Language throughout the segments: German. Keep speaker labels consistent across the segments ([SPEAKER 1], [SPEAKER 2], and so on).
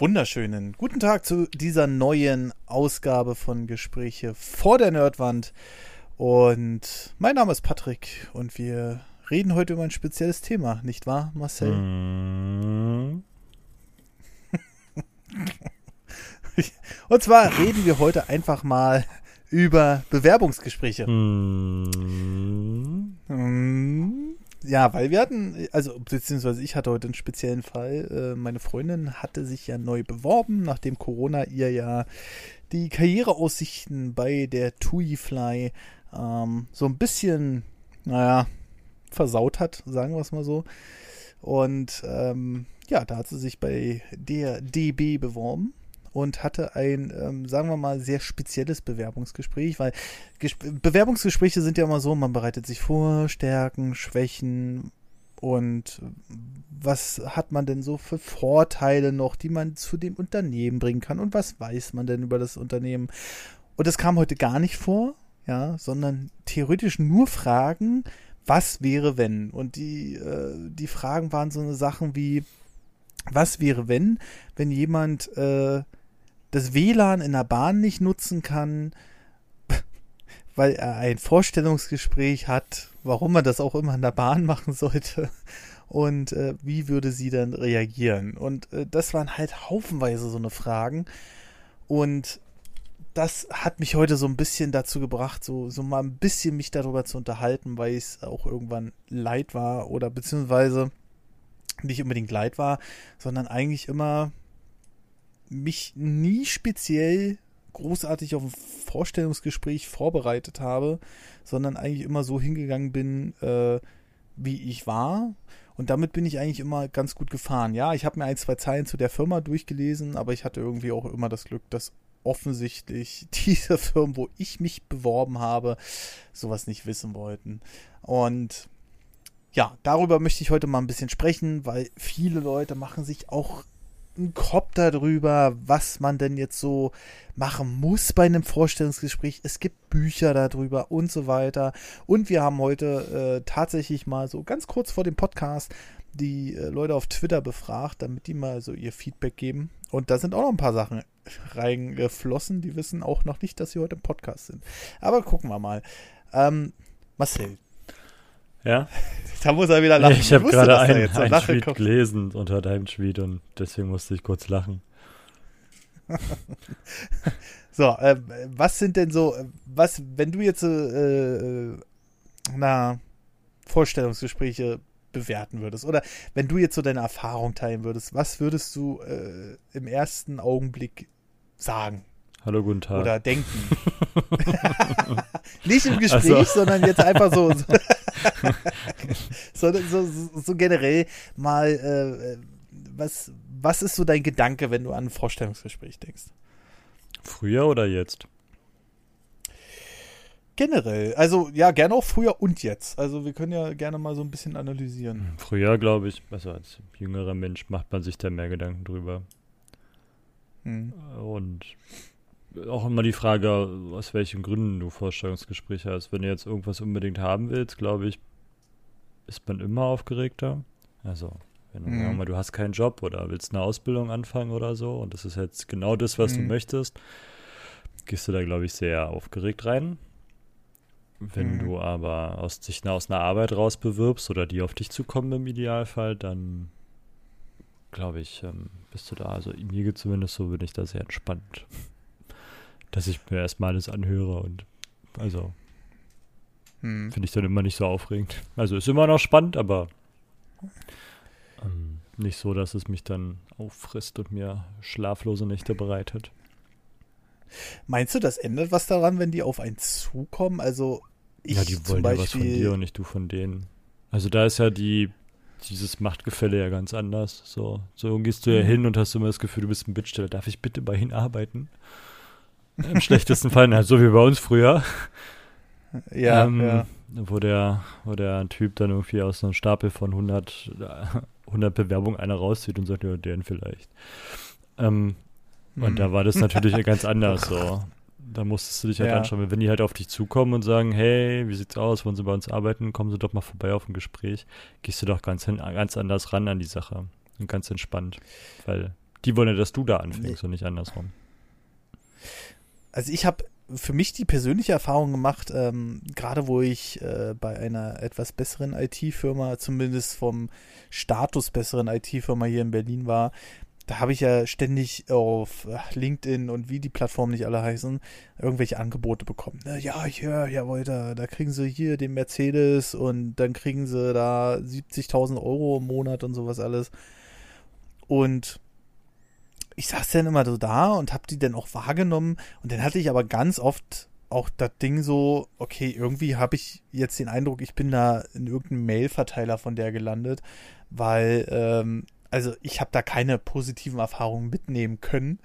[SPEAKER 1] wunderschönen guten Tag zu dieser neuen Ausgabe von Gespräche vor der Nerdwand. Und mein Name ist Patrick und wir reden heute über ein spezielles Thema, nicht wahr, Marcel? Mm. und zwar reden wir heute einfach mal über Bewerbungsgespräche. Mm. Mm. Ja, weil wir hatten, also beziehungsweise ich hatte heute einen speziellen Fall. Äh, meine Freundin hatte sich ja neu beworben, nachdem Corona ihr ja die Karriereaussichten bei der TuiFly ähm, so ein bisschen, naja, versaut hat, sagen wir es mal so. Und ähm, ja, da hat sie sich bei der DB beworben und hatte ein, ähm, sagen wir mal, sehr spezielles Bewerbungsgespräch, weil Gesp Bewerbungsgespräche sind ja immer so, man bereitet sich vor, Stärken, Schwächen und was hat man denn so für Vorteile noch, die man zu dem Unternehmen bringen kann und was weiß man denn über das Unternehmen. Und das kam heute gar nicht vor, ja, sondern theoretisch nur Fragen, was wäre wenn? Und die, äh, die Fragen waren so eine Sachen wie, was wäre wenn, wenn jemand äh, das WLAN in der Bahn nicht nutzen kann, weil er ein Vorstellungsgespräch hat, warum man das auch immer in der Bahn machen sollte und äh, wie würde sie dann reagieren. Und äh, das waren halt haufenweise so eine Fragen und das hat mich heute so ein bisschen dazu gebracht, so, so mal ein bisschen mich darüber zu unterhalten, weil es auch irgendwann leid war oder beziehungsweise nicht unbedingt leid war, sondern eigentlich immer mich nie speziell großartig auf ein Vorstellungsgespräch vorbereitet habe, sondern eigentlich immer so hingegangen bin, äh, wie ich war. Und damit bin ich eigentlich immer ganz gut gefahren. Ja, ich habe mir ein, zwei Zeilen zu der Firma durchgelesen, aber ich hatte irgendwie auch immer das Glück, dass offensichtlich diese Firmen, wo ich mich beworben habe, sowas nicht wissen wollten. Und ja, darüber möchte ich heute mal ein bisschen sprechen, weil viele Leute machen sich auch einen Kopf darüber, was man denn jetzt so machen muss bei einem Vorstellungsgespräch. Es gibt Bücher darüber und so weiter. Und wir haben heute äh, tatsächlich mal so ganz kurz vor dem Podcast die äh, Leute auf Twitter befragt, damit die mal so ihr Feedback geben. Und da sind auch noch ein paar Sachen reingeflossen. Die wissen auch noch nicht, dass sie heute im Podcast sind. Aber gucken wir mal. Ähm, Marcel,
[SPEAKER 2] ja?
[SPEAKER 1] Da muss er wieder lachen.
[SPEAKER 2] Ich habe gerade einen, einen Tweet kommt. gelesen unter deinem Tweet und deswegen musste ich kurz lachen.
[SPEAKER 1] so, äh, was sind denn so, was, wenn du jetzt, äh, äh, na, Vorstellungsgespräche bewerten würdest oder wenn du jetzt so deine Erfahrung teilen würdest, was würdest du äh, im ersten Augenblick sagen?
[SPEAKER 2] Hallo, guten Tag.
[SPEAKER 1] Oder denken. Nicht im Gespräch, so. sondern jetzt einfach so. so, so, so, generell mal, äh, was, was ist so dein Gedanke, wenn du an ein Vorstellungsgespräch denkst?
[SPEAKER 2] Früher oder jetzt?
[SPEAKER 1] Generell, also ja, gerne auch früher und jetzt. Also wir können ja gerne mal so ein bisschen analysieren.
[SPEAKER 2] Früher, glaube ich, also als jüngerer Mensch macht man sich da mehr Gedanken drüber. Hm. Und auch immer die Frage, aus welchen Gründen du Vorstellungsgespräche hast. Wenn du jetzt irgendwas unbedingt haben willst, glaube ich, ist man immer aufgeregter. Also, wenn du, mhm. mal, du hast keinen Job oder willst eine Ausbildung anfangen oder so und das ist jetzt genau das, was mhm. du möchtest, gehst du da, glaube ich, sehr aufgeregt rein. Wenn mhm. du aber aus dich aus einer Arbeit raus bewirbst oder die auf dich zukommen im Idealfall, dann glaube ich, ähm, bist du da. Also mir geht zumindest so, bin ich da sehr entspannt dass ich mir erstmal alles anhöre und also hm. finde ich dann immer nicht so aufregend. Also ist immer noch spannend, aber ähm, nicht so, dass es mich dann auffrisst und mir schlaflose Nächte bereitet.
[SPEAKER 1] Meinst du, das ändert was daran, wenn die auf einen zukommen? Also ich
[SPEAKER 2] Ja, die wollen ja was von dir und nicht du von denen. Also da ist ja die dieses Machtgefälle ja ganz anders. So, so gehst du ja mhm. hin und hast immer das Gefühl, du bist ein Bittsteller. Darf ich bitte bei ihnen arbeiten? Im schlechtesten Fall, so wie bei uns früher.
[SPEAKER 1] Ja, ähm, ja.
[SPEAKER 2] Wo der, wo der Typ dann irgendwie aus einem Stapel von 100, 100 Bewerbungen einer rauszieht und sagt, ja, den vielleicht. Ähm, mhm. Und da war das natürlich ganz anders so. Da musstest du dich halt ja. anschauen. Wenn die halt auf dich zukommen und sagen, hey, wie sieht's aus, wollen sie bei uns arbeiten, kommen sie doch mal vorbei auf ein Gespräch, gehst du doch ganz, ganz anders ran an die Sache und ganz entspannt. Weil Die wollen ja, dass du da anfängst nee. und nicht andersrum.
[SPEAKER 1] Also ich habe für mich die persönliche Erfahrung gemacht, ähm, gerade wo ich äh, bei einer etwas besseren IT-Firma, zumindest vom Status besseren IT-Firma hier in Berlin war, da habe ich ja ständig auf äh, LinkedIn und wie die Plattformen nicht alle heißen, irgendwelche Angebote bekommen. Ja, ich höre, ja, Leute, da kriegen sie hier den Mercedes und dann kriegen sie da 70.000 Euro im Monat und sowas alles. Und ich saß dann immer so da und habe die dann auch wahrgenommen und dann hatte ich aber ganz oft auch das Ding so, okay, irgendwie habe ich jetzt den Eindruck, ich bin da in irgendeinem Mail-Verteiler von der gelandet, weil, ähm, also ich habe da keine positiven Erfahrungen mitnehmen können.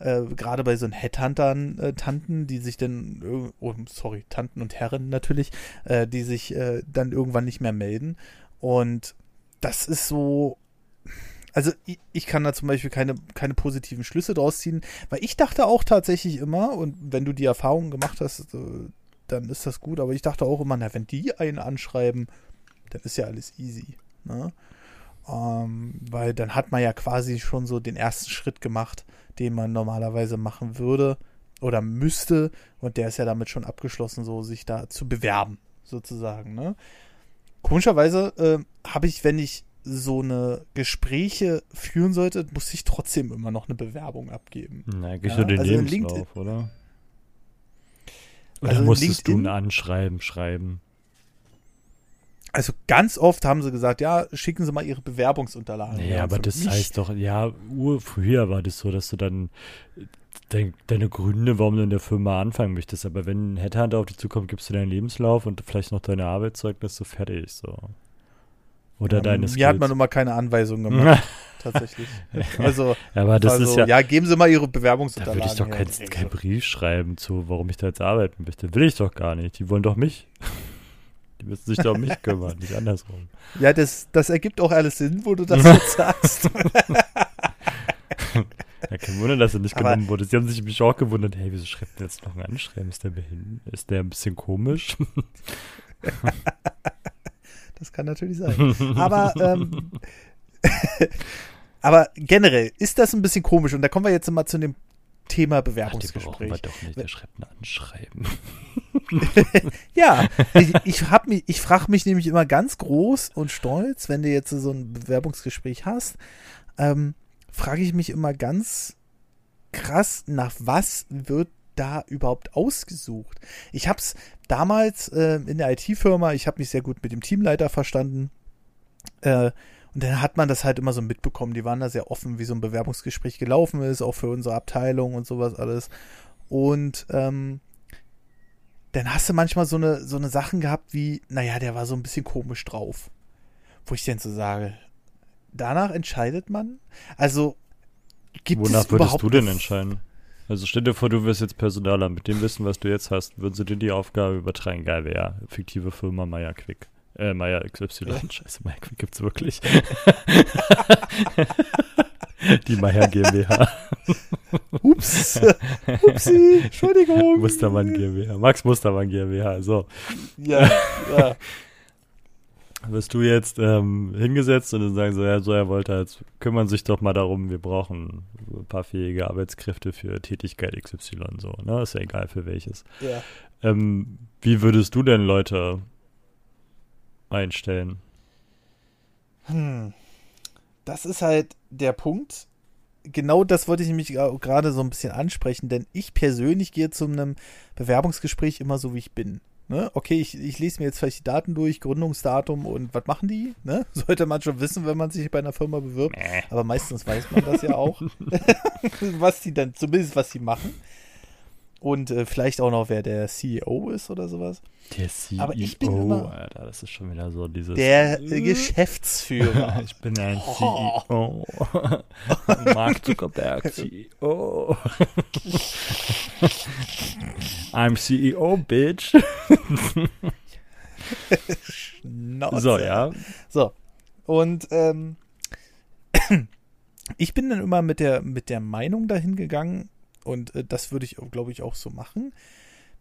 [SPEAKER 1] Äh, Gerade bei so einen Headhuntern, äh, Tanten, die sich dann, oh, sorry, Tanten und Herren natürlich, äh, die sich äh, dann irgendwann nicht mehr melden. Und das ist so, also ich, ich, kann da zum Beispiel keine, keine positiven Schlüsse draus ziehen, weil ich dachte auch tatsächlich immer, und wenn du die Erfahrungen gemacht hast, äh, dann ist das gut, aber ich dachte auch immer, na, wenn die einen anschreiben, dann ist ja alles easy. Ne? Ähm, weil dann hat man ja quasi schon so den ersten Schritt gemacht, den man normalerweise machen würde oder müsste, und der ist ja damit schon abgeschlossen, so sich da zu bewerben, sozusagen. Ne? Komischerweise äh, habe ich, wenn ich so eine Gespräche führen sollte, muss ich trotzdem immer noch eine Bewerbung abgeben.
[SPEAKER 2] Na, gehst ja, du den also Lebenslauf, oder? Oder also musstest LinkedIn, du ein Anschreiben schreiben?
[SPEAKER 1] Also ganz oft haben sie gesagt, ja, schicken Sie mal Ihre Bewerbungsunterlagen.
[SPEAKER 2] Ja, aber das mich. heißt doch, ja, früher war das so, dass du dann de deine Gründe, warum du in der Firma anfangen möchtest. Aber wenn ein Headhunter auf dich zukommt, gibst du deinen Lebenslauf und vielleicht noch deine Arbeitszeugnisse fertig. So. Oder ähm, deine
[SPEAKER 1] Skills. Mir hat man immer keine Anweisungen gemacht, tatsächlich. Also,
[SPEAKER 2] ja, aber das
[SPEAKER 1] also,
[SPEAKER 2] ist ja,
[SPEAKER 1] ja, geben Sie mal Ihre Bewerbungsunterlagen.
[SPEAKER 2] Da würde ich doch keinen kein Brief schreiben zu, warum ich da jetzt arbeiten möchte. Will ich doch gar nicht. Die wollen doch mich. Die müssen sich doch um mich kümmern, nicht andersrum.
[SPEAKER 1] Ja, das, das ergibt auch alles Sinn, wo du das jetzt sagst.
[SPEAKER 2] Ja, kein Wunder, dass er nicht aber genommen wurde. Sie haben sich mich auch gewundert, hey, wieso schreibt er jetzt noch ein Anschreiben? Ist der behindert? Ist der ein bisschen komisch?
[SPEAKER 1] Das kann natürlich sein. Aber, ähm, aber generell ist das ein bisschen komisch. Und da kommen wir jetzt mal zu dem Thema Bewerbungsgespräch.
[SPEAKER 2] Ach, doch nicht, der schreibt ein Anschreiben.
[SPEAKER 1] ja, ich, ich, ich frage mich nämlich immer ganz groß und stolz, wenn du jetzt so ein Bewerbungsgespräch hast, ähm, frage ich mich immer ganz krass, nach was wird da überhaupt ausgesucht? Ich habe es damals äh, in der IT-Firma, ich habe mich sehr gut mit dem Teamleiter verstanden. Äh, und dann hat man das halt immer so mitbekommen. Die waren da sehr offen, wie so ein Bewerbungsgespräch gelaufen ist, auch für unsere Abteilung und sowas alles. Und ähm, dann hast du manchmal so eine, so eine Sachen gehabt wie, naja, der war so ein bisschen komisch drauf. Wo ich denn so sage, danach entscheidet man? Also,
[SPEAKER 2] gibt Wonach es würdest du denn entscheiden? Also stell dir vor, du wirst jetzt Personaler. Mit dem Wissen, was du jetzt hast, würden sie dir die Aufgabe übertragen. Geil wäre ja. Fiktive Firma Meier Quick. Äh, Meier XY. Ja. Scheiße, Meier Quick gibt's wirklich. die Meier GmbH.
[SPEAKER 1] Ups. Upsi. Entschuldigung.
[SPEAKER 2] Mustermann GmbH. Max Mustermann GmbH. So.
[SPEAKER 1] Ja, ja
[SPEAKER 2] wirst du jetzt ähm, hingesetzt und dann sagen so, ja, so Herr Wolter, jetzt kümmern sich doch mal darum, wir brauchen ein paar fähige Arbeitskräfte für Tätigkeit XY, so, ne? Ist ja egal für welches.
[SPEAKER 1] Ja.
[SPEAKER 2] Ähm, wie würdest du denn Leute einstellen?
[SPEAKER 1] Hm. Das ist halt der Punkt. Genau das wollte ich nämlich gerade so ein bisschen ansprechen, denn ich persönlich gehe zu einem Bewerbungsgespräch immer so, wie ich bin. Ne? Okay, ich, ich lese mir jetzt vielleicht die Daten durch, Gründungsdatum und was machen die? Ne? Sollte man schon wissen, wenn man sich bei einer Firma bewirbt. Nee. Aber meistens weiß man das ja auch, was die dann, zumindest was sie machen. Und äh, vielleicht auch noch, wer der CEO ist oder sowas.
[SPEAKER 2] Der CEO, Aber ich bin immer, Alter, das ist schon wieder so dieses.
[SPEAKER 1] Der äh, Geschäftsführer.
[SPEAKER 2] ich bin ein oh. CEO. Mark Zuckerberg, CEO. I'm CEO, bitch. so, ja.
[SPEAKER 1] So. Und ähm, ich bin dann immer mit der, mit der Meinung dahin gegangen, und äh, das würde ich, glaube ich, auch so machen,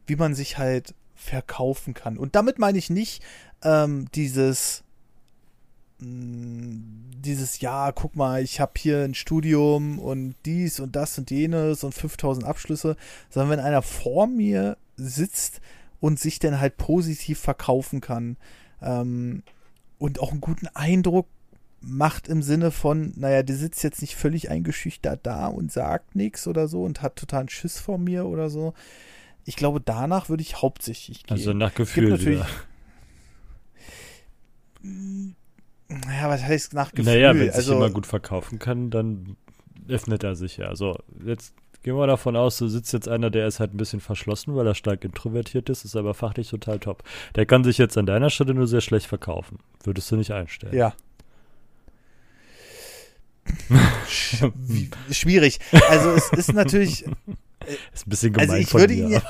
[SPEAKER 1] wie man sich halt verkaufen kann. Und damit meine ich nicht ähm, dieses dieses Jahr, guck mal, ich habe hier ein Studium und dies und das und jenes und 5000 Abschlüsse, sondern wenn einer vor mir sitzt und sich dann halt positiv verkaufen kann ähm, und auch einen guten Eindruck macht im Sinne von, naja, der sitzt jetzt nicht völlig eingeschüchtert da und sagt nichts oder so und hat totalen Schiss vor mir oder so. Ich glaube, danach würde ich hauptsächlich
[SPEAKER 2] gehen. Also nach Gefühl.
[SPEAKER 1] natürlich, Naja, was heißt nach Gefühl?
[SPEAKER 2] Naja, wenn also, sich jemand gut verkaufen kann, dann öffnet er sich ja. Also jetzt gehen wir davon aus, du sitzt jetzt einer, der ist halt ein bisschen verschlossen, weil er stark introvertiert ist, ist aber fachlich total top. Der kann sich jetzt an deiner Stelle nur sehr schlecht verkaufen. Würdest du nicht einstellen?
[SPEAKER 1] Ja. Schwierig. Also es ist natürlich.
[SPEAKER 2] ist ein bisschen gemein also ich von
[SPEAKER 1] würde dir.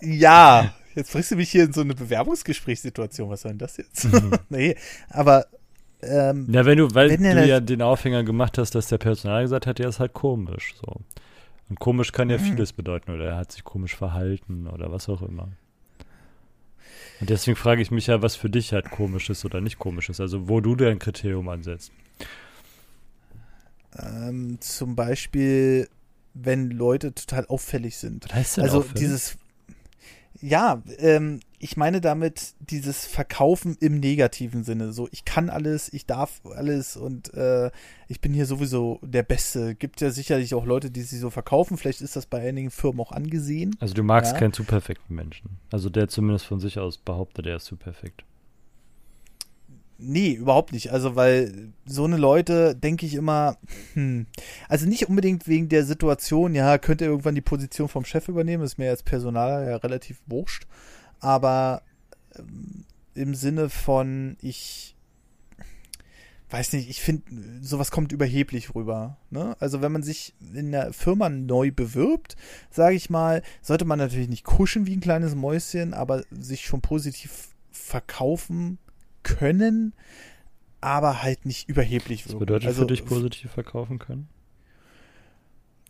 [SPEAKER 1] Ihn, ja, jetzt bringst du mich hier in so eine Bewerbungsgesprächssituation. Was soll denn das jetzt? Mhm. nee, aber ähm,
[SPEAKER 2] ja, wenn du, weil wenn du ja den Aufhänger gemacht hast, dass der Personal gesagt hat, ja, ist halt komisch. So. Und komisch kann ja mhm. vieles bedeuten, oder er hat sich komisch verhalten oder was auch immer. Und deswegen frage ich mich ja, was für dich halt komisch ist oder nicht komisch ist. Also wo du dein Kriterium ansetzt.
[SPEAKER 1] Ähm, zum Beispiel, wenn Leute total auffällig sind.
[SPEAKER 2] Was heißt denn
[SPEAKER 1] also
[SPEAKER 2] auffällig?
[SPEAKER 1] dieses ja, ähm, ich meine damit dieses Verkaufen im negativen Sinne. So, ich kann alles, ich darf alles und äh, ich bin hier sowieso der Beste. Gibt ja sicherlich auch Leute, die sich so verkaufen. Vielleicht ist das bei einigen Firmen auch angesehen.
[SPEAKER 2] Also du magst ja. keinen zu perfekten Menschen. Also der zumindest von sich aus behauptet, er ist zu perfekt.
[SPEAKER 1] Nee, überhaupt nicht. Also, weil so eine Leute, denke ich immer, hm, also nicht unbedingt wegen der Situation, ja, könnte irgendwann die Position vom Chef übernehmen, ist mir als Personaler ja relativ wurscht, aber ähm, im Sinne von, ich weiß nicht, ich finde, sowas kommt überheblich rüber. Ne? Also wenn man sich in der Firma neu bewirbt, sage ich mal, sollte man natürlich nicht kuschen wie ein kleines Mäuschen, aber sich schon positiv verkaufen können, aber halt nicht überheblich
[SPEAKER 2] wirken. Was bedeutet also, für dich positiv verkaufen können?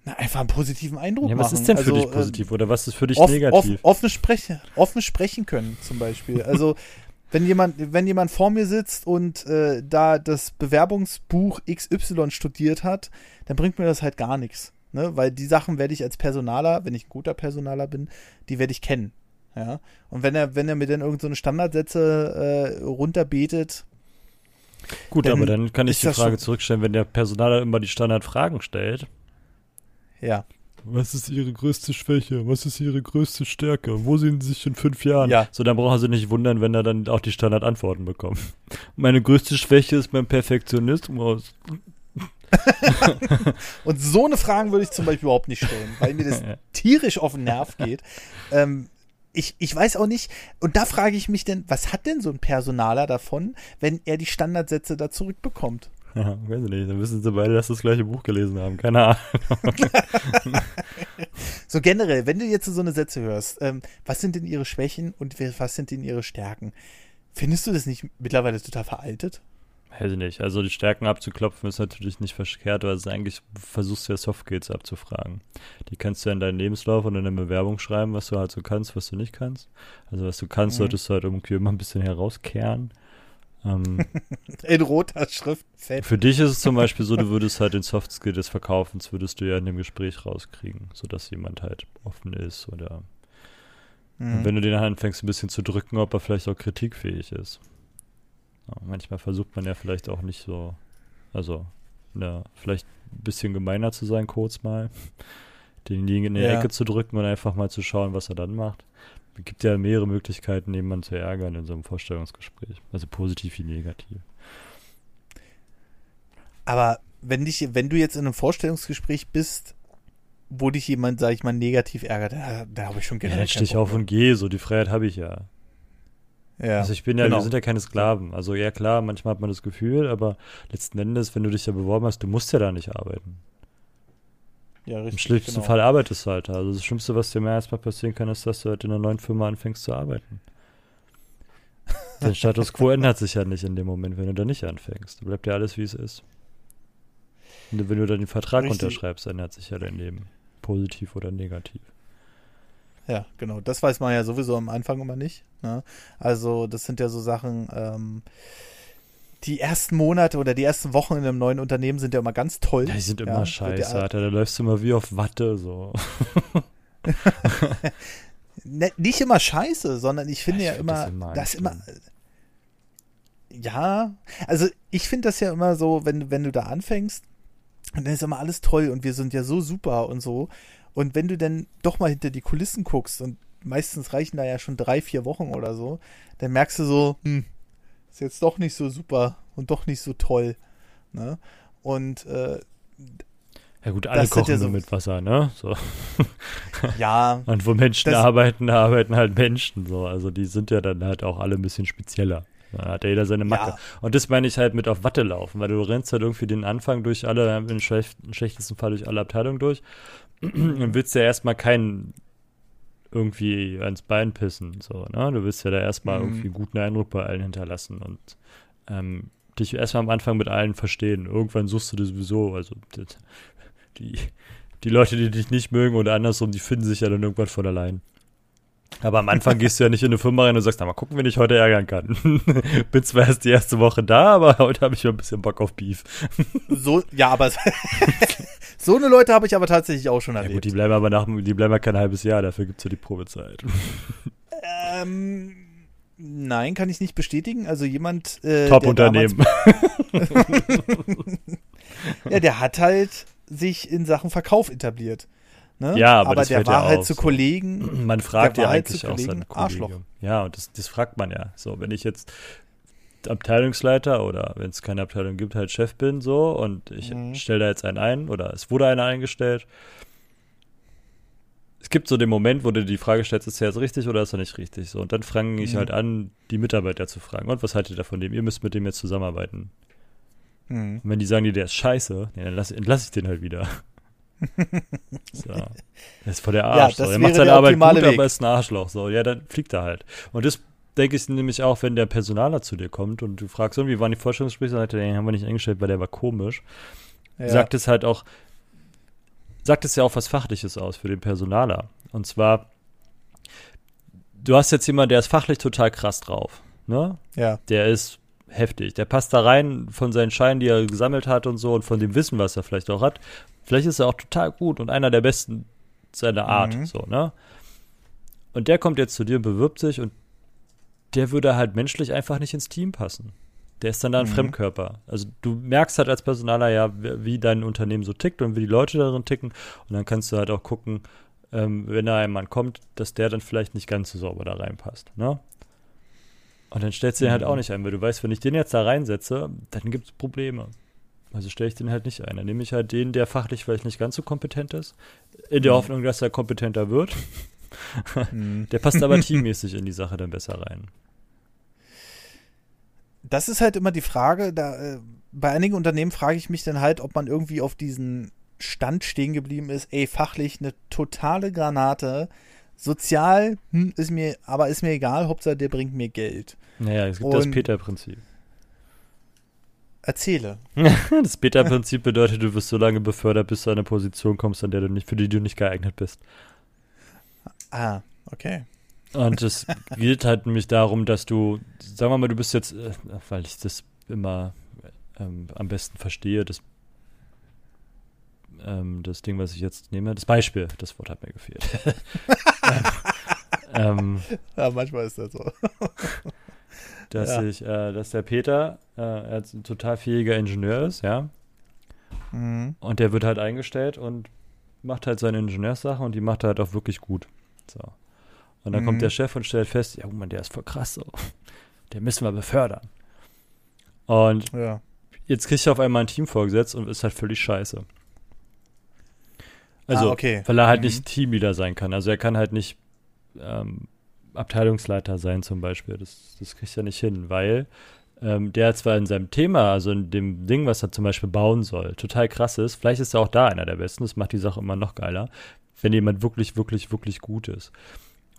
[SPEAKER 1] Na, einfach einen positiven Eindruck
[SPEAKER 2] ja,
[SPEAKER 1] was
[SPEAKER 2] machen. ist denn für
[SPEAKER 1] also,
[SPEAKER 2] dich positiv oder was ist für dich
[SPEAKER 1] off,
[SPEAKER 2] negativ?
[SPEAKER 1] Off, offen, sprechen, offen sprechen können zum Beispiel. Also wenn jemand, wenn jemand vor mir sitzt und äh, da das Bewerbungsbuch XY studiert hat, dann bringt mir das halt gar nichts. Ne? Weil die Sachen werde ich als Personaler, wenn ich ein guter Personaler bin, die werde ich kennen. Ja. Und wenn er, wenn er mir dann irgendeine so Standardsätze äh, runterbetet.
[SPEAKER 2] Gut, aber dann kann ich die Frage zurückstellen, wenn der Personaler immer die Standardfragen stellt.
[SPEAKER 1] Ja.
[SPEAKER 2] Was ist Ihre größte Schwäche? Was ist Ihre größte Stärke? Wo sehen Sie sich in fünf Jahren?
[SPEAKER 1] Ja.
[SPEAKER 2] So, dann brauchen Sie nicht wundern, wenn er dann auch die Standardantworten bekommt. Meine größte Schwäche ist mein Perfektionismus.
[SPEAKER 1] und so eine Fragen würde ich zum Beispiel überhaupt nicht stellen, weil mir das tierisch auf den Nerv geht. Ähm, ich, ich weiß auch nicht, und da frage ich mich denn, was hat denn so ein Personaler davon, wenn er die Standardsätze da zurückbekommt?
[SPEAKER 2] Ja, weiß ich nicht. Dann wissen sie beide, dass sie das gleiche Buch gelesen haben. Keine Ahnung.
[SPEAKER 1] so generell, wenn du jetzt so eine Sätze hörst, ähm, was sind denn ihre Schwächen und was sind denn ihre Stärken? Findest du das nicht mittlerweile total veraltet?
[SPEAKER 2] Weiß ich nicht. Also die Stärken abzuklopfen ist natürlich nicht verkehrt, weil es eigentlich versuchst du ja Softskills abzufragen. Die kannst du ja in deinen Lebenslauf und in der Bewerbung schreiben, was du halt so kannst, was du nicht kannst. Also was du kannst, mhm. solltest du halt irgendwie immer ein bisschen herauskehren.
[SPEAKER 1] Ähm, in roter Schrift
[SPEAKER 2] fett. Für dich ist es zum Beispiel so, du würdest halt den Softskill des Verkaufens, würdest du ja in dem Gespräch rauskriegen, sodass jemand halt offen ist oder mhm. wenn du den anfängst ein bisschen zu drücken, ob er vielleicht auch kritikfähig ist. Ja, manchmal versucht man ja vielleicht auch nicht so, also ne, vielleicht ein bisschen gemeiner zu sein, kurz mal, denjenigen in die ja. Ecke zu drücken und einfach mal zu schauen, was er dann macht. Es gibt ja mehrere Möglichkeiten, jemanden zu ärgern in so einem Vorstellungsgespräch. Also positiv wie negativ.
[SPEAKER 1] Aber wenn dich, wenn du jetzt in einem Vorstellungsgespräch bist, wo dich jemand, sag ich mal, negativ ärgert, da, da habe ich schon
[SPEAKER 2] gerne. Ja, dann stehe ich auf und gehe, so die Freiheit habe ich ja. Ja, also ich bin ja, genau. wir sind ja keine Sklaven. Also ja klar, manchmal hat man das Gefühl, aber letzten Endes, wenn du dich ja beworben hast, du musst ja da nicht arbeiten. Ja, richtig. Im schlimmsten genau. Fall arbeitest du halt. Also das Schlimmste, was dir mehr erstmal passieren kann, ist, dass du halt in einer neuen Firma anfängst zu arbeiten. Dein Status quo ändert sich ja nicht in dem Moment, wenn du da nicht anfängst. Da bleibt ja alles, wie es ist. Und wenn du dann den Vertrag richtig. unterschreibst, ändert sich ja dein Leben. Positiv oder negativ.
[SPEAKER 1] Ja, genau. Das weiß man ja sowieso am Anfang immer nicht. Ne? Also, das sind ja so Sachen, ähm, die ersten Monate oder die ersten Wochen in einem neuen Unternehmen sind ja immer ganz toll.
[SPEAKER 2] Ja, die sind immer ja, scheiße, Alter. Da läufst du immer wie auf Watte, so.
[SPEAKER 1] ne, nicht immer scheiße, sondern ich finde ja, ich immer, find das, das immer. Ja, also ich finde das ja immer so, wenn, wenn du da anfängst, dann ist immer alles toll und wir sind ja so super und so. Und wenn du dann doch mal hinter die Kulissen guckst und meistens reichen da ja schon drei, vier Wochen oder so, dann merkst du so, hm, ist jetzt doch nicht so super und doch nicht so toll. Ne? Und äh,
[SPEAKER 2] ja gut, alle kochen ja so nur mit Wasser, ne? So.
[SPEAKER 1] Ja.
[SPEAKER 2] Und wo Menschen arbeiten, arbeiten halt Menschen so. Also die sind ja dann halt auch alle ein bisschen spezieller. Da hat ja jeder seine Macke. Ja. Und das meine ich halt mit auf Watte laufen, weil du rennst halt irgendwie den Anfang durch alle, im schlechtesten Fall durch alle Abteilungen durch und willst ja erstmal keinen irgendwie ans Bein pissen. So, ne? Du willst ja da erstmal mhm. irgendwie einen guten Eindruck bei allen hinterlassen und ähm, dich erstmal am Anfang mit allen verstehen. Irgendwann suchst du das sowieso, also die, die Leute, die dich nicht mögen oder andersrum, die finden sich ja dann irgendwann von allein. Aber am Anfang gehst du ja nicht in eine Firma rein und sagst, na mal gucken, wen ich heute ärgern kann. Bin zwar erst die erste Woche da, aber heute habe ich ja ein bisschen Bock auf Beef.
[SPEAKER 1] so, ja, aber so eine Leute habe ich aber tatsächlich auch schon erlebt. Ja gut,
[SPEAKER 2] die bleiben aber nach, die bleiben ja kein halbes Jahr, dafür gibt es ja die Probezeit.
[SPEAKER 1] Ähm, nein, kann ich nicht bestätigen. Also jemand. Äh,
[SPEAKER 2] Top-Unternehmen.
[SPEAKER 1] ja, der hat halt sich in Sachen Verkauf etabliert. Ne?
[SPEAKER 2] Ja, aber, aber der
[SPEAKER 1] war
[SPEAKER 2] ja
[SPEAKER 1] halt auch, zu Kollegen.
[SPEAKER 2] Man fragt ja halt eigentlich auch seine Arschloch. Ja, und das, das fragt man ja. So, wenn ich jetzt Abteilungsleiter oder wenn es keine Abteilung gibt, halt Chef bin so und ich mhm. stelle da jetzt einen ein oder es wurde einer eingestellt. Es gibt so den Moment, wo du die Frage stellst, ist er jetzt richtig oder ist er nicht richtig? So, und dann fange ich mhm. halt an, die Mitarbeiter zu fragen. Und was haltet ihr davon dem? Ihr müsst mit dem jetzt zusammenarbeiten. Mhm. Und wenn die sagen, der ist scheiße, ja, dann entlasse ich den halt wieder. so. Das ist voll der Arsch. Ja, so. Er macht seine Arbeit gut, Weg. aber ist ein Arschloch. So, ja, dann fliegt er halt. Und das denke ich nämlich auch, wenn der Personaler zu dir kommt und du fragst, wie waren die Vorstellungsgespräche, sagt er, den haben wir nicht eingestellt, weil der war komisch. Ja. Sagt es halt auch, sagt es ja auch was Fachliches aus für den Personaler. Und zwar, du hast jetzt jemanden, der ist fachlich total krass drauf. Ne?
[SPEAKER 1] Ja.
[SPEAKER 2] Der ist heftig. Der passt da rein von seinen Scheinen, die er gesammelt hat und so und von dem Wissen, was er vielleicht auch hat. Vielleicht ist er auch total gut und einer der besten seiner Art, mhm. so, ne? Und der kommt jetzt zu dir, bewirbt sich und der würde halt menschlich einfach nicht ins Team passen. Der ist dann da ein mhm. Fremdkörper. Also du merkst halt als Personaler ja, wie dein Unternehmen so tickt und wie die Leute darin ticken. Und dann kannst du halt auch gucken, ähm, wenn da ein Mann kommt, dass der dann vielleicht nicht ganz so sauber da reinpasst. Ne? Und dann stellst du den halt auch mhm. nicht ein, weil du weißt, wenn ich den jetzt da reinsetze, dann gibt es Probleme. Also stelle ich den halt nicht ein. Dann nehme ich halt den, der fachlich vielleicht nicht ganz so kompetent ist, in der mhm. Hoffnung, dass er kompetenter wird. Mhm. Der passt aber teammäßig in die Sache dann besser rein.
[SPEAKER 1] Das ist halt immer die Frage, da, äh, bei einigen Unternehmen frage ich mich dann halt, ob man irgendwie auf diesen Stand stehen geblieben ist, ey, fachlich eine totale Granate, sozial hm, ist mir, aber ist mir egal, Hauptsache der bringt mir Geld.
[SPEAKER 2] Naja, es gibt Und das Peter-Prinzip.
[SPEAKER 1] Erzähle.
[SPEAKER 2] das Beta-Prinzip bedeutet, du wirst so lange befördert, bis du an eine Position kommst, an der du nicht, für die du nicht geeignet bist.
[SPEAKER 1] Ah, okay.
[SPEAKER 2] Und es geht halt nämlich darum, dass du, sagen wir mal, du bist jetzt, äh, weil ich das immer ähm, am besten verstehe, das, ähm, das Ding, was ich jetzt nehme, das Beispiel, das Wort hat mir gefehlt.
[SPEAKER 1] ähm, ja, manchmal ist das so
[SPEAKER 2] dass ja. ich, äh, dass der Peter äh, ein total fähiger Ingenieur ist, ja. Mhm. Und der wird halt eingestellt und macht halt seine Ingenieurssache und die macht er halt auch wirklich gut. So. Und dann mhm. kommt der Chef und stellt fest, ja, man, der ist voll krass so. Der müssen wir befördern. Und ja. jetzt kriegt er auf einmal ein Team vorgesetzt und ist halt völlig scheiße. Also, ah, okay. weil er halt mhm. nicht Teamleader sein kann. Also er kann halt nicht ähm, Abteilungsleiter sein zum Beispiel. Das, das kriegt er nicht hin, weil ähm, der zwar in seinem Thema, also in dem Ding, was er zum Beispiel bauen soll, total krass ist. Vielleicht ist er auch da einer der Besten. Das macht die Sache immer noch geiler, wenn jemand wirklich, wirklich, wirklich gut ist.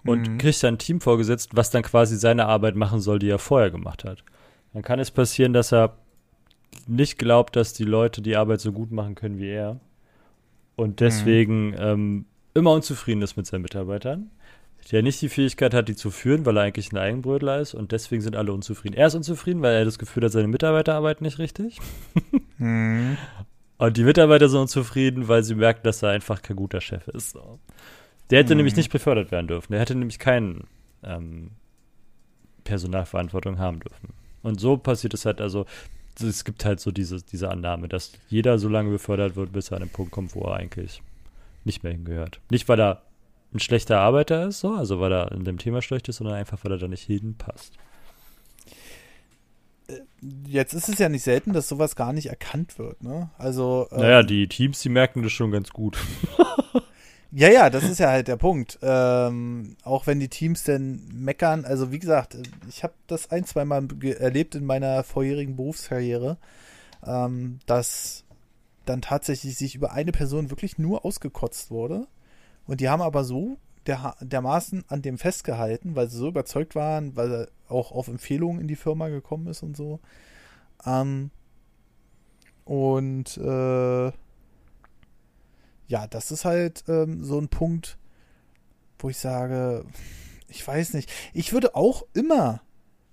[SPEAKER 2] Und mhm. kriegt dann ein Team vorgesetzt, was dann quasi seine Arbeit machen soll, die er vorher gemacht hat. Dann kann es passieren, dass er nicht glaubt, dass die Leute die Arbeit so gut machen können wie er. Und deswegen mhm. ähm, immer unzufrieden ist mit seinen Mitarbeitern der nicht die Fähigkeit hat, die zu führen, weil er eigentlich ein Eigenbrötler ist und deswegen sind alle unzufrieden. Er ist unzufrieden, weil er das Gefühl hat, seine Mitarbeiter arbeiten nicht richtig. hm. Und die Mitarbeiter sind unzufrieden, weil sie merken, dass er einfach kein guter Chef ist. Der hätte hm. nämlich nicht befördert werden dürfen. Der hätte nämlich keinen ähm, Personalverantwortung haben dürfen. Und so passiert es halt, also es gibt halt so diese, diese Annahme, dass jeder so lange befördert wird, bis er an den Punkt kommt, wo er eigentlich nicht mehr hingehört. Nicht, weil er ein schlechter Arbeiter ist, so, also weil er in dem Thema schlecht ist, sondern einfach, weil er da nicht hinpasst.
[SPEAKER 1] Äh, jetzt ist es ja nicht selten, dass sowas gar nicht erkannt wird, ne? Also.
[SPEAKER 2] Ähm, naja, die Teams, die merken das schon ganz gut.
[SPEAKER 1] Ja, ja, das ist ja halt der Punkt. Ähm, auch wenn die Teams denn meckern, also wie gesagt, ich habe das ein, zwei Mal erlebt in meiner vorherigen Berufskarriere, ähm, dass dann tatsächlich sich über eine Person wirklich nur ausgekotzt wurde. Und die haben aber so der, dermaßen an dem festgehalten, weil sie so überzeugt waren, weil auch auf Empfehlungen in die Firma gekommen ist und so. Ähm, und äh, ja, das ist halt ähm, so ein Punkt, wo ich sage, ich weiß nicht. Ich würde auch immer,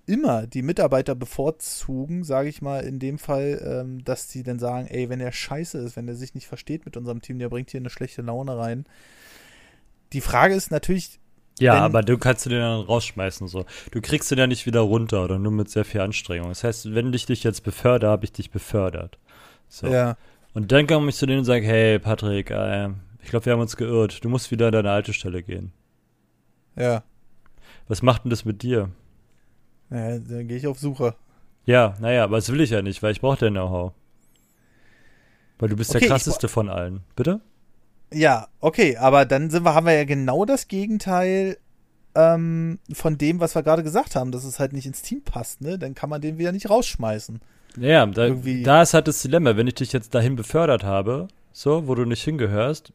[SPEAKER 1] immer die Mitarbeiter bevorzugen, sage ich mal, in dem Fall, ähm, dass die dann sagen, ey, wenn der scheiße ist, wenn der sich nicht versteht mit unserem Team, der bringt hier eine schlechte Laune rein. Die Frage ist natürlich,
[SPEAKER 2] ja, wenn, aber du kannst du den dann rausschmeißen so. Du kriegst den ja nicht wieder runter oder nur mit sehr viel Anstrengung. Das heißt, wenn ich dich jetzt befördere, habe ich dich befördert. So. Ja. Und dann komme ich zu denen und sage, hey Patrick, äh, ich glaube, wir haben uns geirrt. Du musst wieder an deine alte Stelle gehen.
[SPEAKER 1] Ja.
[SPEAKER 2] Was macht denn das mit dir?
[SPEAKER 1] Naja, dann gehe ich auf Suche.
[SPEAKER 2] Ja, naja, aber das will ich ja nicht, weil ich brauche dein Know-how. Weil du bist okay, der krasseste von allen. Bitte?
[SPEAKER 1] Ja, okay, aber dann sind wir, haben wir ja genau das Gegenteil ähm, von dem, was wir gerade gesagt haben, dass es halt nicht ins Team passt, ne? Dann kann man den wieder nicht rausschmeißen.
[SPEAKER 2] Ja, da, da ist halt das Dilemma, wenn ich dich jetzt dahin befördert habe, so, wo du nicht hingehörst,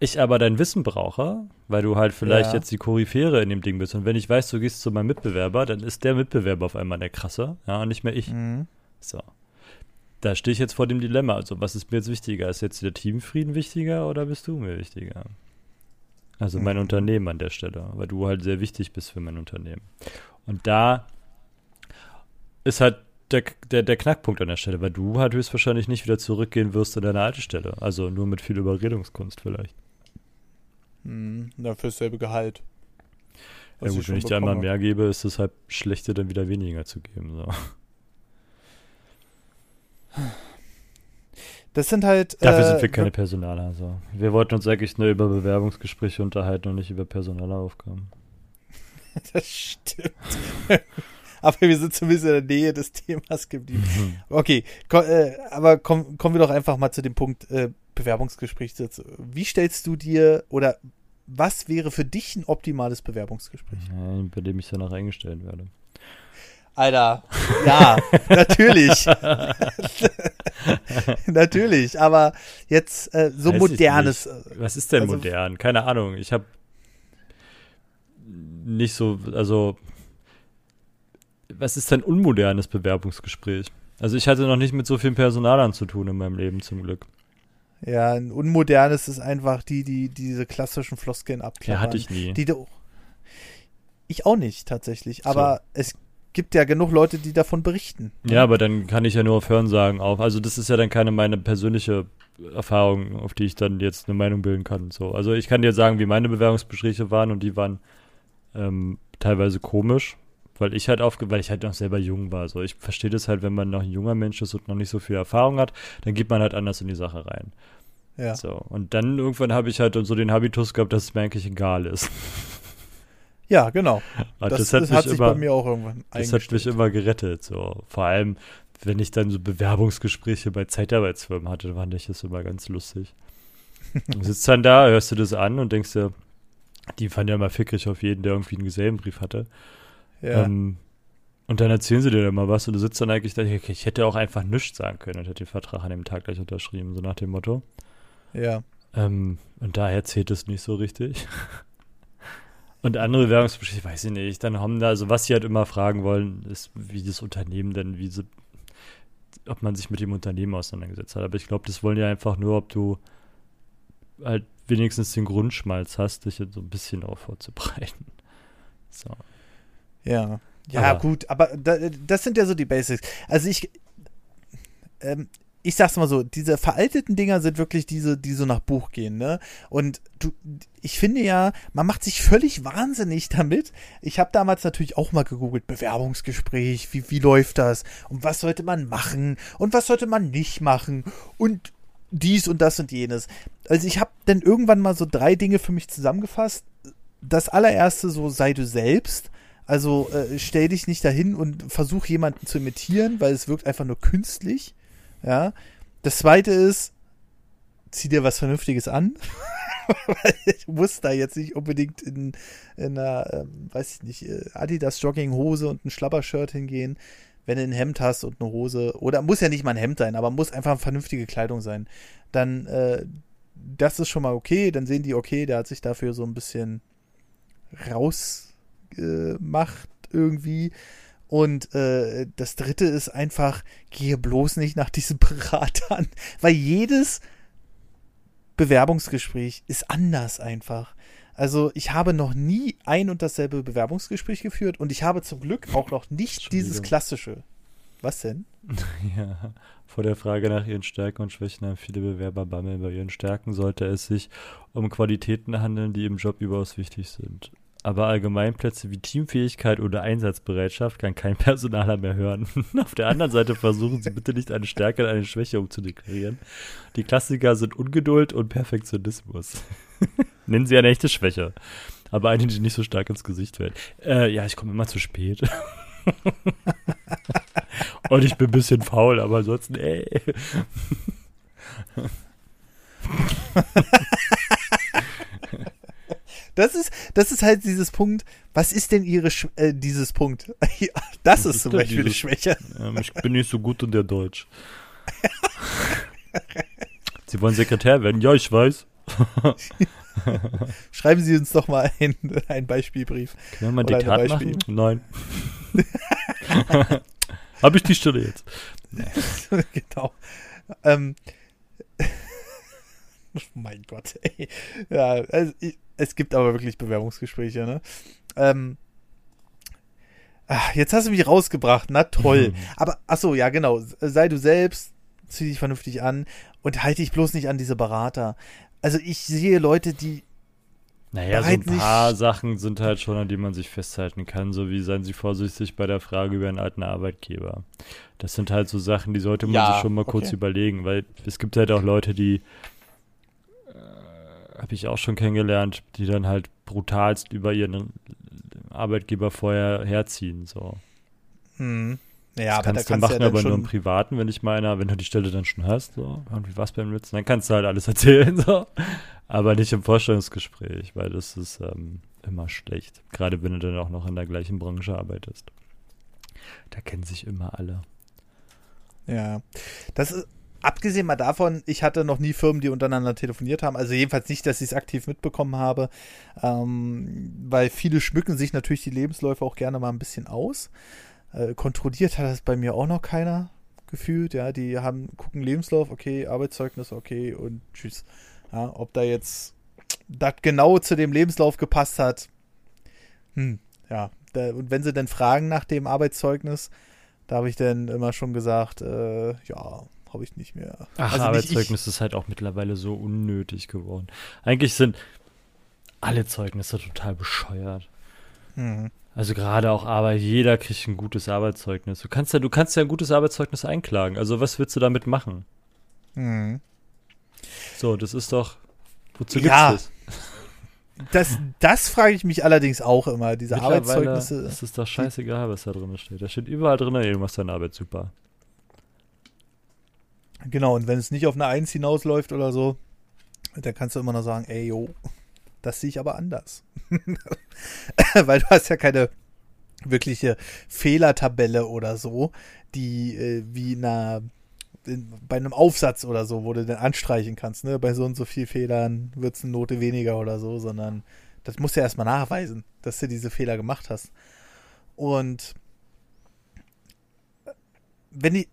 [SPEAKER 2] ich aber dein Wissen brauche, weil du halt vielleicht ja. jetzt die Koryphäre in dem Ding bist. Und wenn ich weiß, du gehst zu meinem Mitbewerber, dann ist der Mitbewerber auf einmal der krasse, ja, und nicht mehr ich. Mhm. So. Da stehe ich jetzt vor dem Dilemma. Also, was ist mir jetzt wichtiger? Ist jetzt der Teamfrieden wichtiger oder bist du mir wichtiger? Also mein mhm. Unternehmen an der Stelle, weil du halt sehr wichtig bist für mein Unternehmen. Und da ist halt der, der, der Knackpunkt an der Stelle, weil du halt höchstwahrscheinlich nicht wieder zurückgehen wirst an deine alte Stelle. Also nur mit viel Überredungskunst vielleicht.
[SPEAKER 1] Hm, ja, fürs selbe Gehalt.
[SPEAKER 2] Ja gut, wenn ich dir einmal mehr gebe, ist es halt schlechter, dann wieder weniger zu geben. So.
[SPEAKER 1] Das sind halt.
[SPEAKER 2] Dafür äh, sind wir keine Personaler. So. Wir wollten uns eigentlich nur über Bewerbungsgespräche unterhalten und nicht über Personalaufgaben.
[SPEAKER 1] das stimmt. aber wir sind zumindest in der Nähe des Themas geblieben. Mhm. Okay, komm, äh, aber komm, kommen wir doch einfach mal zu dem Punkt äh, Bewerbungsgespräch. Wie stellst du dir oder was wäre für dich ein optimales Bewerbungsgespräch?
[SPEAKER 2] Ja, bei dem ich danach eingestellt werde.
[SPEAKER 1] Alter, ja, natürlich. natürlich, aber jetzt äh, so Weiß modernes.
[SPEAKER 2] Was ist denn also, modern? Keine Ahnung. Ich habe nicht so, also was ist denn unmodernes Bewerbungsgespräch? Also ich hatte noch nicht mit so vielen Personalern zu tun in meinem Leben zum Glück.
[SPEAKER 1] Ja, ein unmodernes ist einfach die, die diese klassischen Floskeln abklappern.
[SPEAKER 2] Ja, hatte ich nie.
[SPEAKER 1] Die, ich auch nicht tatsächlich, aber so. es gibt ja genug Leute, die davon berichten.
[SPEAKER 2] Ja, aber dann kann ich ja nur auf Hörensagen auf. Also das ist ja dann keine meine persönliche Erfahrung, auf die ich dann jetzt eine Meinung bilden kann. So. Also ich kann dir sagen, wie meine Bewerbungsgespräche waren und die waren ähm, teilweise komisch, weil ich halt aufge weil ich halt noch selber jung war. So, ich verstehe das halt, wenn man noch ein junger Mensch ist und noch nicht so viel Erfahrung hat, dann geht man halt anders in die Sache rein. Ja. So, und dann irgendwann habe ich halt so den Habitus gehabt, dass es mir eigentlich egal ist.
[SPEAKER 1] Ja, genau.
[SPEAKER 2] Das, das, hat, das hat sich immer, bei mir auch irgendwann Das hat mich immer gerettet. So. Vor allem, wenn ich dann so Bewerbungsgespräche bei Zeitarbeitsfirmen hatte, fand ich das immer ganz lustig. Du sitzt dann da, hörst du das an und denkst dir, die fanden ja mal fickrig auf jeden, der irgendwie einen Gesellenbrief hatte. Ja. Ähm, und dann erzählen sie dir dann mal was und du sitzt dann eigentlich da, ich hätte auch einfach nichts sagen können und hätte den Vertrag an dem Tag gleich unterschrieben, so nach dem Motto.
[SPEAKER 1] Ja.
[SPEAKER 2] Ähm, und daher zählt es nicht so richtig. und andere Bewerbungsgespräche, weiß ich nicht, dann haben da, also was sie halt immer fragen wollen, ist, wie das Unternehmen denn, wie sie, ob man sich mit dem Unternehmen auseinandergesetzt hat. Aber ich glaube, das wollen ja einfach nur, ob du halt wenigstens den Grundschmalz hast, dich jetzt so ein bisschen auch vorzubereiten. So.
[SPEAKER 1] Ja. Ja, aber, gut, aber da, das sind ja so die Basics. Also ich, ähm, ich sag's mal so, diese veralteten Dinger sind wirklich diese, die so nach Buch gehen, ne? Und du, ich finde ja, man macht sich völlig wahnsinnig damit. Ich habe damals natürlich auch mal gegoogelt, Bewerbungsgespräch, wie, wie läuft das? Und was sollte man machen? Und was sollte man nicht machen? Und dies und das und jenes. Also ich habe dann irgendwann mal so drei Dinge für mich zusammengefasst. Das allererste so, sei du selbst. Also äh, stell dich nicht dahin und versuch jemanden zu imitieren, weil es wirkt einfach nur künstlich. Ja. Das zweite ist, zieh dir was Vernünftiges an. ich muss da jetzt nicht unbedingt in, in einer, ähm, weiß ich nicht, äh, Adidas Jogginghose und ein Schlabbershirt hingehen. Wenn du ein Hemd hast und eine Hose, oder muss ja nicht mal ein Hemd sein, aber muss einfach vernünftige Kleidung sein, dann, äh, das ist schon mal okay. Dann sehen die, okay, der hat sich dafür so ein bisschen rausgemacht irgendwie. Und äh, das dritte ist einfach, gehe bloß nicht nach diesen Beratern, weil jedes Bewerbungsgespräch ist anders einfach. Also ich habe noch nie ein und dasselbe Bewerbungsgespräch geführt und ich habe zum Glück auch noch nicht dieses klassische. Was denn?
[SPEAKER 2] Ja, vor der Frage nach ihren Stärken und Schwächen haben viele Bewerber Bammel. Bei ihren Stärken sollte es sich um Qualitäten handeln, die im Job überaus wichtig sind. Aber Allgemeinplätze wie Teamfähigkeit oder Einsatzbereitschaft kann kein Personaler mehr hören. Auf der anderen Seite versuchen Sie bitte nicht eine Stärke in eine Schwäche umzudeklarieren. Die Klassiker sind Ungeduld und Perfektionismus. Nennen Sie eine echte Schwäche. Aber eine, die nicht so stark ins Gesicht fällt. Äh, ja, ich komme immer zu spät. und ich bin ein bisschen faul, aber ansonsten, ey.
[SPEAKER 1] Das ist, das ist halt dieses Punkt. Was ist denn ihre, Sch äh, dieses Punkt? das ist, ist zum Beispiel eine Schwäche.
[SPEAKER 2] Ja, ich bin nicht so gut in der Deutsch. Sie wollen Sekretär werden? Ja, ich weiß.
[SPEAKER 1] Schreiben Sie uns doch mal ein, einen Beispielbrief.
[SPEAKER 2] Können wir mal ein Diktat machen? Nein. Habe ich die Stelle jetzt.
[SPEAKER 1] genau. Ähm, oh mein Gott, ey. Ja, also ich, es gibt aber wirklich Bewerbungsgespräche, ne? Ähm, ach, jetzt hast du mich rausgebracht, na toll. aber, ach so, ja, genau. Sei du selbst, zieh dich vernünftig an und halte dich bloß nicht an diese Berater. Also ich sehe Leute, die
[SPEAKER 2] naja, so ein paar Sachen sind halt schon, an die man sich festhalten kann, so wie seien Sie vorsichtig bei der Frage über einen alten Arbeitgeber. Das sind halt so Sachen, die sollte man ja, sich schon mal kurz überlegen, weil es gibt halt auch Leute, die habe ich auch schon kennengelernt, die dann halt brutalst über ihren Arbeitgeber vorher herziehen. So.
[SPEAKER 1] Hm.
[SPEAKER 2] Ja, das aber kannst da du machen, ja aber nur im Privaten, wenn ich meiner, wenn du die Stelle dann schon hast, so, irgendwie was beim Ritzen, dann kannst du halt alles erzählen, so. Aber nicht im Vorstellungsgespräch, weil das ist ähm, immer schlecht. Gerade wenn du dann auch noch in der gleichen Branche arbeitest. Da kennen sich immer alle.
[SPEAKER 1] Ja. Das ist, abgesehen mal davon, ich hatte noch nie Firmen, die untereinander telefoniert haben. Also jedenfalls nicht, dass ich es aktiv mitbekommen habe. Ähm, weil viele schmücken sich natürlich die Lebensläufe auch gerne mal ein bisschen aus. Äh, kontrolliert hat das bei mir auch noch keiner gefühlt. Ja, die haben, gucken Lebenslauf, okay, Arbeitszeugnis, okay und tschüss. Ja, ob da jetzt das genau zu dem Lebenslauf gepasst hat, hm, ja. Da, und wenn sie dann fragen nach dem Arbeitszeugnis, da habe ich dann immer schon gesagt, äh, ja, habe ich nicht mehr.
[SPEAKER 2] Ach, also Arbeitszeugnis ist halt auch mittlerweile so unnötig geworden. Eigentlich sind alle Zeugnisse total bescheuert. Mhm. Also gerade auch Arbeit, jeder kriegt ein gutes Arbeitszeugnis. Du kannst ja, du kannst ja ein gutes Arbeitszeugnis einklagen. Also was willst du damit machen? Mhm. So, das ist doch. Wozu ja. gibt's das?
[SPEAKER 1] Das, das frage ich mich allerdings auch immer, diese Arbeitszeugnisse.
[SPEAKER 2] Das ist doch scheißegal, was da drin steht. Da steht überall drin, irgendwas deine Arbeit super.
[SPEAKER 1] Genau, und wenn es nicht auf eine Eins hinausläuft oder so, dann kannst du immer noch sagen, ey, yo, das sehe ich aber anders. Weil du hast ja keine wirkliche Fehlertabelle oder so, die äh, wie na, in, bei einem Aufsatz oder so, wo du dann anstreichen kannst, ne? Bei so und so viel Fehlern wird es eine Note weniger oder so, sondern das musst du ja erstmal nachweisen, dass du diese Fehler gemacht hast. Und wenn die,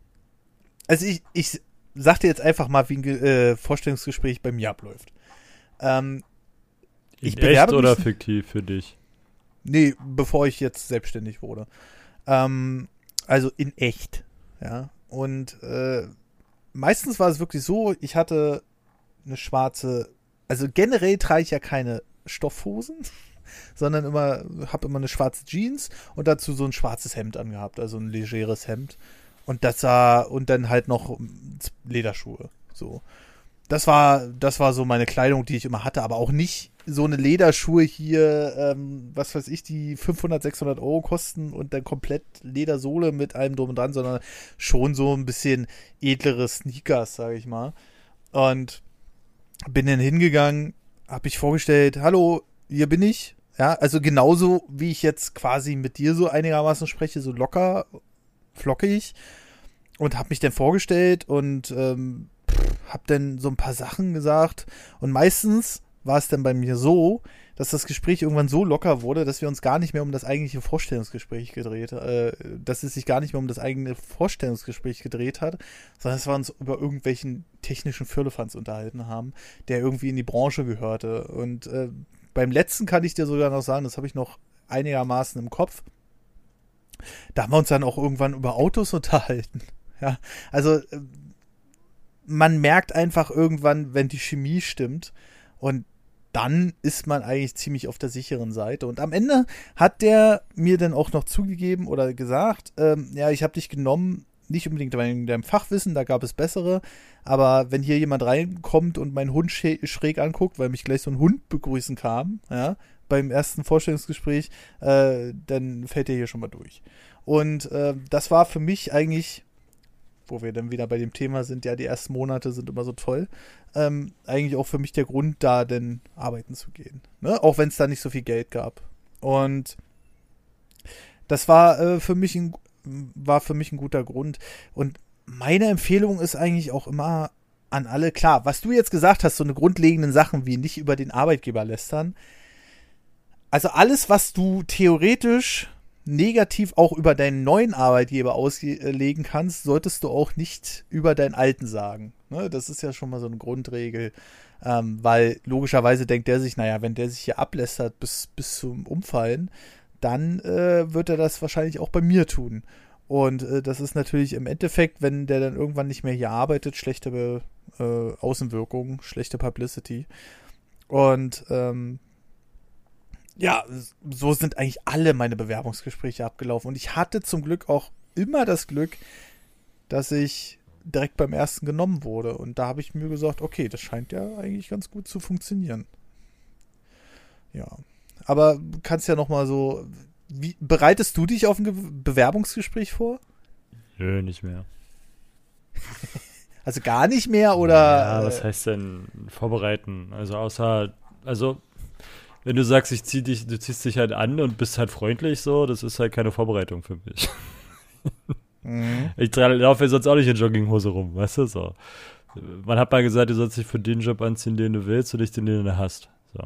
[SPEAKER 1] also ich, ich sag dir jetzt einfach mal, wie ein äh, Vorstellungsgespräch bei mir abläuft. Ähm,
[SPEAKER 2] In ich echt oder mich, fiktiv für dich?
[SPEAKER 1] Nee, bevor ich jetzt selbstständig wurde. Ähm, also in echt. Ja. Und äh, meistens war es wirklich so, ich hatte eine schwarze, also generell trage ich ja keine Stoffhosen, sondern immer, habe immer eine schwarze Jeans und dazu so ein schwarzes Hemd angehabt, also ein legeres Hemd. Und das sah, und dann halt noch Lederschuhe. So. Das war, das war so meine Kleidung, die ich immer hatte, aber auch nicht so eine Lederschuhe hier, ähm, was weiß ich, die 500, 600 Euro kosten und dann komplett Ledersohle mit allem drum und dran, sondern schon so ein bisschen edlere Sneakers, sage ich mal. Und bin dann hingegangen, habe ich vorgestellt, hallo, hier bin ich. Ja, also genauso wie ich jetzt quasi mit dir so einigermaßen spreche, so locker, flockig. Und habe mich dann vorgestellt und ähm, habe dann so ein paar Sachen gesagt. Und meistens war es dann bei mir so, dass das Gespräch irgendwann so locker wurde, dass wir uns gar nicht mehr um das eigentliche Vorstellungsgespräch gedreht, äh, dass es sich gar nicht mehr um das eigene Vorstellungsgespräch gedreht hat, sondern dass wir uns über irgendwelchen technischen Firlefanz unterhalten haben, der irgendwie in die Branche gehörte. Und äh, beim letzten kann ich dir sogar noch sagen, das habe ich noch einigermaßen im Kopf. Da haben wir uns dann auch irgendwann über Autos unterhalten. Ja, also äh, man merkt einfach irgendwann, wenn die Chemie stimmt. Und dann ist man eigentlich ziemlich auf der sicheren Seite. Und am Ende hat der mir dann auch noch zugegeben oder gesagt, ähm, ja, ich habe dich genommen, nicht unbedingt wegen deinem Fachwissen, da gab es bessere, aber wenn hier jemand reinkommt und meinen Hund schräg anguckt, weil mich gleich so ein Hund begrüßen kam, ja, beim ersten Vorstellungsgespräch, äh, dann fällt der hier schon mal durch. Und äh, das war für mich eigentlich wo wir dann wieder bei dem Thema sind, ja, die ersten Monate sind immer so toll, ähm, eigentlich auch für mich der Grund, da denn arbeiten zu gehen. Ne? Auch wenn es da nicht so viel Geld gab. Und das war äh, für mich ein war für mich ein guter Grund. Und meine Empfehlung ist eigentlich auch immer an alle, klar, was du jetzt gesagt hast, so eine grundlegenden Sachen wie nicht über den Arbeitgeber lästern. Also alles, was du theoretisch negativ auch über deinen neuen Arbeitgeber auslegen kannst, solltest du auch nicht über deinen alten sagen. Ne? Das ist ja schon mal so eine Grundregel. Ähm, weil logischerweise denkt der sich, naja, wenn der sich hier ablästert bis, bis zum Umfallen, dann äh, wird er das wahrscheinlich auch bei mir tun. Und äh, das ist natürlich im Endeffekt, wenn der dann irgendwann nicht mehr hier arbeitet, schlechte äh, Außenwirkungen, schlechte Publicity. Und ähm, ja, so sind eigentlich alle meine Bewerbungsgespräche abgelaufen. Und ich hatte zum Glück auch immer das Glück, dass ich direkt beim ersten genommen wurde. Und da habe ich mir gesagt, okay, das scheint ja eigentlich ganz gut zu funktionieren. Ja. Aber du kannst ja noch mal so, wie, bereitest du dich auf ein Ge Bewerbungsgespräch vor?
[SPEAKER 2] Nö, nicht mehr.
[SPEAKER 1] also gar nicht mehr oder?
[SPEAKER 2] Ja, was heißt denn vorbereiten? Also außer, also wenn du sagst, ich zieh dich, du ziehst dich halt an und bist halt freundlich so, das ist halt keine Vorbereitung für mich. Mhm. Ich laufe sonst auch nicht in Jogginghose rum, weißt du so. Man hat mal gesagt, du sollst dich für den Job anziehen, den du willst und nicht den, den du hast. So.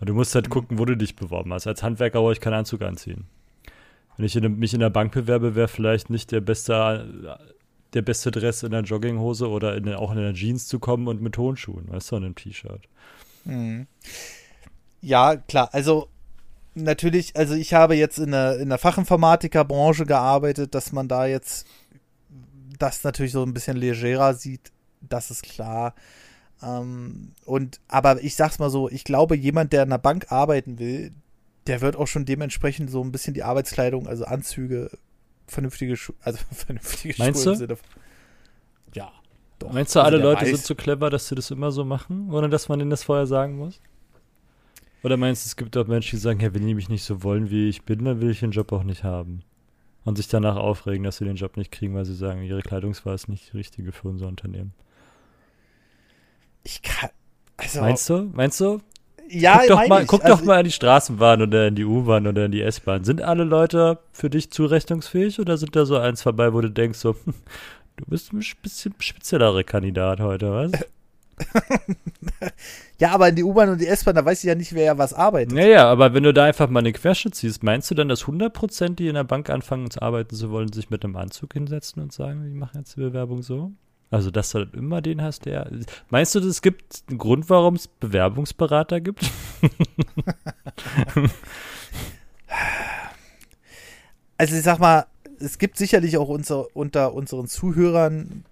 [SPEAKER 2] Und du musst halt mhm. gucken, wo du dich beworben hast. Als Handwerker brauche ich keinen Anzug anziehen. Wenn ich in, mich in der Bank bewerbe, wäre vielleicht nicht der beste, der beste Dress in der Jogginghose oder in, auch in der Jeans zu kommen und mit Tonschuhen, weißt du, und einem T-Shirt. Mhm.
[SPEAKER 1] Ja, klar. Also natürlich, also ich habe jetzt in der, in der Fachinformatikerbranche gearbeitet, dass man da jetzt das natürlich so ein bisschen legerer sieht, das ist klar. Ähm, und aber ich sag's mal so, ich glaube, jemand, der in einer Bank arbeiten will, der wird auch schon dementsprechend so ein bisschen die Arbeitskleidung, also Anzüge, vernünftige Schuhe, also vernünftige
[SPEAKER 2] Meinst Schuhe du? Ja. Doch. Meinst du, alle also Leute weiß, sind so clever, dass sie das immer so machen, ohne dass man ihnen das vorher sagen muss? Oder meinst du, es gibt auch Menschen, die sagen, ja, wenn die mich nicht so wollen, wie ich bin, dann will ich den Job auch nicht haben. Und sich danach aufregen, dass sie den Job nicht kriegen, weil sie sagen, ihre Kleidungswahl ist nicht die richtige für unser Unternehmen.
[SPEAKER 1] Ich kann. Also,
[SPEAKER 2] meinst du? Meinst du?
[SPEAKER 1] Ja,
[SPEAKER 2] guck doch, mal, guck also, doch mal in die Straßenbahn oder in die U-Bahn oder in die S-Bahn. Sind alle Leute für dich zurechnungsfähig oder sind da so eins vorbei, wo du denkst, so, hm, du bist ein bisschen speziellerer Kandidat heute, was?
[SPEAKER 1] ja, aber in die U-Bahn und die S-Bahn, da weiß ich ja nicht, wer ja was arbeitet.
[SPEAKER 2] Ja, ja, aber wenn du da einfach mal eine Querschnitt ziehst, meinst du dann, dass 100% die in der Bank anfangen zu arbeiten zu wollen, sich mit einem Anzug hinsetzen und sagen, ich mache jetzt die Bewerbung so? Also, dass du immer den hast, der. Meinst du, es gibt einen Grund, warum es Bewerbungsberater gibt?
[SPEAKER 1] also, ich sag mal, es gibt sicherlich auch unser, unter unseren Zuhörern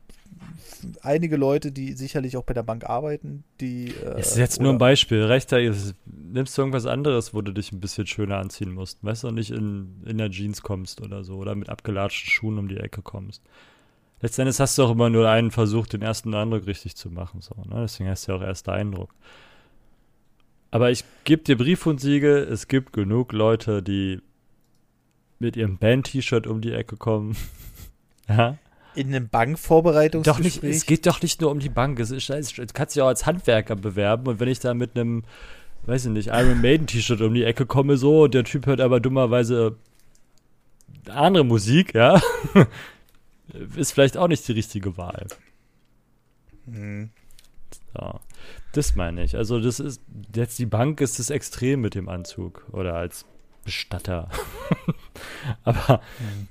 [SPEAKER 1] einige Leute, die sicherlich auch bei der Bank arbeiten, die.
[SPEAKER 2] Äh, das ist jetzt nur ein Beispiel. Rechter, nimmst du irgendwas anderes, wo du dich ein bisschen schöner anziehen musst. Weißt du, nicht in, in der Jeans kommst oder so oder mit abgelatschten Schuhen um die Ecke kommst. Letztendlich hast du auch immer nur einen Versuch, den ersten Eindruck richtig zu machen. So, ne? Deswegen du ja auch erster Eindruck. Aber ich gebe dir Brief und Siegel, es gibt genug Leute, die mit ihrem Band-T-Shirt um die Ecke kommen.
[SPEAKER 1] ja in einem Bankvorbereitungsgespräch?
[SPEAKER 2] Doch nicht, es geht doch nicht nur um die Bank. Es ist, du kannst dich auch als Handwerker bewerben und wenn ich da mit einem, weiß ich nicht, Iron Maiden T-Shirt um die Ecke komme so und der Typ hört aber dummerweise andere Musik, ja, ist vielleicht auch nicht die richtige Wahl. Mhm. So. Das meine ich. Also das ist jetzt die Bank ist das Extrem mit dem Anzug oder als Bestatter. aber mhm.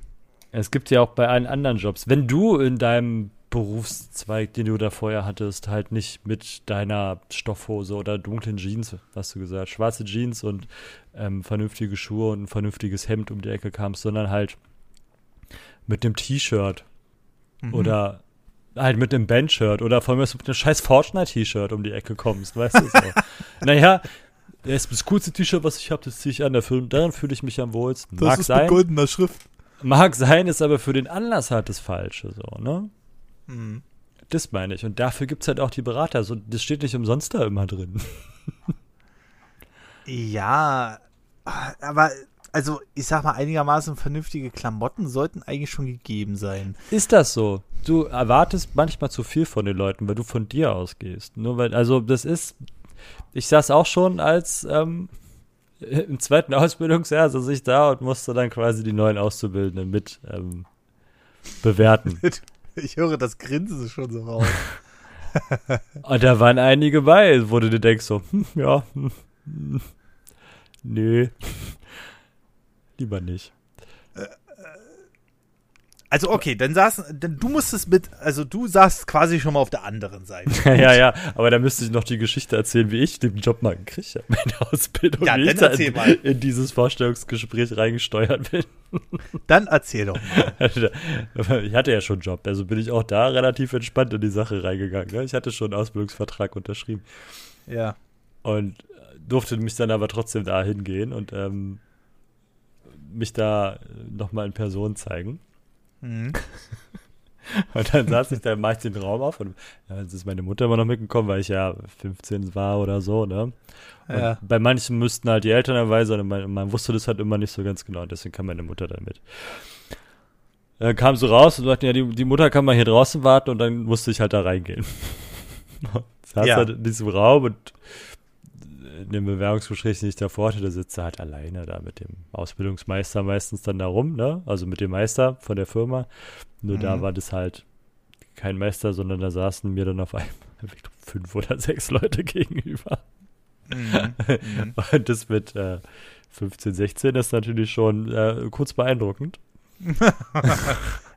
[SPEAKER 2] Es gibt ja auch bei allen anderen Jobs, wenn du in deinem Berufszweig, den du da vorher hattest, halt nicht mit deiner Stoffhose oder dunklen Jeans, hast du gesagt, schwarze Jeans und ähm, vernünftige Schuhe und ein vernünftiges Hemd um die Ecke kamst, sondern halt mit einem T-Shirt mhm. oder halt mit einem Bandshirt oder vor allem mit einem scheiß Fortnite-T-Shirt um die Ecke kommst, weißt du so. naja, das ist das coolste T-Shirt, was ich habe, das ziehe ich an, daran fühle ich mich am wohlsten.
[SPEAKER 1] Das Mag ist sein. mit goldener Schrift.
[SPEAKER 2] Mag sein, ist aber für den Anlass halt das Falsche, so, ne? Mhm. Das meine ich. Und dafür gibt es halt auch die Berater. So, das steht nicht umsonst da immer drin.
[SPEAKER 1] ja, aber also ich sag mal, einigermaßen vernünftige Klamotten sollten eigentlich schon gegeben sein.
[SPEAKER 2] Ist das so? Du erwartest manchmal zu viel von den Leuten, weil du von dir ausgehst. Nur weil, also das ist, ich saß auch schon als ähm, im zweiten Ausbildungsjahr saß ich da und musste dann quasi die neuen Auszubildenden mit ähm, bewerten.
[SPEAKER 1] Ich höre das Grinsen schon so raus.
[SPEAKER 2] und da waren einige bei, wo du dir denkst so, hm, ja, hm, hm, nö, lieber nicht.
[SPEAKER 1] Also okay, dann saß, dann du musstest mit, also du saßt quasi schon mal auf der anderen Seite.
[SPEAKER 2] ja, ja, aber da müsste ich noch die Geschichte erzählen, wie ich den Job mal gekriegt habe, meine Ausbildung, ja, wie dann ich in, mal. in dieses Vorstellungsgespräch reingesteuert bin.
[SPEAKER 1] Dann erzähl doch
[SPEAKER 2] mal. Ich hatte ja schon einen Job, also bin ich auch da relativ entspannt in die Sache reingegangen. Ne? Ich hatte schon einen Ausbildungsvertrag unterschrieben.
[SPEAKER 1] Ja.
[SPEAKER 2] Und durfte mich dann aber trotzdem da hingehen und ähm, mich da nochmal in Person zeigen. Mhm. Und dann saß ich da, mach ich den Raum auf und ja, jetzt ist meine Mutter immer noch mitgekommen, weil ich ja 15 war oder so, ne? Ja. Bei manchen müssten halt die Eltern dabei sein und man, man, wusste das halt immer nicht so ganz genau, deswegen kam meine Mutter dann mit. Dann kam sie raus und sagte, ja, die, die Mutter kann mal hier draußen warten und dann musste ich halt da reingehen. saß ja. halt in diesem Raum und in dem Bewerbungsgespräch, den ich davor hatte, da sitzt er halt alleine da mit dem Ausbildungsmeister meistens dann da rum, ne? Also mit dem Meister von der Firma. Nur mhm. da war das halt kein Meister, sondern da saßen mir dann auf einmal fünf oder sechs Leute gegenüber. Mhm. Mhm. Und das mit äh, 15, 16 ist natürlich schon äh, kurz beeindruckend.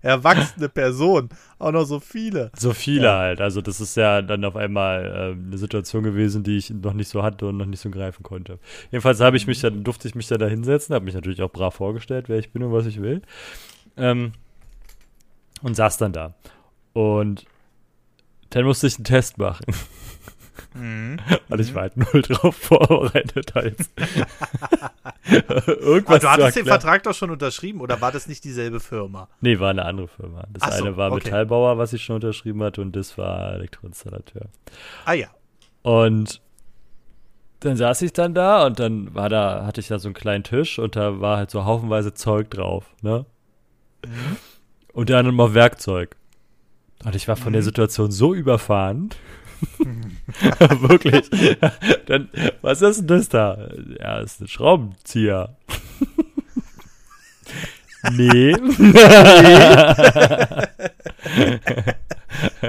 [SPEAKER 1] Erwachsene Person, auch noch so viele.
[SPEAKER 2] So viele ja. halt. Also das ist ja dann auf einmal äh, eine Situation gewesen, die ich noch nicht so hatte und noch nicht so greifen konnte. Jedenfalls habe ich mich dann, durfte ich mich da hinsetzen, habe mich natürlich auch brav vorgestellt, wer ich bin und was ich will. Ähm, und saß dann da. Und dann musste ich einen Test machen. Mhm. Und ich war halt null drauf vorbereitet halt.
[SPEAKER 1] Irgendwas Aber du hattest den Vertrag doch schon unterschrieben oder war das nicht dieselbe Firma?
[SPEAKER 2] Nee, war eine andere Firma. Das Ach eine war okay. Metallbauer, was ich schon unterschrieben hatte, und das war Elektroinstallateur.
[SPEAKER 1] Ah ja.
[SPEAKER 2] Und dann saß ich dann da und dann war da, hatte ich da so einen kleinen Tisch und da war halt so haufenweise Zeug drauf, ne? Mhm. Und dann immer Werkzeug. Und ich war von mhm. der Situation so überfahren. Wirklich. Dann, was ist denn das da? Ja, ist ein Schraubenzieher. nee.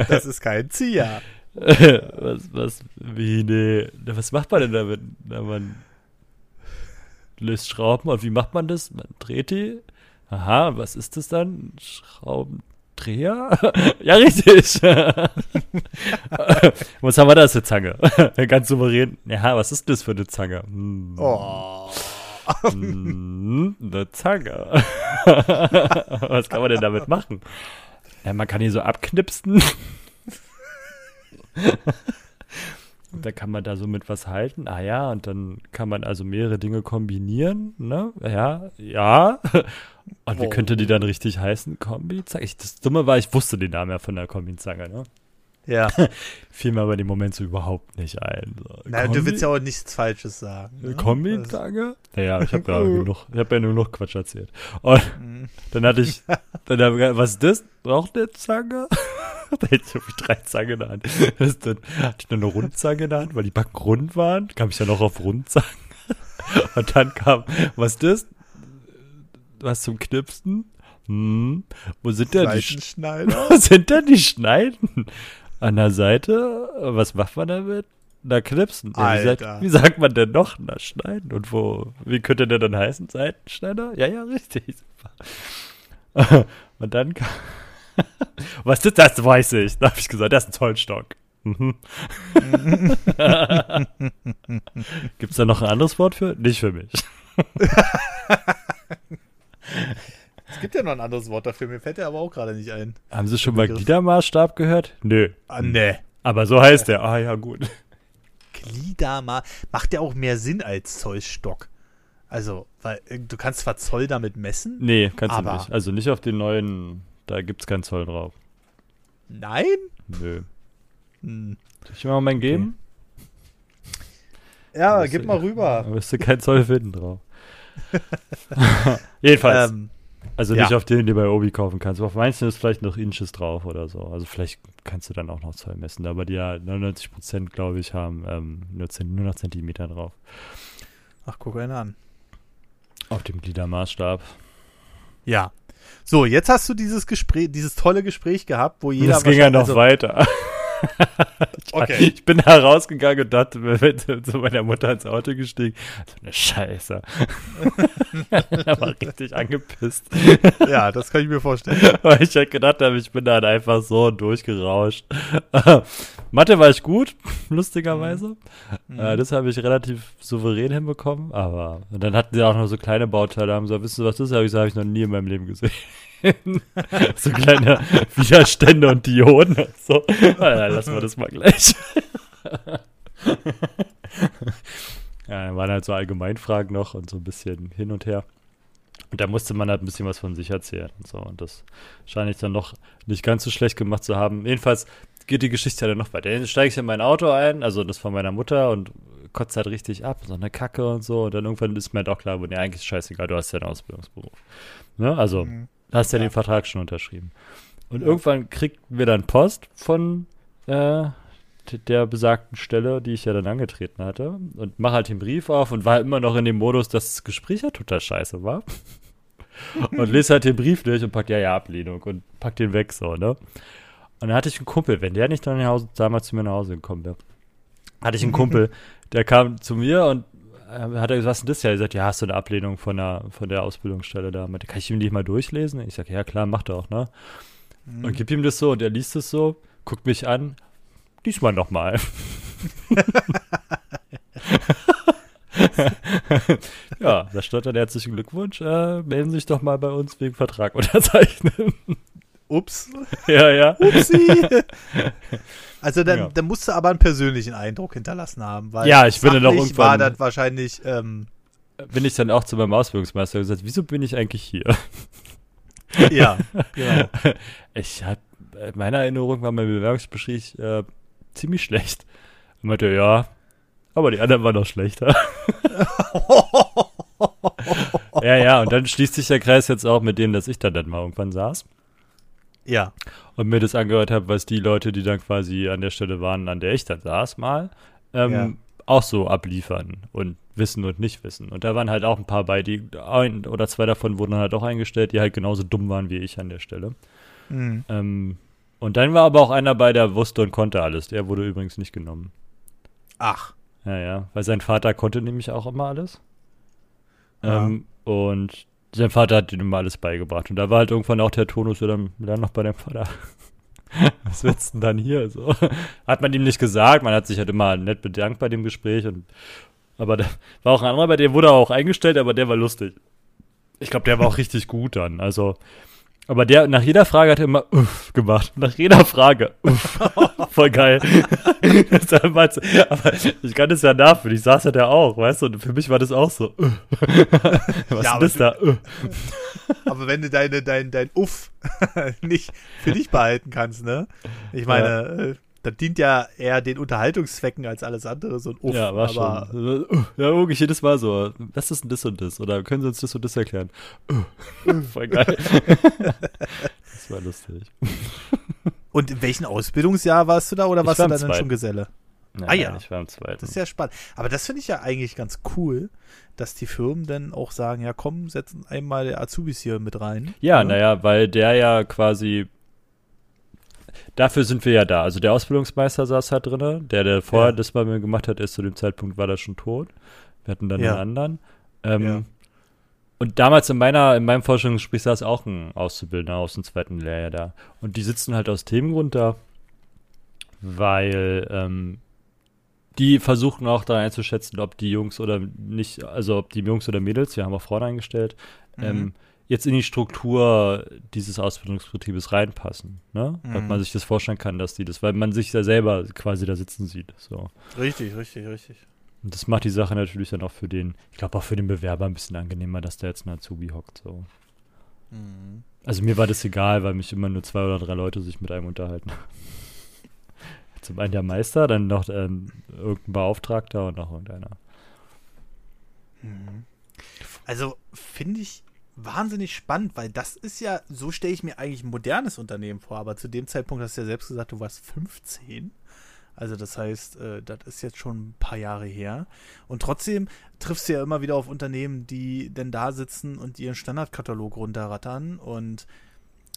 [SPEAKER 1] das ist kein Zieher.
[SPEAKER 2] was, was, wie, nee. Was macht man denn damit? Na, man löst Schrauben und wie macht man das? Man dreht die. Aha, was ist das dann? Schrauben. Dreher? ja, richtig. was haben wir da für eine Zange? Ganz souverän. Ja, was ist das für eine Zange? Hm. Oh. Hm, eine Zange. was kann man denn damit machen? Ja, man kann hier so abknipsen. Dann kann man da so mit was halten. Ah ja, und dann kann man also mehrere Dinge kombinieren. Ne? Ja, ja. Und wie könnte die dann richtig heißen? Kombi-Zange? Das Dumme war, ich wusste den Namen ja von der Kombi-Zange, ne?
[SPEAKER 1] Ja.
[SPEAKER 2] Fiel mir aber im Moment so überhaupt nicht ein. So,
[SPEAKER 1] Na, du willst ja auch nichts Falsches sagen.
[SPEAKER 2] Ne? Kombi-Zange? Naja, ich habe ja, genug, hab ja nur noch Quatsch erzählt. Und mhm. dann hatte ich, dann hab ich, was ist das? Braucht eine Zange? da hätte ich drei Zangen in der Hand. Das, dann hatte ich nur eine Rundzange in der Hand, weil die Backen rund waren. Kam ich ja noch auf Rundzangen. Und dann kam, was ist das? Was zum Knipsen? Hm, wo sind denn die Schneider? Wo sind denn die Schneiden? An der Seite? Was macht man damit? Na, knipsen. Ja, wie, sagt, wie, sagt, man denn noch? Na, schneiden. Und wo? Wie könnte der dann heißen? Seitenschneider? Ja, ja, richtig. Und dann kam. Was ist das? Weiß ich. Da habe ich gesagt, das ist ein Zollstock. Mhm. Gibt es da noch ein anderes Wort für? Nicht für mich.
[SPEAKER 1] Es gibt ja noch ein anderes Wort dafür, mir fällt der aber auch gerade nicht ein.
[SPEAKER 2] Haben Sie schon mal Gliedermaßstab gehört? Nö.
[SPEAKER 1] Ah, nee.
[SPEAKER 2] Aber so heißt der. Ah ja, gut.
[SPEAKER 1] Gliedermaß macht ja auch mehr Sinn als Zollstock. Also, weil äh, du kannst zwar Zoll damit messen.
[SPEAKER 2] Nee, kannst du nicht. Also nicht auf den neuen da gibt es keinen Zoll drauf.
[SPEAKER 1] Nein?
[SPEAKER 2] Nö. Hm. Soll ich mal meinen geben?
[SPEAKER 1] Ja, gib mal rüber.
[SPEAKER 2] Da wirst du keinen Zoll finden drauf. Jedenfalls. Ähm, also nicht ja. auf den, den du bei Obi kaufen kannst. Auf manchen ist vielleicht noch Inches drauf oder so. Also vielleicht kannst du dann auch noch Zoll messen. Aber die ja 99 Prozent, glaube ich, haben ähm, nur, nur noch Zentimeter drauf.
[SPEAKER 1] Ach, guck einen an.
[SPEAKER 2] Auf dem Gliedermaßstab.
[SPEAKER 1] Ja, so, jetzt hast du dieses Gespräch, dieses tolle Gespräch gehabt, wo jeder.
[SPEAKER 2] Das ging ja noch also, weiter. Okay. Ich bin da rausgegangen und dachte, bin zu meiner Mutter ins Auto gestiegen. So eine Scheiße. er war richtig angepisst.
[SPEAKER 1] Ja, das kann ich mir vorstellen.
[SPEAKER 2] Weil ich halt gedacht habe, ich bin dann einfach so durchgerauscht. Mathe war ich gut, lustigerweise. Mhm. Äh, das habe ich relativ souverän hinbekommen. Aber und dann hatten sie auch noch so kleine Bauteile. Haben so, wissen Sie, was das ist? Habe ich, hab ich noch nie in meinem Leben gesehen. so kleine Widerstände und Dioden und so. Na, lassen wir das mal gleich. ja, dann waren halt so Allgemeinfragen noch und so ein bisschen hin und her. Und da musste man halt ein bisschen was von sich erzählen und so. Und das scheine ich dann noch nicht ganz so schlecht gemacht zu haben. Jedenfalls geht die Geschichte ja dann noch weiter. Dann steige ich in mein Auto ein, also das von meiner Mutter und kotzt halt richtig ab, so eine Kacke und so. Und dann irgendwann ist mir halt auch klar, nee, eigentlich ist scheißegal, du hast ja einen Ausbildungsberuf. Ne? Also, mhm. Hast ja, ja, den Vertrag schon unterschrieben. Und ja. irgendwann kriegten wir dann Post von äh, der besagten Stelle, die ich ja dann angetreten hatte. Und mache halt den Brief auf und war immer noch in dem Modus, dass das Gespräch ja total scheiße war. und lese halt den Brief durch und pack ja, ja, Ablehnung und pack den weg, so, ne? Und dann hatte ich einen Kumpel, wenn der nicht dann damals zu mir nach Hause gekommen wäre, hatte ich einen Kumpel, der kam zu mir und hat er gesagt, was ist denn das ja? Er sagt, ja, hast du eine Ablehnung von der, von der Ausbildungsstelle da? Meinte, kann ich ihm die mal durchlesen? Ich sage, ja klar, mach doch, ne? Mhm. Und gib ihm das so und er liest es so, guckt mich an, diesmal nochmal. ja, da stand dann herzlichen Glückwunsch. Äh, melden Sie sich doch mal bei uns wegen Vertrag unterzeichnen.
[SPEAKER 1] Ups.
[SPEAKER 2] Ja, ja.
[SPEAKER 1] Upsi. Also dann, ja. dann musst du aber einen persönlichen Eindruck hinterlassen haben. Weil
[SPEAKER 2] ja, ich bin dann auch irgendwann.
[SPEAKER 1] war das wahrscheinlich. Ähm,
[SPEAKER 2] bin ich dann auch zu meinem Ausbildungsmeister gesagt, wieso bin ich eigentlich hier?
[SPEAKER 1] Ja, genau.
[SPEAKER 2] Ich habe, meine Erinnerung war mein Bewerbungsgespräch äh, ziemlich schlecht. Ich meinte, ja, aber die anderen waren noch schlechter. ja, ja, und dann schließt sich der Kreis jetzt auch mit dem, dass ich da dann mal irgendwann saß.
[SPEAKER 1] Ja.
[SPEAKER 2] Und mir das angehört habe, was die Leute, die dann quasi an der Stelle waren, an der ich dann saß, mal, ähm, ja. auch so abliefern und wissen und nicht wissen. Und da waren halt auch ein paar bei, die ein oder zwei davon wurden halt auch eingestellt, die halt genauso dumm waren wie ich an der Stelle. Mhm. Ähm, und dann war aber auch einer bei, der wusste und konnte alles. Der wurde übrigens nicht genommen.
[SPEAKER 1] Ach.
[SPEAKER 2] Ja, ja. Weil sein Vater konnte nämlich auch immer alles. Ja. Ähm, und sein Vater hat ihm immer alles beigebracht. Und da war halt irgendwann auch der Tonus, ja, dann lern noch bei deinem Vater. Was willst du denn dann hier? So. Hat man ihm nicht gesagt, man hat sich halt immer nett bedankt bei dem Gespräch und aber da war auch ein anderer, bei dem wurde er auch eingestellt, aber der war lustig. Ich glaube, der war auch richtig gut dann. Also, aber der, nach jeder Frage hat er immer uff gemacht. Nach jeder Frage. Uff. Voll geil. aber ich kann das ja nachfühlen. Ich saß ja da auch, weißt du? Und für mich war das auch so. Was ja, ist da?
[SPEAKER 1] aber wenn du deine, dein, dein Uff nicht für dich behalten kannst, ne? Ich meine. Äh, das dient ja eher den Unterhaltungszwecken als alles andere, so ein Uff.
[SPEAKER 2] Ja, war aber, schon. Ja, wirklich jedes Mal so, was ist denn das und das? Oder können Sie uns das und das erklären? Voll geil. das war lustig.
[SPEAKER 1] Und in welchem Ausbildungsjahr warst du da oder warst war du dann schon Geselle?
[SPEAKER 2] Nein, ah ja, ich war im zweiten.
[SPEAKER 1] Das ist ja spannend. Aber das finde ich ja eigentlich ganz cool, dass die Firmen dann auch sagen, ja komm, setzen einmal Azubis hier mit rein.
[SPEAKER 2] Ja, ja. naja, weil der ja quasi dafür sind wir ja da. Also der Ausbildungsmeister saß da drin, der, der vorher ja. das bei mir gemacht hat, ist zu dem Zeitpunkt war da schon tot. Wir hatten dann ja. einen anderen. Ähm, ja. Und damals in meiner, in meinem Forschungsgespräch saß auch ein Auszubildender aus dem zweiten Lehrjahr da. Und die sitzen halt aus dem Grund da, weil ähm, die versuchen auch da einzuschätzen, ob die Jungs oder nicht, also ob die Jungs oder Mädels, wir haben auch Frauen eingestellt, mhm. ähm, jetzt in die Struktur dieses Ausbildungsbetriebes reinpassen. Ne? Mhm. Ob man sich das vorstellen kann, dass die das, weil man sich ja selber quasi da sitzen sieht. So.
[SPEAKER 1] Richtig, richtig, richtig.
[SPEAKER 2] Und das macht die Sache natürlich dann auch für den, ich glaube auch für den Bewerber ein bisschen angenehmer, dass da jetzt ein Azubi hockt. So. Mhm. Also mir war das egal, weil mich immer nur zwei oder drei Leute sich mit einem unterhalten. Zum einen der Meister, dann noch ähm, irgendein Beauftragter und noch irgendeiner.
[SPEAKER 1] Mhm. Also finde ich wahnsinnig spannend, weil das ist ja, so stelle ich mir eigentlich ein modernes Unternehmen vor, aber zu dem Zeitpunkt hast du ja selbst gesagt, du warst 15. Also das heißt, äh, das ist jetzt schon ein paar Jahre her. Und trotzdem triffst du ja immer wieder auf Unternehmen, die denn da sitzen und ihren Standardkatalog runterrattern. Und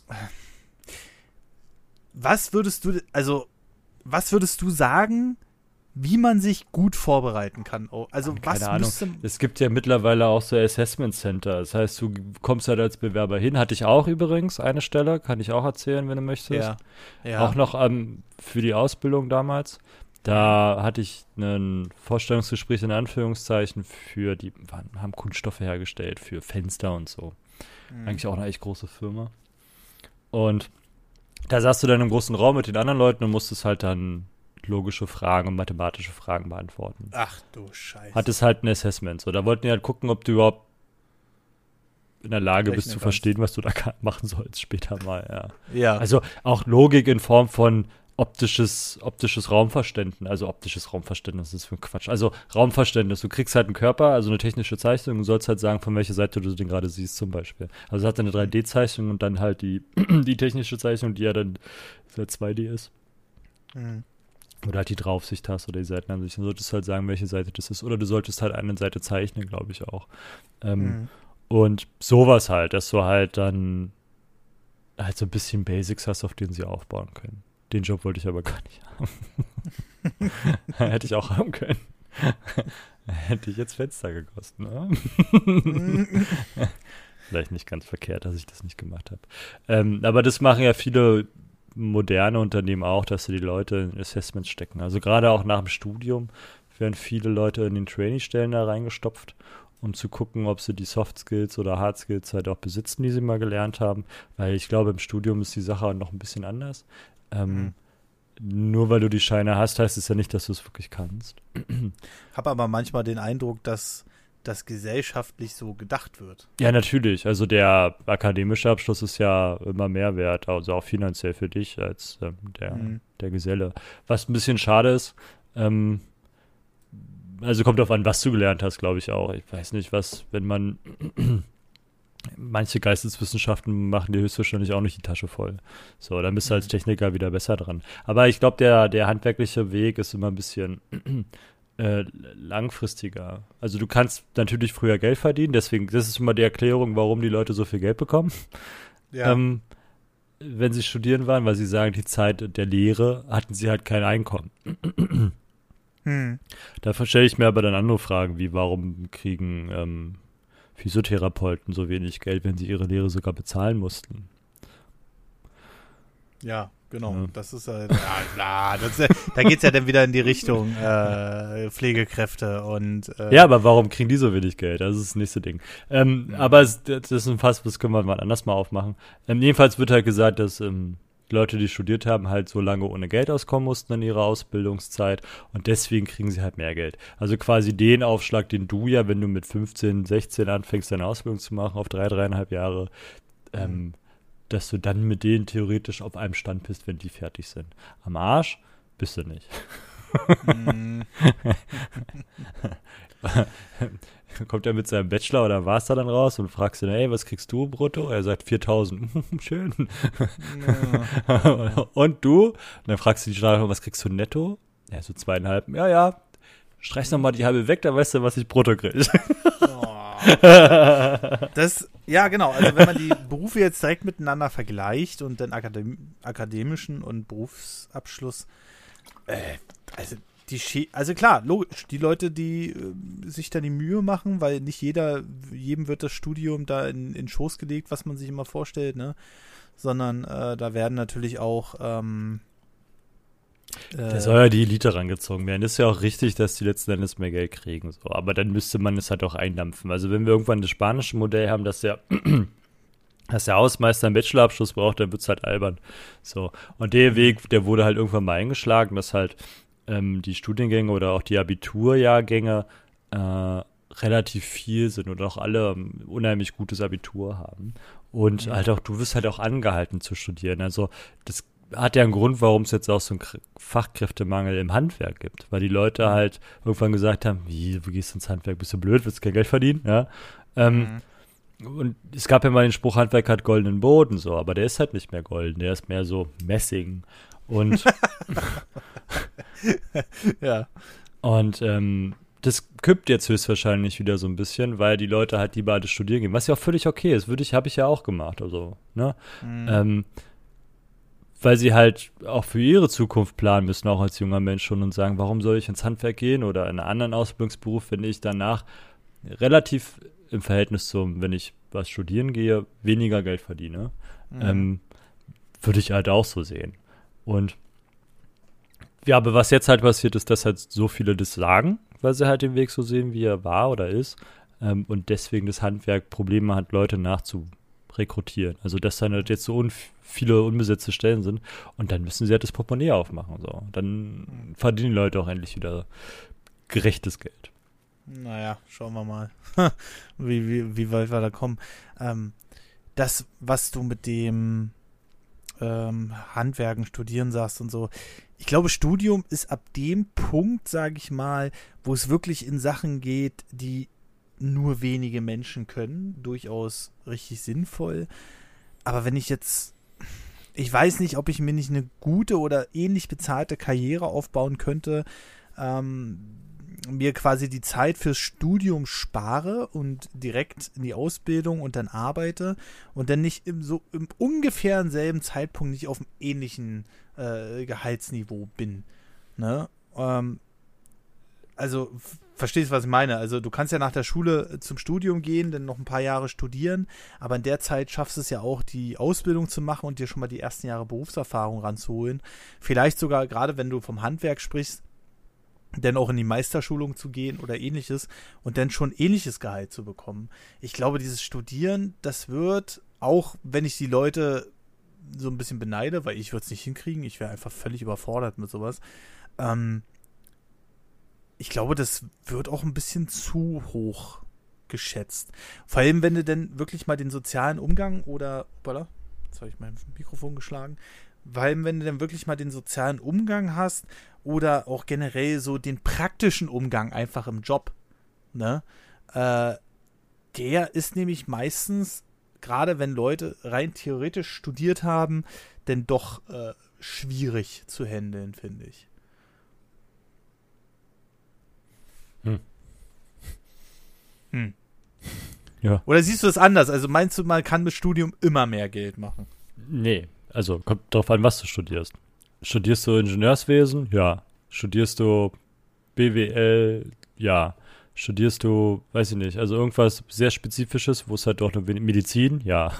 [SPEAKER 1] äh, was würdest du, also was würdest du sagen, wie man sich gut vorbereiten kann. Oh, also Keine was Ahnung.
[SPEAKER 2] Es gibt ja mittlerweile auch so Assessment Center. Das heißt, du kommst halt als Bewerber hin. Hatte ich auch übrigens eine Stelle, kann ich auch erzählen, wenn du möchtest. Ja. ja. Auch noch ähm, für die Ausbildung damals. Da hatte ich ein Vorstellungsgespräch in Anführungszeichen für die, haben Kunststoffe hergestellt, für Fenster und so. Mhm. Eigentlich auch eine echt große Firma. Und da saß du dann im großen Raum mit den anderen Leuten und musstest halt dann logische Fragen und mathematische Fragen beantworten.
[SPEAKER 1] Ach du Scheiße.
[SPEAKER 2] Hat es halt ein Assessment. So, da wollten die halt gucken, ob du überhaupt in der Lage bist zu verstehen, was du da machen sollst später mal, ja. Ja. Also auch Logik in Form von optisches, optisches Raumverständnis, also optisches Raumverständnis ist für Quatsch. Also Raumverständnis, du kriegst halt einen Körper, also eine technische Zeichnung und sollst halt sagen, von welcher Seite du den gerade siehst, zum Beispiel. Also es hat eine 3D-Zeichnung und dann halt die, die technische Zeichnung, die ja dann 2D ist. Mhm. Oder halt die Draufsicht hast oder die Seitenansicht. Dann solltest du halt sagen, welche Seite das ist. Oder du solltest halt eine Seite zeichnen, glaube ich auch. Ähm, mhm. Und sowas halt, dass du halt dann halt so ein bisschen Basics hast, auf denen sie aufbauen können. Den Job wollte ich aber gar nicht haben. Hätte ich auch haben können. Hätte ich jetzt Fenster gekostet, ne? Vielleicht nicht ganz verkehrt, dass ich das nicht gemacht habe. Ähm, aber das machen ja viele moderne Unternehmen auch, dass sie die Leute in Assessments stecken. Also gerade auch nach dem Studium werden viele Leute in den Trainee-Stellen da reingestopft, um zu gucken, ob sie die Soft Skills oder Hard Skills halt auch besitzen, die sie mal gelernt haben. Weil ich glaube, im Studium ist die Sache noch ein bisschen anders. Ähm, mhm. Nur weil du die Scheine hast, heißt es ja nicht, dass du es wirklich kannst.
[SPEAKER 1] Habe aber manchmal den Eindruck, dass das gesellschaftlich so gedacht wird.
[SPEAKER 2] Ja, natürlich. Also der akademische Abschluss ist ja immer mehr wert, also auch finanziell für dich als ähm, der, mhm. der Geselle. Was ein bisschen schade ist, ähm, also kommt darauf an, was du gelernt hast, glaube ich auch. Ich weiß nicht, was, wenn man manche Geisteswissenschaften machen dir höchstwahrscheinlich auch nicht die Tasche voll. So, dann bist du als mhm. Techniker wieder besser dran. Aber ich glaube, der, der handwerkliche Weg ist immer ein bisschen äh, langfristiger. Also du kannst natürlich früher Geld verdienen, deswegen, das ist immer die Erklärung, warum die Leute so viel Geld bekommen. Ja. Ähm, wenn sie studieren waren, weil sie sagen, die Zeit der Lehre hatten sie halt kein Einkommen. hm. Da stelle ich mir aber dann andere Fragen, wie warum kriegen ähm, Physiotherapeuten so wenig Geld, wenn sie ihre Lehre sogar bezahlen mussten.
[SPEAKER 1] Ja, genau. Ja. Das ist halt, ja, klar, das, da geht es ja dann wieder in die Richtung äh, Pflegekräfte und.
[SPEAKER 2] Äh, ja, aber warum kriegen die so wenig Geld? Das ist das nächste Ding. Ähm, ja. Aber es, das ist ein Fass, das können wir mal anders mal aufmachen. Ähm, jedenfalls wird halt gesagt, dass ähm, Leute, die studiert haben, halt so lange ohne Geld auskommen mussten in ihrer Ausbildungszeit und deswegen kriegen sie halt mehr Geld. Also quasi den Aufschlag, den du ja, wenn du mit 15, 16 anfängst, deine Ausbildung zu machen, auf drei, dreieinhalb Jahre, ähm, dass du dann mit denen theoretisch auf einem Stand bist, wenn die fertig sind. Am Arsch bist du nicht. Mm. kommt er mit seinem Bachelor oder Master dann raus und fragst ihn, ey, was kriegst du brutto? Er sagt 4000. Schön. Ja. und du? Und dann fragst du die Stadt, was kriegst du netto? Ja, so zweieinhalb. Ja, ja. Streich nochmal die halbe weg, dann weißt du, was ich brutto kriege.
[SPEAKER 1] das, ja, genau. Also, wenn man die Berufe jetzt direkt miteinander vergleicht und den Akadem akademischen und Berufsabschluss, äh, also die also klar, logisch, die Leute, die äh, sich da die Mühe machen, weil nicht jeder, jedem wird das Studium da in, in Schoß gelegt, was man sich immer vorstellt, ne? Sondern äh, da werden natürlich auch ähm,
[SPEAKER 2] äh, da soll ja die Elite rangezogen werden. Das ist ja auch richtig, dass die letzten Endes mehr Geld kriegen. So. Aber dann müsste man es halt auch eindampfen. Also wenn wir irgendwann das spanische Modell haben, dass der, dass der Hausmeister einen Bachelorabschluss braucht, dann wird es halt albern. So. Und der Weg, der wurde halt irgendwann mal eingeschlagen, dass halt ähm, die Studiengänge oder auch die Abiturjahrgänge äh, relativ viel sind und auch alle ein unheimlich gutes Abitur haben. Und mhm. halt auch, du wirst halt auch angehalten zu studieren. Also das hat ja einen Grund, warum es jetzt auch so einen Fachkräftemangel im Handwerk gibt. Weil die Leute mhm. halt irgendwann gesagt haben, wie, du gehst ins Handwerk, bist du blöd, willst du kein Geld verdienen? Ja. Ähm, mhm. Und es gab ja mal den Spruch, Handwerk hat goldenen Boden, so, aber der ist halt nicht mehr golden, der ist mehr so Messing. Und ja. Und ähm, das kippt jetzt höchstwahrscheinlich wieder so ein bisschen, weil die Leute halt die beide studieren gehen, was ja auch völlig okay ist, würde ich, habe ich ja auch gemacht, also, ne? Mhm. Ähm, weil sie halt auch für ihre Zukunft planen müssen, auch als junger Mensch schon und sagen, warum soll ich ins Handwerk gehen oder in einen anderen Ausbildungsberuf, wenn ich danach relativ im Verhältnis zum, wenn ich was studieren gehe, weniger Geld verdiene. Mhm. Ähm, würde ich halt auch so sehen. Und ja, aber was jetzt halt passiert, ist, dass halt so viele das sagen, weil sie halt den Weg so sehen, wie er war oder ist. Ähm, und deswegen das Handwerk Probleme hat, Leute nachzurekrutieren. Also, dass dann halt jetzt so un viele unbesetzte Stellen sind. Und dann müssen sie halt das Portemonnaie aufmachen. So. Dann verdienen die Leute auch endlich wieder gerechtes Geld.
[SPEAKER 1] Naja, schauen wir mal, wie, wie, wie weit wir da kommen. Ähm, das, was du mit dem ähm, Handwerken, Studieren sagst und so, ich glaube, Studium ist ab dem Punkt, sage ich mal, wo es wirklich in Sachen geht, die nur wenige Menschen können, durchaus richtig sinnvoll. Aber wenn ich jetzt, ich weiß nicht, ob ich mir nicht eine gute oder ähnlich bezahlte Karriere aufbauen könnte, ähm, mir quasi die Zeit fürs Studium spare und direkt in die Ausbildung und dann arbeite und dann nicht im so im ungefähr selben Zeitpunkt nicht auf einem ähnlichen äh, Gehaltsniveau bin. Ne? Ähm, also verstehst was ich meine? Also du kannst ja nach der Schule zum Studium gehen, dann noch ein paar Jahre studieren, aber in der Zeit schaffst du es ja auch, die Ausbildung zu machen und dir schon mal die ersten Jahre Berufserfahrung ranzuholen. Vielleicht sogar, gerade wenn du vom Handwerk sprichst, dann auch in die Meisterschulung zu gehen oder ähnliches und dann schon ähnliches Gehalt zu bekommen. Ich glaube, dieses Studieren, das wird, auch wenn ich die Leute so ein bisschen beneide, weil ich würde es nicht hinkriegen, ich wäre einfach völlig überfordert mit sowas. Ähm, ich glaube, das wird auch ein bisschen zu hoch geschätzt. Vor allem, wenn du denn wirklich mal den sozialen Umgang oder, voilà, jetzt habe ich mein Mikrofon geschlagen, weil wenn du dann wirklich mal den sozialen Umgang hast oder auch generell so den praktischen Umgang einfach im Job, ne, äh, der ist nämlich meistens, gerade wenn Leute rein theoretisch studiert haben, denn doch äh, schwierig zu handeln, finde ich. Hm. Ja. Oder siehst du es anders? Also meinst du, man kann mit Studium immer mehr Geld machen?
[SPEAKER 2] Nee, also kommt darauf an, was du studierst. Studierst du Ingenieurswesen? Ja. Studierst du BWL? Ja. Studierst du, weiß ich nicht, also irgendwas sehr Spezifisches, wo es halt doch nur Medizin? Ja.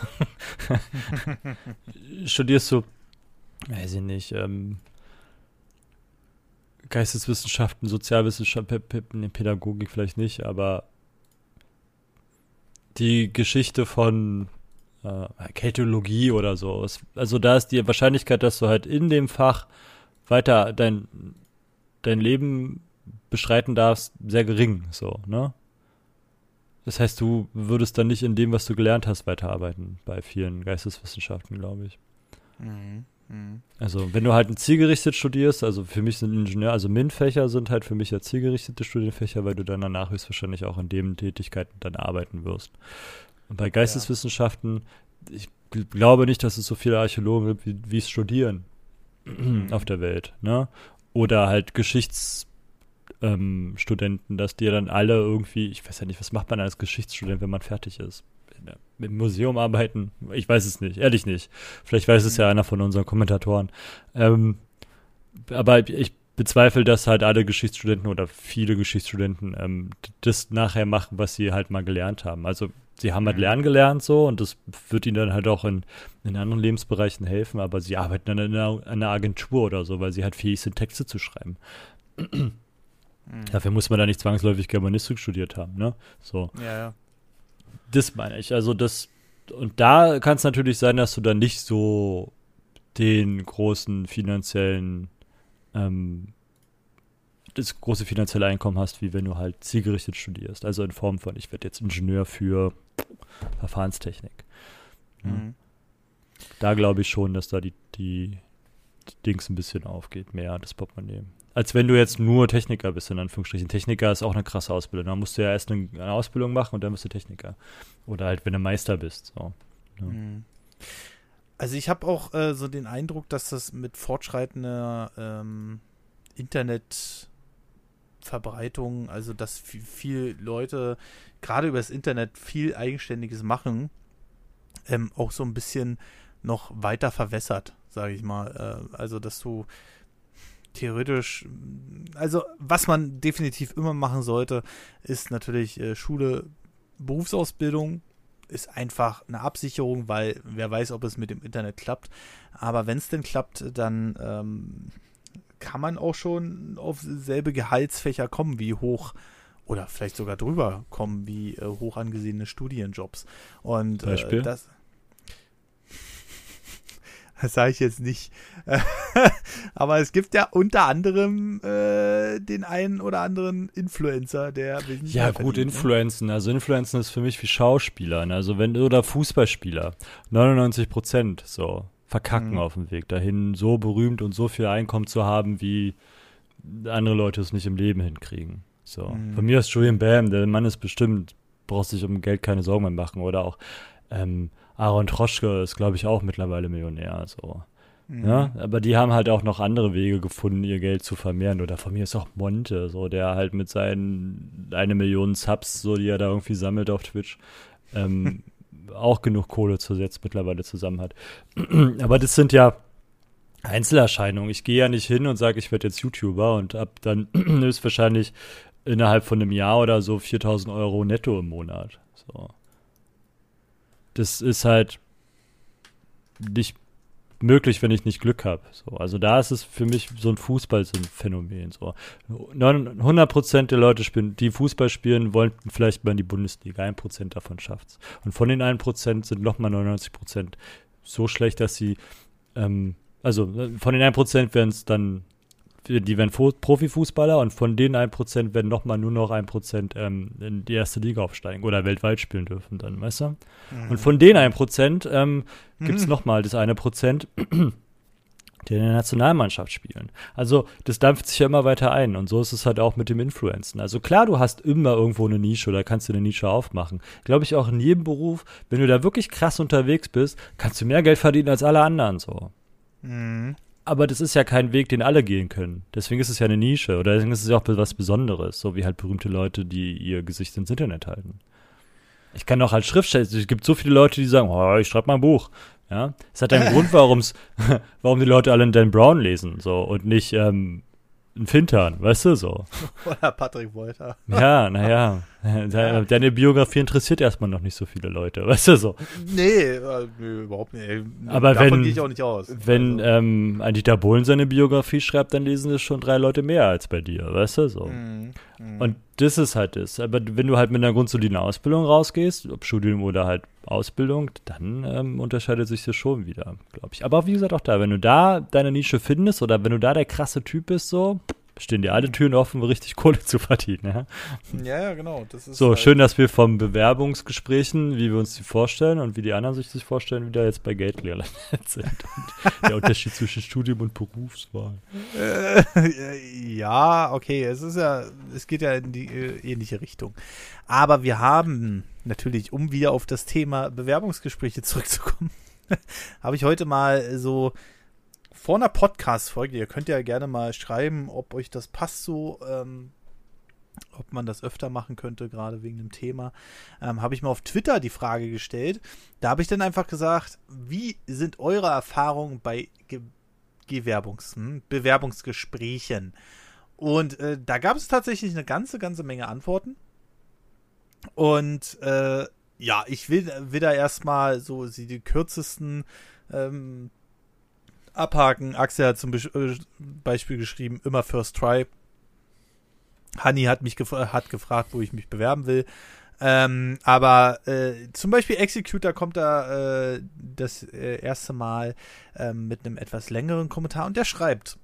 [SPEAKER 2] Studierst du, weiß ich nicht, ähm, Geisteswissenschaften, Sozialwissenschaften, Pädagogik vielleicht nicht, aber die Geschichte von äh, Keltologie oder so. Also da ist die Wahrscheinlichkeit, dass du halt in dem Fach weiter dein, dein Leben beschreiten darfst, sehr gering, so, ne? Das heißt, du würdest dann nicht in dem, was du gelernt hast, weiterarbeiten bei vielen Geisteswissenschaften, glaube ich. Mhm. Mhm. Also, wenn du halt ein zielgerichtet studierst, also für mich sind Ingenieur, also MINT-Fächer sind halt für mich ja zielgerichtete Studienfächer, weil du dann danach höchstwahrscheinlich auch in dem Tätigkeiten dann arbeiten wirst. Und bei Geisteswissenschaften, ich glaube nicht, dass es so viele Archäologen gibt, wie, es studieren auf der Welt, ne? Oder halt Geschichtsstudenten, ähm, dass die dann alle irgendwie, ich weiß ja nicht, was macht man als Geschichtsstudent, wenn man fertig ist? Mit dem Museum arbeiten? Ich weiß es nicht, ehrlich nicht. Vielleicht weiß es ja mhm. einer von unseren Kommentatoren. Ähm, aber ich bezweifle, dass halt alle Geschichtsstudenten oder viele Geschichtsstudenten ähm, das nachher machen, was sie halt mal gelernt haben. Also sie haben halt mhm. lernen gelernt so und das wird ihnen dann halt auch in, in anderen Lebensbereichen helfen, aber sie arbeiten dann in einer, in einer Agentur oder so, weil sie halt fähig sind, Texte zu schreiben. Mhm. Dafür muss man da nicht zwangsläufig Germanistik studiert haben, ne? So.
[SPEAKER 1] Ja, ja.
[SPEAKER 2] Das meine ich. Also das, und da kann es natürlich sein, dass du dann nicht so den großen finanziellen ähm, das große finanzielle Einkommen hast, wie wenn du halt zielgerichtet studierst. Also in Form von, ich werde jetzt Ingenieur für Verfahrenstechnik. Mhm. Da glaube ich schon, dass da die, die, Dings ein bisschen aufgeht, mehr das Portemonnaie. Als wenn du jetzt nur Techniker bist, in Anführungsstrichen. Techniker ist auch eine krasse Ausbildung. Da musst du ja erst eine, Ausbildung machen und dann bist du Techniker. Oder halt, wenn du Meister bist. So. Ja. Mhm.
[SPEAKER 1] Also ich habe auch äh, so den Eindruck, dass das mit fortschreitender ähm, Internet also dass viel, viel Leute gerade über das Internet viel Eigenständiges machen, ähm, auch so ein bisschen noch weiter verwässert, sage ich mal. Äh, also dass du theoretisch, also was man definitiv immer machen sollte, ist natürlich äh, Schule, Berufsausbildung ist einfach eine Absicherung, weil wer weiß, ob es mit dem Internet klappt. Aber wenn es denn klappt, dann ähm, kann man auch schon auf selbe Gehaltsfächer kommen wie hoch oder vielleicht sogar drüber kommen wie äh, hoch angesehene Studienjobs. Und äh, das das sage ich jetzt nicht. Aber es gibt ja unter anderem äh, den einen oder anderen Influencer, der.
[SPEAKER 2] Ja, gut, ne? Influenzen. Ne? Also, Influenzen ist für mich wie Schauspieler. Ne? Also, wenn, oder Fußballspieler. 99 Prozent, so verkacken mhm. auf dem Weg dahin, so berühmt und so viel Einkommen zu haben, wie andere Leute es nicht im Leben hinkriegen. So. Mhm. Von mir ist Julian Bam, der Mann ist bestimmt, braucht sich um Geld keine Sorgen mehr machen. Oder auch ähm, Aaron Troschke ist, glaube ich, auch mittlerweile Millionär. So. Mhm. Ja, aber die haben halt auch noch andere Wege gefunden, ihr Geld zu vermehren. Oder von mir ist auch Monte, so, der halt mit seinen eine Million Subs, so, die er da irgendwie sammelt auf Twitch, ähm, auch genug Kohle zu jetzt mittlerweile zusammen hat. Aber das sind ja Einzelerscheinungen. Ich gehe ja nicht hin und sage, ich werde jetzt YouTuber und ab dann ist wahrscheinlich innerhalb von einem Jahr oder so 4000 Euro netto im Monat. So. Das ist halt nicht möglich, wenn ich nicht Glück habe. So, also da ist es für mich so ein Fußball-Phänomen. So. 100% der Leute, spielen, die Fußball spielen, wollen vielleicht mal in die Bundesliga. 1% davon schafft's. Und von den 1% sind nochmal 99% so schlecht, dass sie, ähm, also von den 1% werden es dann die werden Profifußballer und von den 1% werden nochmal nur noch 1% ähm, in die erste Liga aufsteigen oder weltweit spielen dürfen dann, weißt du? Mhm. Und von den 1% ähm, gibt es mhm. nochmal das eine Prozent, die in der Nationalmannschaft spielen. Also das dampft sich ja immer weiter ein und so ist es halt auch mit dem Influenzen. Also klar, du hast immer irgendwo eine Nische oder kannst du eine Nische aufmachen. Glaube ich auch in jedem Beruf, wenn du da wirklich krass unterwegs bist, kannst du mehr Geld verdienen als alle anderen so. Mhm aber das ist ja kein Weg, den alle gehen können. Deswegen ist es ja eine Nische oder deswegen ist es ja auch was Besonderes, so wie halt berühmte Leute, die ihr Gesicht ins Internet halten. Ich kann auch als Schriftsteller, es gibt so viele Leute, die sagen, oh, ich schreibe mal ein Buch. Ja, es hat einen Grund, warum's, warum die Leute alle Dan Brown lesen, so und nicht ähm, ein Fintern, weißt du so.
[SPEAKER 1] Oder Patrick Wolter.
[SPEAKER 2] Ja, naja. Deine Biografie interessiert erstmal noch nicht so viele Leute, weißt du so.
[SPEAKER 1] Nee, äh, nee überhaupt nicht.
[SPEAKER 2] Aber Davon wenn,
[SPEAKER 1] gehe ich auch nicht aus.
[SPEAKER 2] Wenn also. ähm, ein Dieter Bohlen seine Biografie schreibt, dann lesen es schon drei Leute mehr als bei dir, weißt du so. Mhm. Mhm. Und das ist halt das. Aber wenn du halt mit einer grundsoliden Ausbildung rausgehst, ob Studium oder halt Ausbildung, dann ähm, unterscheidet sich das schon wieder, glaube ich. Aber wie gesagt, auch da, wenn du da deine Nische findest oder wenn du da der krasse Typ bist, so, stehen dir alle Türen offen, richtig Kohle zu verdienen. Ja,
[SPEAKER 1] ja, ja genau.
[SPEAKER 2] so, halt schön, dass wir vom Bewerbungsgesprächen, wie wir uns die vorstellen und wie die anderen sich das vorstellen, wieder jetzt bei Gately sind. Und der Unterschied zwischen Studium und Berufswahl.
[SPEAKER 1] Äh, ja, okay, es ist ja, es geht ja in die äh, ähnliche Richtung. Aber wir haben natürlich, um wieder auf das Thema Bewerbungsgespräche zurückzukommen, habe ich heute mal so vor einer Podcast-Folge, ihr könnt ja gerne mal schreiben, ob euch das passt so, ähm, ob man das öfter machen könnte, gerade wegen dem Thema, ähm, habe ich mal auf Twitter die Frage gestellt. Da habe ich dann einfach gesagt, wie sind eure Erfahrungen bei Ge Gewerbungs hm, Bewerbungsgesprächen? Und äh, da gab es tatsächlich eine ganze, ganze Menge Antworten. Und äh, ja, ich will, will da erstmal so die kürzesten ähm, abhaken. Axel hat zum äh, Beispiel geschrieben, immer First Try. Honey hat mich gef hat gefragt, wo ich mich bewerben will. Ähm, aber äh, zum Beispiel Executor kommt da äh, das äh, erste Mal ähm, mit einem etwas längeren Kommentar und der schreibt,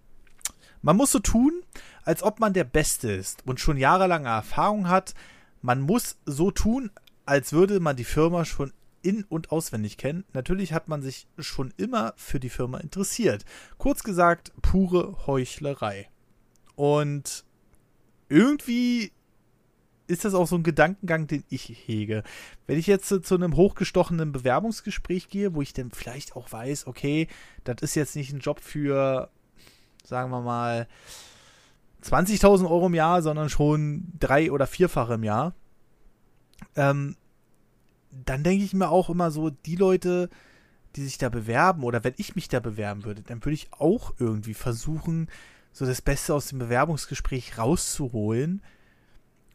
[SPEAKER 1] man muss so tun, als ob man der Beste ist und schon jahrelange Erfahrung hat. Man muss so tun, als würde man die Firma schon in- und auswendig kennen. Natürlich hat man sich schon immer für die Firma interessiert. Kurz gesagt, pure Heuchlerei. Und irgendwie ist das auch so ein Gedankengang, den ich hege. Wenn ich jetzt zu einem hochgestochenen Bewerbungsgespräch gehe, wo ich dann vielleicht auch weiß, okay, das ist jetzt nicht ein Job für, sagen wir mal, 20.000 Euro im Jahr, sondern schon drei- oder vierfache im Jahr, ähm, dann denke ich mir auch immer so, die Leute, die sich da bewerben oder wenn ich mich da bewerben würde, dann würde ich auch irgendwie versuchen, so das Beste aus dem Bewerbungsgespräch rauszuholen.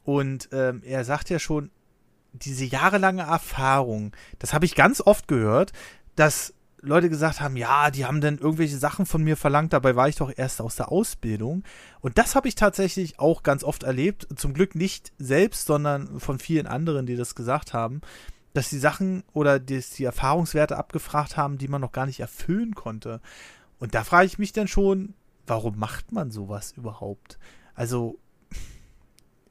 [SPEAKER 1] Und ähm, er sagt ja schon, diese jahrelange Erfahrung, das habe ich ganz oft gehört, dass Leute gesagt haben, ja, die haben dann irgendwelche Sachen von mir verlangt, dabei war ich doch erst aus der Ausbildung. Und das habe ich tatsächlich auch ganz oft erlebt. Zum Glück nicht selbst, sondern von vielen anderen, die das gesagt haben dass die Sachen oder die, die Erfahrungswerte abgefragt haben, die man noch gar nicht erfüllen konnte. Und da frage ich mich dann schon, warum macht man sowas überhaupt? Also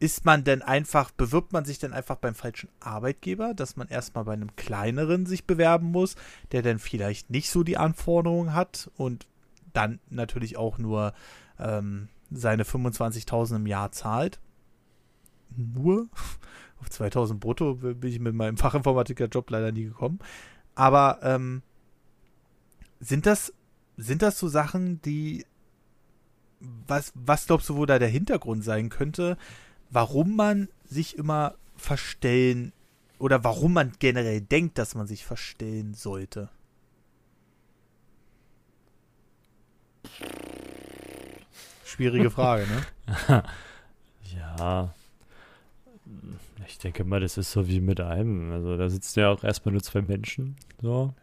[SPEAKER 1] ist man denn einfach, bewirbt man sich denn einfach beim falschen Arbeitgeber, dass man erstmal bei einem kleineren sich bewerben muss, der dann vielleicht nicht so die Anforderungen hat und dann natürlich auch nur ähm, seine 25.000 im Jahr zahlt? Nur? Auf 2000 brutto bin ich mit meinem Fachinformatiker-Job leider nie gekommen. Aber ähm, sind das sind das so Sachen, die was was glaubst du, wo da der Hintergrund sein könnte, warum man sich immer verstellen oder warum man generell denkt, dass man sich verstellen sollte? Schwierige Frage, ne?
[SPEAKER 2] ja, ich denke mal, das ist so wie mit einem. Also da sitzen ja auch erstmal nur zwei Menschen. So.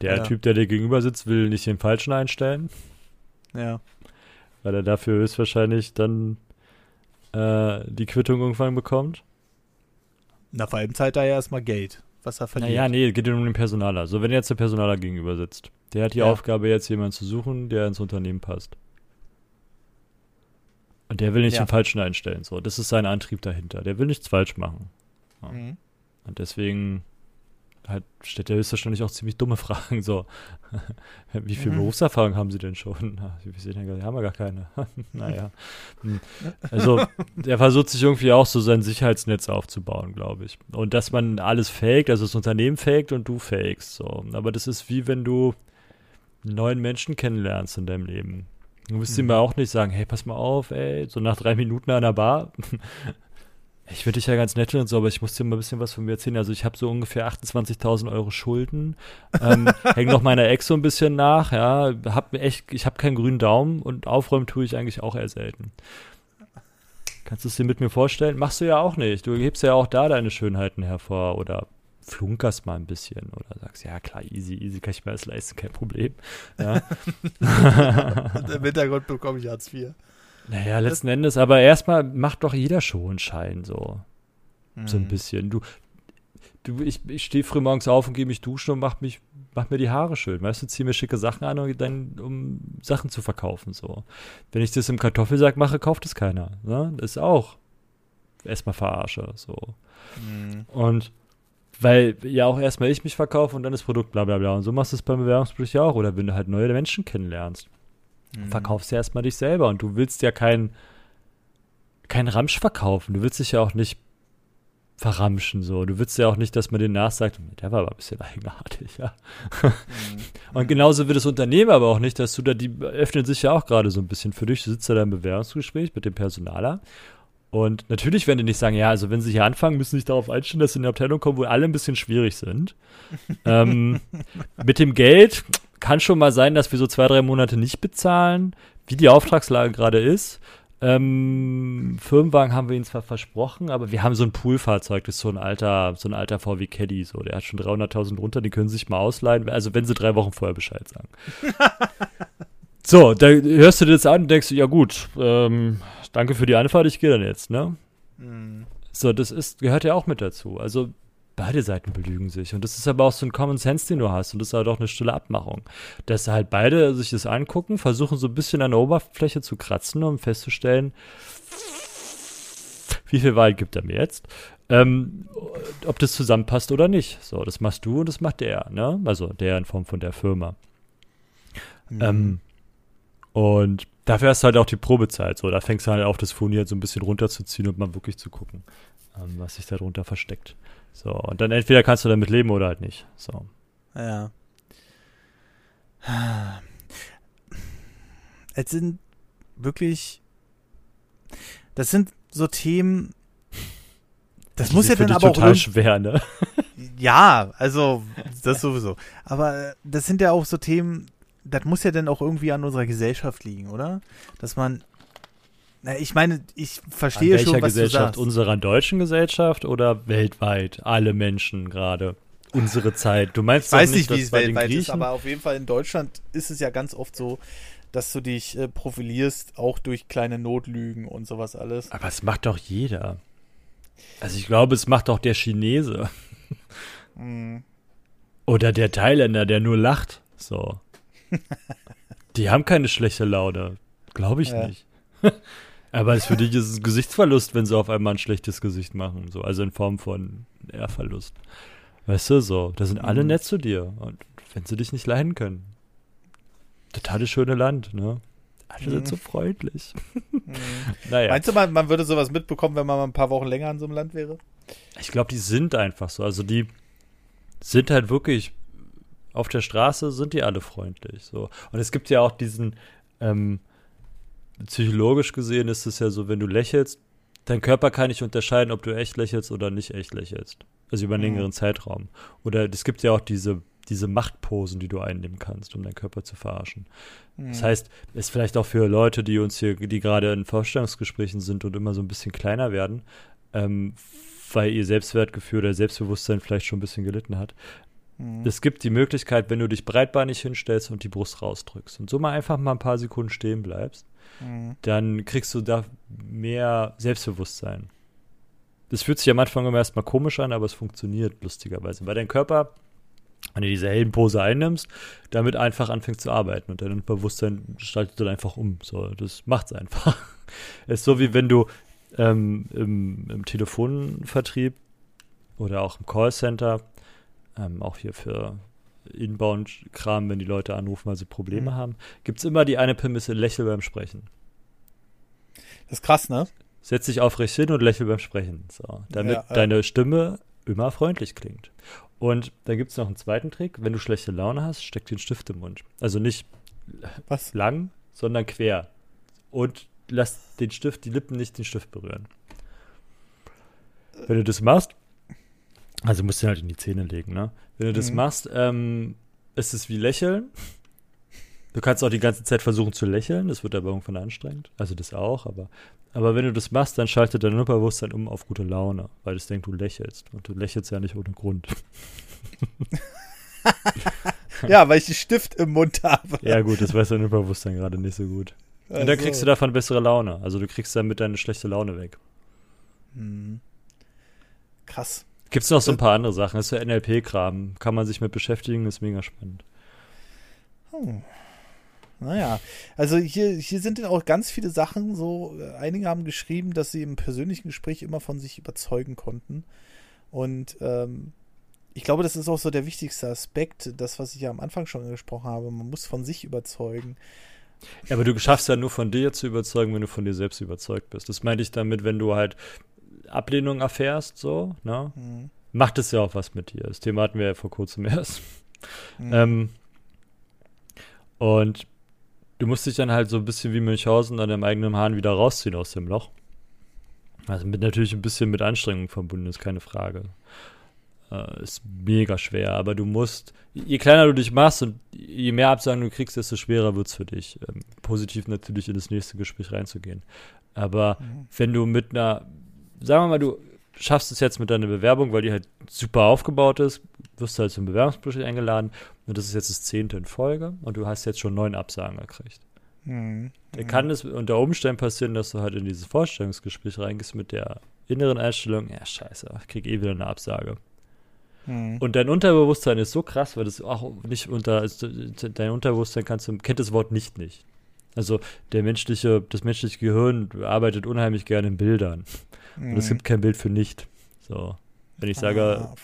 [SPEAKER 2] Der ja. Typ, der dir gegenüber sitzt, will nicht den Falschen einstellen.
[SPEAKER 1] Ja.
[SPEAKER 2] Weil er dafür höchstwahrscheinlich dann äh, die Quittung irgendwann bekommt.
[SPEAKER 1] Na, vor allem zahlt er ja erstmal Geld, was er verdient.
[SPEAKER 2] Naja, nee, geht ja um den Personaler. So, wenn jetzt der Personaler gegenüber sitzt, der hat die ja. Aufgabe, jetzt jemanden zu suchen, der ins Unternehmen passt. Und der will nicht ja. den Falschen einstellen. So, das ist sein Antrieb dahinter. Der will nichts falsch machen. Ja. Mhm. Und deswegen halt stellt er höchstwahrscheinlich auch ziemlich dumme Fragen. So, wie viel mhm. Berufserfahrung haben Sie denn schon? Wir sehen ja, haben wir gar keine. naja. Hm. Also, er versucht sich irgendwie auch so sein Sicherheitsnetz aufzubauen, glaube ich. Und dass man alles faked, also das Unternehmen faked und du fakest. So. Aber das ist wie wenn du neuen Menschen kennenlernst in deinem Leben. Du wirst mhm. ihm auch nicht sagen, hey, pass mal auf, ey, so nach drei Minuten an der Bar. Ich finde dich ja ganz nett und so, aber ich muss dir mal ein bisschen was von mir erzählen. Also ich habe so ungefähr 28.000 Euro Schulden, ähm, hänge noch meiner Ex so ein bisschen nach, ja, hab echt, ich habe keinen grünen Daumen und aufräumen tue ich eigentlich auch eher selten. Kannst du es dir mit mir vorstellen? Machst du ja auch nicht. Du hebst ja auch da deine Schönheiten hervor oder flunkerst mal ein bisschen oder sagst, ja klar, easy, easy, kann ich mir das leisten, kein Problem. Ja.
[SPEAKER 1] Im Hintergrund bekomme ich Hartz IV.
[SPEAKER 2] Naja, letzten das Endes, aber erstmal macht doch jeder Schein so. Mhm. So ein mhm. bisschen. Du, du ich, ich stehe früh morgens auf und gehe mich duschen und mach mich, mach mir die Haare schön. Weißt du, zieh mir schicke Sachen an, und dann, um Sachen zu verkaufen. So. Wenn ich das im Kartoffelsack mache, kauft es keiner. Ne? Das ist auch erstmal verarsche. So. Mhm. Und weil ja auch erstmal ich mich verkaufe und dann das Produkt, bla bla bla. Und so machst du es beim Bewerbungsgespräch auch. Oder wenn du halt neue Menschen kennenlernst. Mhm. Verkaufst du erstmal dich selber und du willst ja kein, kein Ramsch verkaufen. Du willst dich ja auch nicht verramschen so. Du willst ja auch nicht, dass man den nachsagt, der war aber ein bisschen eigenartig, ja. Mhm. Und genauso wird das Unternehmen aber auch nicht, dass du da, die öffnen sich ja auch gerade so ein bisschen für dich. Du sitzt da im Bewerbungsgespräch mit dem Personaler und natürlich werden die nicht sagen, ja, also wenn sie hier anfangen, müssen sie sich darauf einstellen, dass sie in eine Abteilung kommen, wo alle ein bisschen schwierig sind. ähm, mit dem Geld kann schon mal sein, dass wir so zwei, drei Monate nicht bezahlen, wie die Auftragslage gerade ist. Ähm, Firmenwagen haben wir ihnen zwar versprochen, aber wir haben so ein Poolfahrzeug, das ist so ein alter, so ein alter VW Caddy, so, der hat schon 300.000 runter, die können sie sich mal ausleihen, also wenn sie drei Wochen vorher Bescheid sagen. so, da hörst du dir das an und denkst, ja gut, ähm, danke für die Anfahrt, ich gehe dann jetzt, ne? Mhm. So, das ist, gehört ja auch mit dazu. Also beide Seiten belügen sich. Und das ist aber auch so ein Common Sense, den du hast. Und das ist halt auch eine stille Abmachung. Dass halt beide sich das angucken, versuchen so ein bisschen an der Oberfläche zu kratzen, um festzustellen, wie viel Wahrheit gibt er mir jetzt? Ähm, ob das zusammenpasst oder nicht. So, das machst du und das macht der, ne? Also der in Form von der Firma. Mhm. Ähm, und dafür hast du halt auch die Probezeit. So, da fängst du halt auf, das Funi halt so ein bisschen runterzuziehen und mal wirklich zu gucken, ähm, was sich darunter versteckt. So, und dann entweder kannst du damit leben oder halt nicht. So.
[SPEAKER 1] Ja. Es sind wirklich. Das sind so Themen. Das Die muss ja dann aber
[SPEAKER 2] total auch. total schwer, ne?
[SPEAKER 1] Ja, also, das sowieso. Aber das sind ja auch so Themen, das muss ja dann auch irgendwie an unserer Gesellschaft liegen, oder? Dass man na, ich meine, ich verstehe an schon, was
[SPEAKER 2] Gesellschaft?
[SPEAKER 1] du sagst.
[SPEAKER 2] Unserer deutschen Gesellschaft oder weltweit? Alle Menschen gerade. Unsere Zeit. Du meinst
[SPEAKER 1] ich weiß nicht, wie es weltweit ist, aber auf jeden Fall in Deutschland ist es ja ganz oft so, dass du dich äh, profilierst, auch durch kleine Notlügen und sowas alles.
[SPEAKER 2] Aber es macht doch jeder. Also ich glaube, es macht doch der Chinese. Mm. Oder der Thailänder, der nur lacht. So. Die haben keine schlechte Laune. Glaube ich ja. nicht. Aber es für dich ist es Gesichtsverlust, wenn sie auf einmal ein schlechtes Gesicht machen. So. Also in Form von Ehrverlust. Weißt du, so. Da sind alle mhm. nett zu dir. Und wenn sie dich nicht leiden können. Totales schöne Land, ne? Alle mhm. sind so freundlich.
[SPEAKER 1] Mhm. naja. Meinst du, man, man würde sowas mitbekommen, wenn man mal ein paar Wochen länger in so einem Land wäre?
[SPEAKER 2] Ich glaube, die sind einfach so. Also die sind halt wirklich auf der Straße sind die alle freundlich. So. Und es gibt ja auch diesen, ähm, psychologisch gesehen ist es ja so, wenn du lächelst, dein Körper kann nicht unterscheiden, ob du echt lächelst oder nicht echt lächelst. Also über einen mhm. längeren Zeitraum. Oder es gibt ja auch diese, diese Machtposen, die du einnehmen kannst, um deinen Körper zu verarschen. Mhm. Das heißt, es ist vielleicht auch für Leute, die uns hier, die gerade in Vorstellungsgesprächen sind und immer so ein bisschen kleiner werden, ähm, weil ihr Selbstwertgefühl oder Selbstbewusstsein vielleicht schon ein bisschen gelitten hat. Mhm. Es gibt die Möglichkeit, wenn du dich breitbeinig hinstellst und die Brust rausdrückst und so mal einfach mal ein paar Sekunden stehen bleibst, Mhm. dann kriegst du da mehr Selbstbewusstsein. Das fühlt sich am Anfang immer erstmal komisch an, aber es funktioniert lustigerweise. Weil dein Körper, wenn du diese Heldenpose einnimmst, damit einfach anfängt zu arbeiten und dein Bewusstsein schaltet dann einfach um. So, das macht's einfach. Es ist so wie wenn du ähm, im, im Telefonvertrieb oder auch im Callcenter, ähm, auch hier für Inbound-Kram, wenn die Leute anrufen, weil sie Probleme mhm. haben, gibt es immer die eine Prämisse, lächel beim Sprechen.
[SPEAKER 1] Das ist krass, ne?
[SPEAKER 2] Setz dich aufrecht hin und lächel beim Sprechen. So, damit ja, äh. deine Stimme immer freundlich klingt. Und da gibt es noch einen zweiten Trick. Wenn du schlechte Laune hast, steck den Stift im Mund. Also nicht Was? lang, sondern quer. Und lass den Stift, die Lippen nicht den Stift berühren. wenn du das machst, also musst du halt in die Zähne legen, ne? Wenn du das mhm. machst, ähm, ist es wie Lächeln. Du kannst auch die ganze Zeit versuchen zu lächeln, das wird aber irgendwann anstrengend. Also das auch, aber, aber wenn du das machst, dann schaltet dein Unterbewusstsein um auf gute Laune, weil es denkt, du lächelst. Und du lächelst ja nicht ohne Grund.
[SPEAKER 1] ja, weil ich den Stift im Mund habe.
[SPEAKER 2] Ja, gut, das weiß dein Unterbewusstsein gerade nicht so gut. Also. Und dann kriegst du davon bessere Laune. Also du kriegst damit deine schlechte Laune weg.
[SPEAKER 1] Hm. Krass.
[SPEAKER 2] Gibt es noch so ein paar andere Sachen? Das ist ja NLP-Kram. Kann man sich mit beschäftigen, ist mega spannend.
[SPEAKER 1] Hm. Naja, also hier, hier sind auch ganz viele Sachen so. Einige haben geschrieben, dass sie im persönlichen Gespräch immer von sich überzeugen konnten. Und ähm, ich glaube, das ist auch so der wichtigste Aspekt, das, was ich ja am Anfang schon angesprochen habe. Man muss von sich überzeugen.
[SPEAKER 2] Ja, aber du schaffst ja nur von dir zu überzeugen, wenn du von dir selbst überzeugt bist. Das meinte ich damit, wenn du halt Ablehnung erfährst, so, ne? Mhm. Macht es ja auch was mit dir. Das Thema hatten wir ja vor kurzem erst. Mhm. Ähm, und du musst dich dann halt so ein bisschen wie Münchhausen an deinem eigenen Hahn wieder rausziehen aus dem Loch. Also mit natürlich ein bisschen mit Anstrengung verbunden, ist keine Frage. Äh, ist mega schwer, aber du musst, je kleiner du dich machst und je mehr Absagen du kriegst, desto schwerer wird es für dich, ähm, positiv natürlich in das nächste Gespräch reinzugehen. Aber mhm. wenn du mit einer, sagen wir mal, du schaffst es jetzt mit deiner Bewerbung, weil die halt super aufgebaut ist, wirst du halt zum Bewerbungsgespräch eingeladen und das ist jetzt das zehnte in Folge und du hast jetzt schon neun Absagen gekriegt. Mhm. Da kann es unter Umständen passieren, dass du halt in dieses Vorstellungsgespräch reingehst mit der inneren Einstellung, ja scheiße, ich krieg eh wieder eine Absage. Mhm. Und dein Unterbewusstsein ist so krass, weil das auch nicht unter, also dein Unterbewusstsein kannst du, kennt das Wort nicht nicht. Also der menschliche, das menschliche Gehirn arbeitet unheimlich gerne in Bildern. Mhm. Und es gibt kein Bild für nicht. So. Wenn ich sage, ah,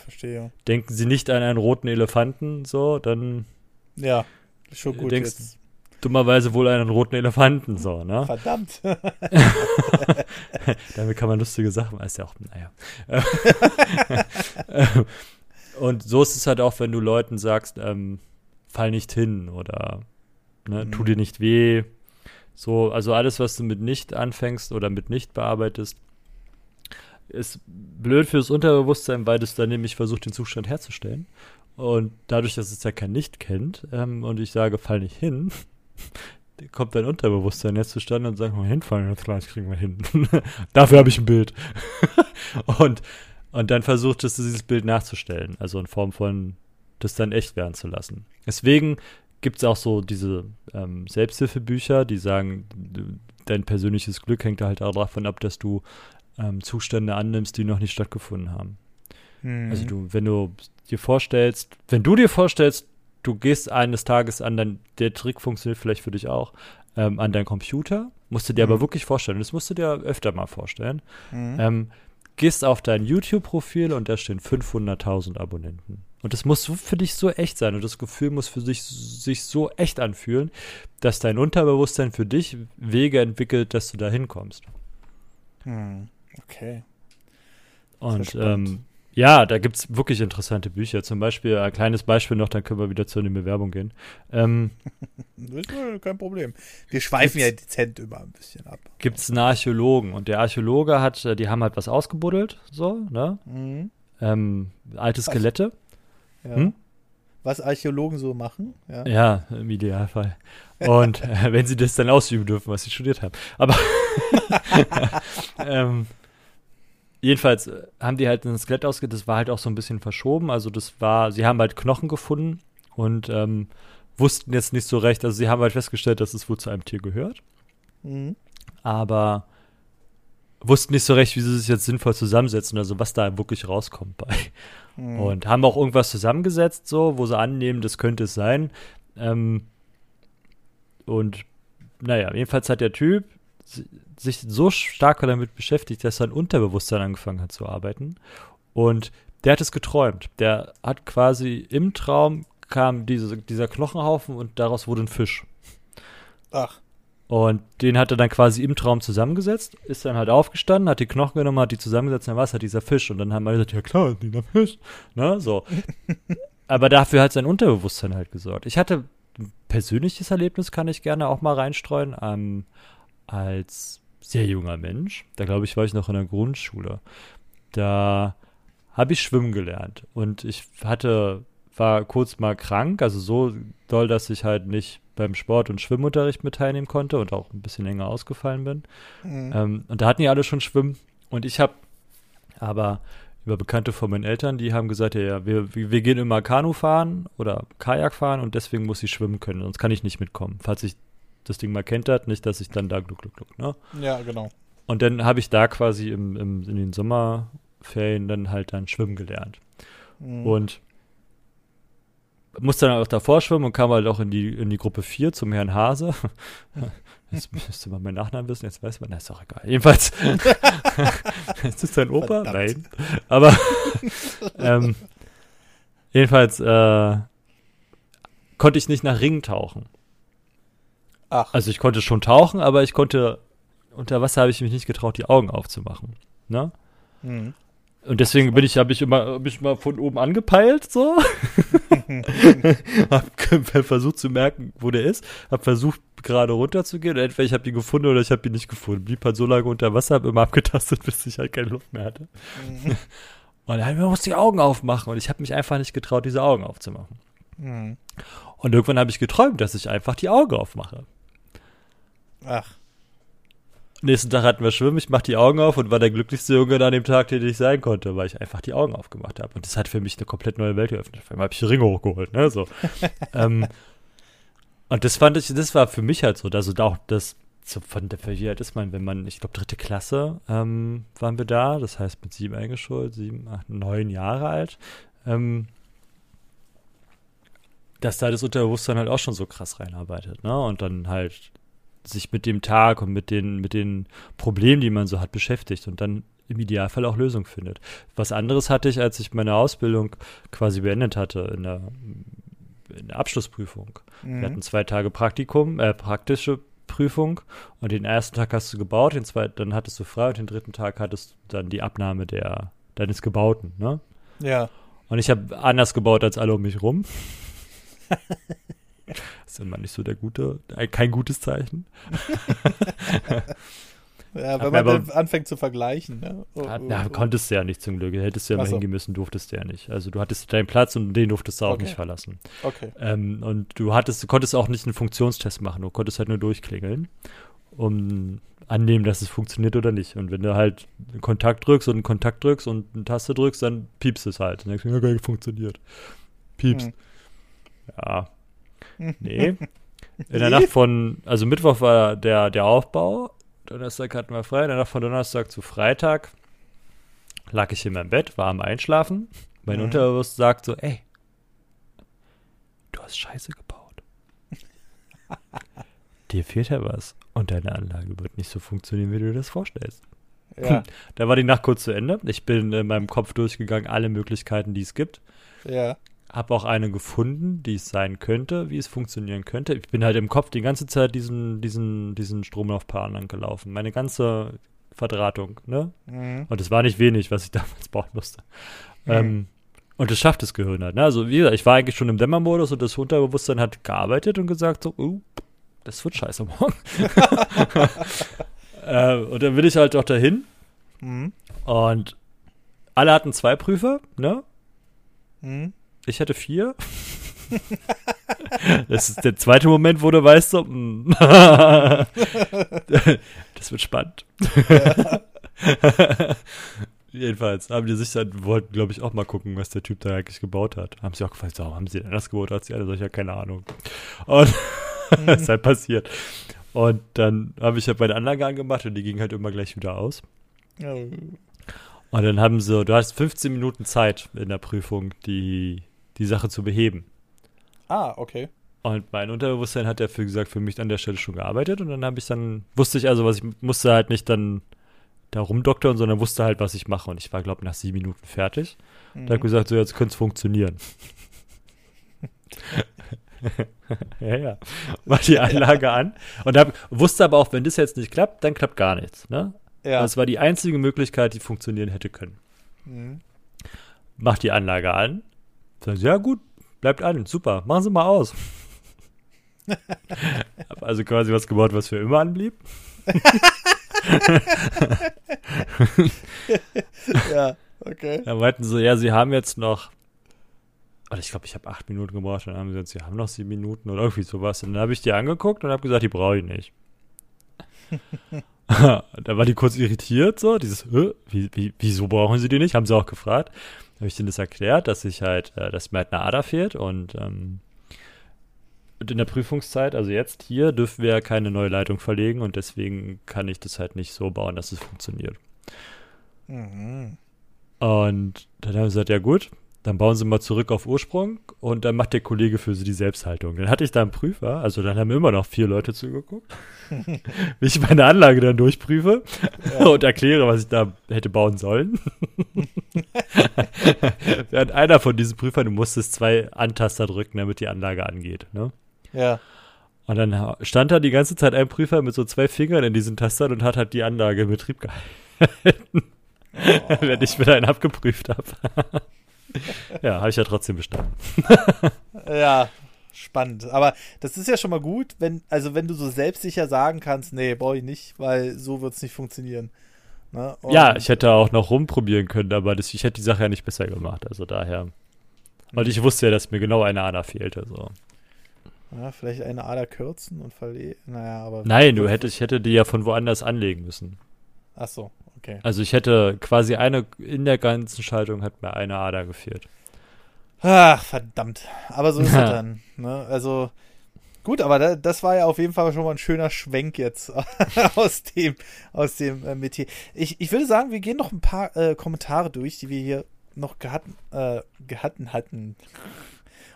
[SPEAKER 2] denken Sie nicht an einen roten Elefanten, so, dann
[SPEAKER 1] ja, schon gut
[SPEAKER 2] denkst jetzt. dummerweise wohl an einen roten Elefanten, so, ne?
[SPEAKER 1] Verdammt.
[SPEAKER 2] Damit kann man lustige Sachen, ist ja auch, naja. Und so ist es halt auch, wenn du Leuten sagst, ähm, fall nicht hin oder ne, mhm. tu dir nicht weh. So, also alles, was du mit nicht anfängst oder mit nicht bearbeitest, ist blöd fürs Unterbewusstsein, weil es dann nämlich versucht, den Zustand herzustellen. Und dadurch, dass es ja kein Nicht kennt ähm, und ich sage, fall nicht hin, kommt dein Unterbewusstsein jetzt zustande und sagt, mal hinfallen, das kriegen wir hin. Dafür habe ich ein Bild. und und dann versuchtest du dieses Bild nachzustellen, also in Form von das dann echt werden zu lassen. Deswegen gibt es auch so diese ähm, Selbsthilfebücher, die sagen, dein persönliches Glück hängt halt auch davon ab, dass du ähm, Zustände annimmst, die noch nicht stattgefunden haben. Mhm. Also du, wenn du dir vorstellst, wenn du dir vorstellst, du gehst eines Tages an dein, der Trick funktioniert vielleicht für dich auch, ähm, an deinen Computer, musst du dir mhm. aber wirklich vorstellen, das musst du dir öfter mal vorstellen, mhm. ähm, gehst auf dein YouTube-Profil und da stehen 500.000 Abonnenten. Und das muss für dich so echt sein und das Gefühl muss für sich, sich so echt anfühlen, dass dein Unterbewusstsein für dich Wege entwickelt, dass du da hinkommst.
[SPEAKER 1] Hm, okay.
[SPEAKER 2] Und ähm, ja, da gibt es wirklich interessante Bücher. Zum Beispiel, ein kleines Beispiel noch, dann können wir wieder zu den Bewerbungen gehen. Ähm,
[SPEAKER 1] kein Problem. Wir schweifen ja dezent immer ein bisschen ab.
[SPEAKER 2] Gibt es einen Archäologen und der Archäologe hat, äh, die haben halt was ausgebuddelt, so, ne? Mhm. Ähm, alte Skelette.
[SPEAKER 1] Ja. Hm? Was Archäologen so machen. Ja,
[SPEAKER 2] ja im Idealfall. Und äh, wenn sie das dann ausüben dürfen, was sie studiert haben. Aber ähm, jedenfalls äh, haben die halt ein Skelett ausge, das war halt auch so ein bisschen verschoben. Also das war, sie haben halt Knochen gefunden und ähm, wussten jetzt nicht so recht. Also sie haben halt festgestellt, dass es wohl zu einem Tier gehört. Mhm. Aber wussten nicht so recht, wie sie sich jetzt sinnvoll zusammensetzen, also was da wirklich rauskommt bei. Mhm. Und haben auch irgendwas zusammengesetzt, so, wo sie annehmen, das könnte es sein. Ähm, und naja, jedenfalls hat der Typ sich so stark damit beschäftigt, dass sein Unterbewusstsein angefangen hat zu arbeiten. Und der hat es geträumt. Der hat quasi im Traum kam diese, dieser Knochenhaufen und daraus wurde ein Fisch.
[SPEAKER 1] Ach.
[SPEAKER 2] Und den hat er dann quasi im Traum zusammengesetzt, ist dann halt aufgestanden, hat die Knochen genommen, hat die zusammengesetzt, dann war es halt dieser Fisch. Und dann haben alle gesagt, ja klar, dieser Fisch. Ne, so. Aber dafür hat sein Unterbewusstsein halt gesorgt. Ich hatte ein persönliches Erlebnis, kann ich gerne auch mal reinstreuen. Ähm, als sehr junger Mensch, da glaube ich, war ich noch in der Grundschule. da habe ich schwimmen gelernt. Und ich hatte, war kurz mal krank, also so doll, dass ich halt nicht beim Sport- und Schwimmunterricht mit teilnehmen konnte und auch ein bisschen länger ausgefallen bin. Mhm. Ähm, und da hatten die alle schon Schwimmen. Und ich habe aber über Bekannte von meinen Eltern, die haben gesagt, ja, ja wir, wir gehen immer Kanu fahren oder Kajak fahren und deswegen muss ich schwimmen können, sonst kann ich nicht mitkommen. Falls ich das Ding mal kennt hat, nicht, dass ich dann da gluck, gluck, gluck, ne?
[SPEAKER 1] Ja, genau.
[SPEAKER 2] Und dann habe ich da quasi im, im, in den Sommerferien dann halt dann schwimmen gelernt. Mhm. Und musste dann auch davor schwimmen und kam halt auch in die, in die Gruppe 4 zum Herrn Hase. Jetzt müsste man meinen Nachnamen wissen, jetzt weiß man, das ist doch egal. Jedenfalls, ist das dein Opa? Verdammt. Nein. Aber, ähm, jedenfalls, äh, konnte ich nicht nach Ringen tauchen. Ach. Also ich konnte schon tauchen, aber ich konnte, unter Wasser habe ich mich nicht getraut, die Augen aufzumachen. Ne? Mhm. Und deswegen bin ich, habe ich immer, hab ich mal von oben angepeilt, so. hab versucht zu merken, wo der ist. Hab versucht, gerade runterzugehen. Entweder ich habe ihn gefunden oder ich habe ihn nicht gefunden. Blieb halt so lange unter Wasser, hab immer abgetastet, bis ich halt keine Luft mehr hatte. Mhm. Und dann man muss die Augen aufmachen. Und ich habe mich einfach nicht getraut, diese Augen aufzumachen. Mhm. Und irgendwann habe ich geträumt, dass ich einfach die Augen aufmache. Ach. Nächsten Tag hatten wir Schwimmen, ich mach die Augen auf und war der glücklichste Junge an dem Tag, den ich sein konnte, weil ich einfach die Augen aufgemacht habe. Und das hat für mich eine komplett neue Welt geöffnet. Vor allem habe ich die Ringe hochgeholt, ne? So. ähm, und das fand ich, das war für mich halt so, also auch das, so von der, wie alt ist man, wenn man, ich glaube, dritte Klasse ähm, waren wir da, das heißt mit sieben eingeschult, sieben, acht, neun Jahre alt. Ähm, dass da das Unterbewusstsein halt auch schon so krass reinarbeitet, ne? Und dann halt sich mit dem Tag und mit den, mit den Problemen, die man so hat, beschäftigt und dann im Idealfall auch Lösungen findet. Was anderes hatte ich, als ich meine Ausbildung quasi beendet hatte in der, in der Abschlussprüfung. Mhm. Wir hatten zwei Tage Praktikum, äh, praktische Prüfung und den ersten Tag hast du gebaut, den zweiten, dann hattest du frei und den dritten Tag hattest du dann die Abnahme der, deines Gebauten, ne?
[SPEAKER 1] Ja.
[SPEAKER 2] Und ich habe anders gebaut als alle um mich rum. Ist immer nicht so der gute, kein gutes Zeichen.
[SPEAKER 1] ja, wenn man aber, anfängt zu vergleichen. Ne?
[SPEAKER 2] Oh, oh, na, oh. konntest du ja nicht zum Glück. Hättest du ja mal so. hingehen müssen, durftest du ja nicht. Also du hattest deinen Platz und den durftest du auch okay. nicht verlassen.
[SPEAKER 1] Okay.
[SPEAKER 2] Ähm, und du hattest, du konntest auch nicht einen Funktionstest machen. Du konntest halt nur durchklingeln, um annehmen, dass es funktioniert oder nicht. Und wenn du halt einen Kontakt drückst und einen Kontakt drückst und eine Taste drückst, dann piepst es halt. Und dann denkst du, ja, funktioniert. Piepst. Hm. Ja, Nee. In der Nacht von, also Mittwoch war der, der Aufbau, Donnerstag hatten wir frei, in der Nacht von Donnerstag zu Freitag lag ich in meinem Bett, war am Einschlafen. Mein mhm. Unterbewusstsein sagt so, ey, du hast Scheiße gebaut. Dir fehlt ja was und deine Anlage wird nicht so funktionieren, wie du dir das vorstellst. Ja. Da war die Nacht kurz zu Ende. Ich bin in meinem Kopf durchgegangen, alle Möglichkeiten, die es gibt.
[SPEAKER 1] Ja
[SPEAKER 2] habe auch eine gefunden, die es sein könnte, wie es funktionieren könnte. Ich bin halt im Kopf die ganze Zeit diesen, diesen, diesen Stromlaufplan lang gelaufen. Meine ganze Verdrahtung, ne? Mhm. Und es war nicht wenig, was ich damals bauen musste. Mhm. Ähm, und das schafft das Gehirn halt, ne? Also, wie gesagt, ich war eigentlich schon im Dämmermodus und das Unterbewusstsein hat gearbeitet und gesagt so, uh, das wird scheiße morgen. äh, und dann will ich halt auch dahin. Mhm. Und alle hatten zwei Prüfer, ne? Mhm. Ich hatte vier. das ist der zweite Moment, wo du weißt, so, mm. das wird spannend. Ja. Jedenfalls haben die sich dann, wollten, glaube ich, auch mal gucken, was der Typ da eigentlich gebaut hat. Haben sie auch gefragt, so, haben sie denn das gebaut als die alle? Ich ja keine Ahnung. Und das ist halt passiert. Und dann habe ich halt meine Anlage angemacht und die ging halt immer gleich wieder aus. Oh. Und dann haben sie, du hast 15 Minuten Zeit in der Prüfung, die die Sache zu beheben.
[SPEAKER 1] Ah, okay.
[SPEAKER 2] Und mein Unterbewusstsein hat dafür gesagt, für mich an der Stelle schon gearbeitet und dann habe ich dann, wusste ich also, was ich musste halt nicht dann da rumdoktern, sondern wusste halt, was ich mache. Und ich war, glaube ich, nach sieben Minuten fertig. Mhm. Da habe gesagt, so jetzt könnte es funktionieren. ja, ja. Mach die Anlage ja. an und hab, wusste aber auch, wenn das jetzt nicht klappt, dann klappt gar nichts. Ne? Ja. Das war die einzige Möglichkeit, die funktionieren hätte können. Mhm. Mach die Anlage an, Sagen sie, ja gut, bleibt an, super, machen Sie mal aus. Hab also quasi was gebaut, was für immer anblieb.
[SPEAKER 1] ja.
[SPEAKER 2] Okay. Da meinten sie, ja, sie haben jetzt noch oder ich glaube, ich habe acht Minuten gebraucht. Dann haben sie gesagt, sie haben noch sieben Minuten oder irgendwie sowas. Und dann habe ich die angeguckt und habe gesagt, die brauche ich nicht. da war die kurz irritiert, so, dieses, wie, wie, wieso brauchen sie die nicht? Haben sie auch gefragt. Habe ich denen das erklärt, dass ich halt, äh, dass mir halt eine Ader fehlt und, ähm, und in der Prüfungszeit, also jetzt hier, dürfen wir keine neue Leitung verlegen und deswegen kann ich das halt nicht so bauen, dass es funktioniert. Mhm. Und dann haben sie gesagt, ja gut, dann bauen sie mal zurück auf Ursprung und dann macht der Kollege für sie die Selbsthaltung. Dann hatte ich da einen Prüfer, also dann haben immer noch vier Leute zugeguckt, wie ich meine Anlage dann durchprüfe ja. und erkläre, was ich da hätte bauen sollen. Während einer von diesen Prüfern, du musstest zwei Antaster drücken, damit die Anlage angeht. Ne?
[SPEAKER 1] Ja.
[SPEAKER 2] Und dann stand da die ganze Zeit ein Prüfer mit so zwei Fingern in diesen Tastern und hat halt die Anlage in Betrieb gehalten. Oh. Wenn ich wieder einen abgeprüft habe ja, habe ich ja trotzdem bestanden.
[SPEAKER 1] ja, spannend. Aber das ist ja schon mal gut, wenn, also wenn du so selbstsicher sagen kannst, nee, brauche ich nicht, weil so wird es nicht funktionieren.
[SPEAKER 2] Ne? Ja, ich hätte auch noch rumprobieren können, aber das, ich hätte die Sache ja nicht besser gemacht. Also daher. Und ich wusste ja, dass mir genau eine Ader fehlte. So.
[SPEAKER 1] Ja, vielleicht eine Ader kürzen und verlegen. Naja, aber.
[SPEAKER 2] Nein, du hättest, ich hätte die ja von woanders anlegen müssen.
[SPEAKER 1] Ach so, okay.
[SPEAKER 2] Also ich hätte quasi eine, in der ganzen Schaltung hat mir eine Ader gefehlt.
[SPEAKER 1] Ach, verdammt. Aber so ist es dann. Ne? Also, gut, aber da, das war ja auf jeden Fall schon mal ein schöner Schwenk jetzt aus dem, aus dem äh, Metier. Ich, ich würde sagen, wir gehen noch ein paar äh, Kommentare durch, die wir hier noch gehatten, äh, gehatten hatten.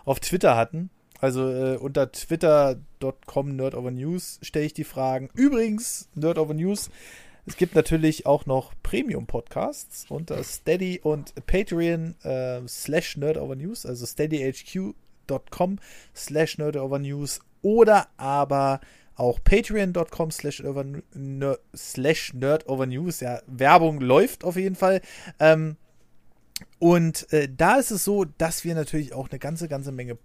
[SPEAKER 1] Auf Twitter hatten. Also äh, unter twitter.com nerdovernews stelle ich die Fragen. Übrigens, nerdovernews es gibt natürlich auch noch Premium-Podcasts unter Steady und Patreon äh, slash nerdovernews, also steadyhq.com slash nerdovernews oder aber auch patreon.com slash nerdovernews. Ja, Werbung läuft auf jeden Fall. Ähm, und äh, da ist es so, dass wir natürlich auch eine ganze, ganze Menge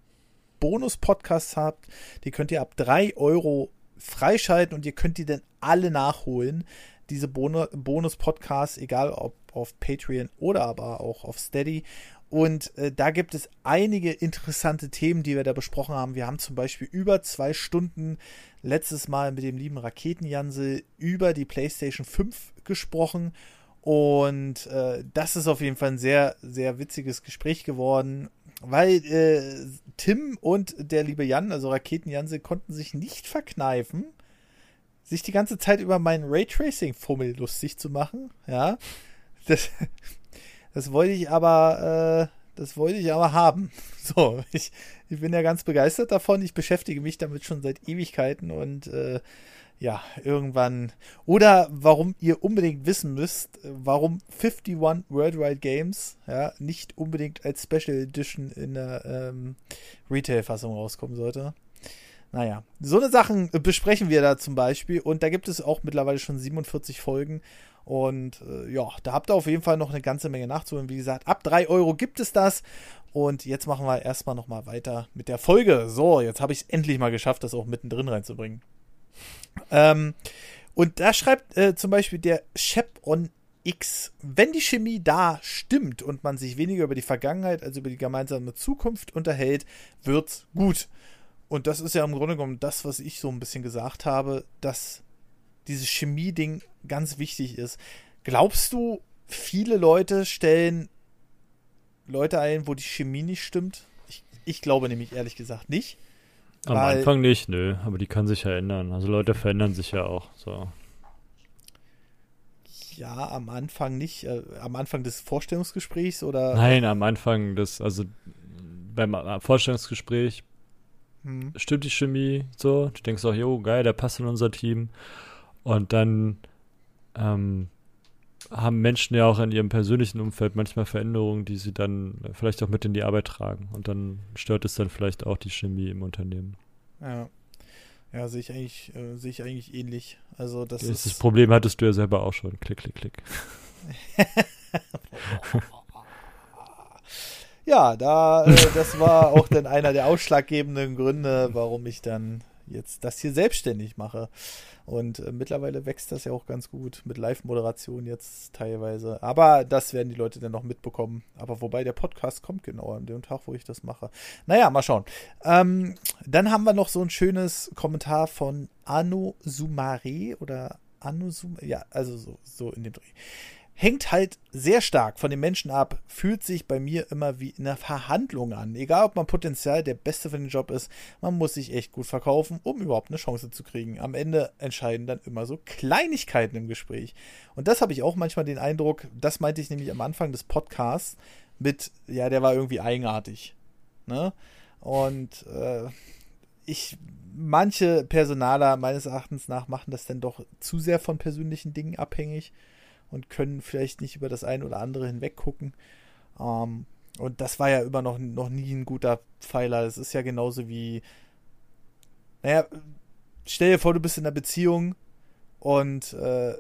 [SPEAKER 1] Bonus-Podcasts habt. Die könnt ihr ab 3 Euro freischalten und ihr könnt die dann alle nachholen diese Bonus-Podcasts, egal ob auf Patreon oder aber auch auf Steady. Und äh, da gibt es einige interessante Themen, die wir da besprochen haben. Wir haben zum Beispiel über zwei Stunden letztes Mal mit dem lieben Raketenjansel über die PlayStation 5 gesprochen. Und äh, das ist auf jeden Fall ein sehr, sehr witziges Gespräch geworden, weil äh, Tim und der liebe Jan, also Raketenjansel, konnten sich nicht verkneifen, sich die ganze Zeit über meinen Raytracing-Fummel lustig zu machen. Ja. Das, das wollte ich aber, äh, das wollte ich aber haben. So, ich, ich bin ja ganz begeistert davon. Ich beschäftige mich damit schon seit Ewigkeiten und äh, ja, irgendwann. Oder warum ihr unbedingt wissen müsst, warum 51 Worldwide Games ja, nicht unbedingt als Special Edition in der ähm, Retail-Fassung rauskommen sollte. Naja, so eine Sachen besprechen wir da zum Beispiel. Und da gibt es auch mittlerweile schon 47 Folgen. Und äh, ja, da habt ihr auf jeden Fall noch eine ganze Menge nachzuholen. Wie gesagt, ab 3 Euro gibt es das. Und jetzt machen wir erstmal nochmal weiter mit der Folge. So, jetzt habe ich es endlich mal geschafft, das auch mittendrin reinzubringen. Ähm, und da schreibt äh, zum Beispiel der Shep on X, wenn die Chemie da stimmt und man sich weniger über die Vergangenheit als über die gemeinsame Zukunft unterhält, wird's gut. Und das ist ja im Grunde genommen das, was ich so ein bisschen gesagt habe, dass dieses Chemie-Ding ganz wichtig ist. Glaubst du, viele Leute stellen Leute ein, wo die Chemie nicht stimmt? Ich, ich glaube nämlich ehrlich gesagt nicht.
[SPEAKER 2] Am Anfang nicht, nö, aber die kann sich ja ändern. Also Leute verändern sich ja auch so.
[SPEAKER 1] Ja, am Anfang nicht. Äh, am Anfang des Vorstellungsgesprächs oder?
[SPEAKER 2] Nein, am Anfang des, also beim Vorstellungsgespräch hm. stimmt die Chemie so. Du denkst auch, jo, geil, der passt in unser Team. Und dann ähm, haben Menschen ja auch in ihrem persönlichen Umfeld manchmal Veränderungen, die sie dann vielleicht auch mit in die Arbeit tragen. Und dann stört es dann vielleicht auch die Chemie im Unternehmen.
[SPEAKER 1] Ja. Ja, sehe ich eigentlich, äh, sehe ich eigentlich ähnlich. Also das, das
[SPEAKER 2] ist das Problem hattest du ja selber auch schon. Klick, klick, klick.
[SPEAKER 1] ja, da, äh, das war auch dann einer der ausschlaggebenden Gründe, warum ich dann jetzt das hier selbstständig mache. Und äh, mittlerweile wächst das ja auch ganz gut mit Live-Moderation jetzt teilweise. Aber das werden die Leute dann noch mitbekommen. Aber wobei der Podcast kommt genau an dem Tag, wo ich das mache. Naja, mal schauen. Ähm, dann haben wir noch so ein schönes Kommentar von Anu Sumare oder Anu Sumare. Ja, also so, so in dem Dreh hängt halt sehr stark von den Menschen ab, fühlt sich bei mir immer wie in einer Verhandlung an. Egal, ob man potenziell der Beste für den Job ist, man muss sich echt gut verkaufen, um überhaupt eine Chance zu kriegen. Am Ende entscheiden dann immer so Kleinigkeiten im Gespräch. Und das habe ich auch manchmal den Eindruck, das meinte ich nämlich am Anfang des Podcasts mit, ja, der war irgendwie eigenartig. Ne? Und äh, ich, manche Personaler meines Erachtens nach machen das dann doch zu sehr von persönlichen Dingen abhängig und können vielleicht nicht über das eine oder andere hinweg gucken. Ähm, und das war ja immer noch, noch nie ein guter Pfeiler. Das ist ja genauso wie, naja, stell dir vor, du bist in einer Beziehung und äh,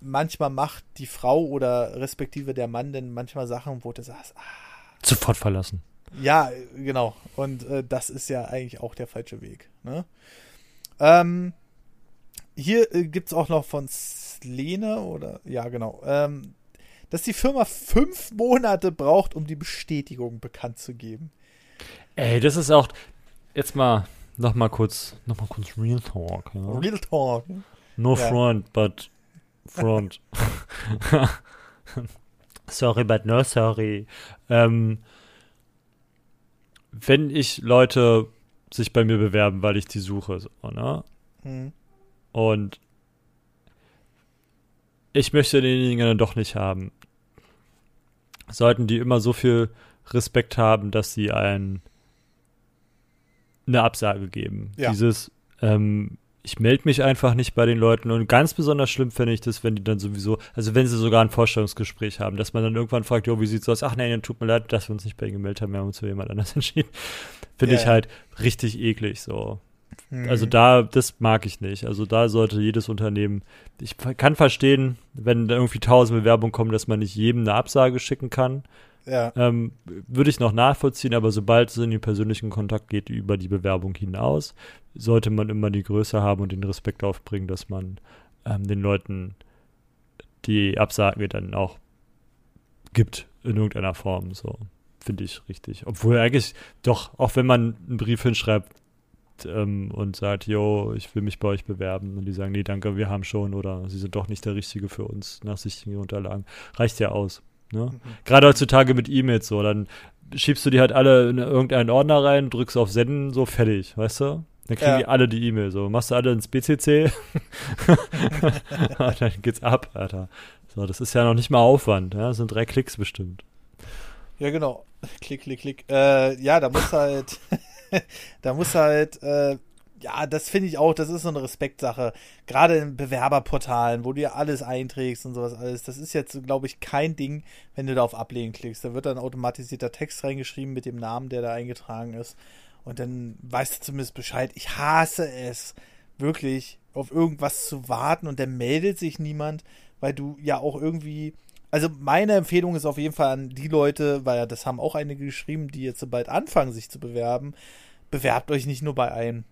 [SPEAKER 1] manchmal macht die Frau oder respektive der Mann denn manchmal Sachen, wo du sagst, ah,
[SPEAKER 2] sofort verlassen.
[SPEAKER 1] Ja, genau. Und äh, das ist ja eigentlich auch der falsche Weg. Ne? Ähm, hier äh, gibt es auch noch von Lene oder ja genau, ähm, dass die Firma fünf Monate braucht, um die Bestätigung bekannt zu geben.
[SPEAKER 2] Ey, das ist auch jetzt mal noch mal kurz, noch mal kurz Real Talk. Ja?
[SPEAKER 1] Real Talk.
[SPEAKER 2] No ja. front, but front. sorry, but no sorry. Ähm, wenn ich Leute sich bei mir bewerben, weil ich die suche, so, ne? Hm. Und ich möchte denjenigen dann doch nicht haben. Sollten die immer so viel Respekt haben, dass sie ein, eine Absage geben. Ja. Dieses, ähm, ich melde mich einfach nicht bei den Leuten und ganz besonders schlimm finde ich das, wenn die dann sowieso, also wenn sie sogar ein Vorstellungsgespräch haben, dass man dann irgendwann fragt, jo, wie sieht's aus? Ach nein, tut mir leid, dass wir uns nicht bei ihnen gemeldet haben, wir haben uns für jemand anders entschieden. Finde ja, ich halt richtig eklig so. Also mhm. da, das mag ich nicht. Also da sollte jedes Unternehmen, ich kann verstehen, wenn da irgendwie tausend Bewerbungen kommen, dass man nicht jedem eine Absage schicken kann. Ja. Ähm, würde ich noch nachvollziehen, aber sobald es in den persönlichen Kontakt geht über die Bewerbung hinaus, sollte man immer die Größe haben und den Respekt aufbringen, dass man ähm, den Leuten die Absage dann auch gibt in irgendeiner Form. So finde ich richtig. Obwohl eigentlich doch, auch wenn man einen Brief hinschreibt, ähm, und sagt, yo, ich will mich bei euch bewerben. Und die sagen, nee, danke, wir haben schon oder sie sind doch nicht der Richtige für uns nach sichtigen Unterlagen. Reicht ja aus. Ne? Mhm. Gerade heutzutage mit E-Mails so, dann schiebst du die halt alle in irgendeinen Ordner rein, drückst auf Senden, so fertig, weißt du? Dann kriegen ja. die alle die E-Mail. So, machst du alle ins BCC, dann geht's ab, Alter. So, das ist ja noch nicht mal Aufwand, ja? Das sind drei Klicks bestimmt.
[SPEAKER 1] Ja, genau. Klick, klick, klick. Äh, ja, da muss halt da muss halt, äh, ja, das finde ich auch, das ist so eine Respektsache. Gerade in Bewerberportalen, wo du ja alles einträgst und sowas alles. Das ist jetzt, glaube ich, kein Ding, wenn du da auf Ablehnen klickst. Da wird dann automatisierter Text reingeschrieben mit dem Namen, der da eingetragen ist. Und dann weißt du zumindest Bescheid. Ich hasse es, wirklich auf irgendwas zu warten und dann meldet sich niemand, weil du ja auch irgendwie also meine Empfehlung ist auf jeden Fall an die Leute, weil das haben auch einige geschrieben, die jetzt so bald anfangen, sich zu bewerben, bewerbt euch nicht nur bei einem.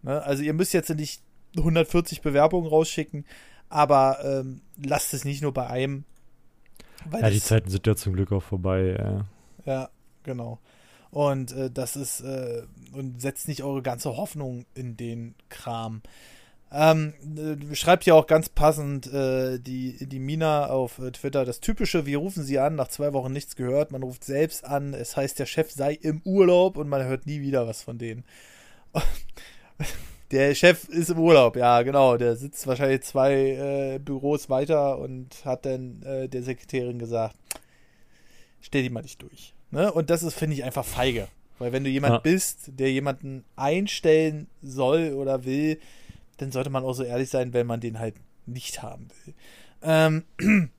[SPEAKER 1] Ne? Also ihr müsst jetzt nicht 140 Bewerbungen rausschicken, aber ähm, lasst es nicht nur bei einem.
[SPEAKER 2] ja, die Zeiten sind ja zum Glück auch vorbei. Ja,
[SPEAKER 1] ja genau. Und äh, das ist, äh, und setzt nicht eure ganze Hoffnung in den Kram. Ähm, äh, schreibt ja auch ganz passend äh, die, die Mina auf äh, Twitter das typische, wir rufen sie an, nach zwei Wochen nichts gehört, man ruft selbst an, es heißt, der Chef sei im Urlaub und man hört nie wieder was von denen. der Chef ist im Urlaub, ja, genau, der sitzt wahrscheinlich zwei äh, Büros weiter und hat dann äh, der Sekretärin gesagt, stell die mal nicht durch. Ne? Und das ist, finde ich, einfach feige. Weil wenn du jemand ja. bist, der jemanden einstellen soll oder will, dann sollte man auch so ehrlich sein, wenn man den halt nicht haben will. Ähm,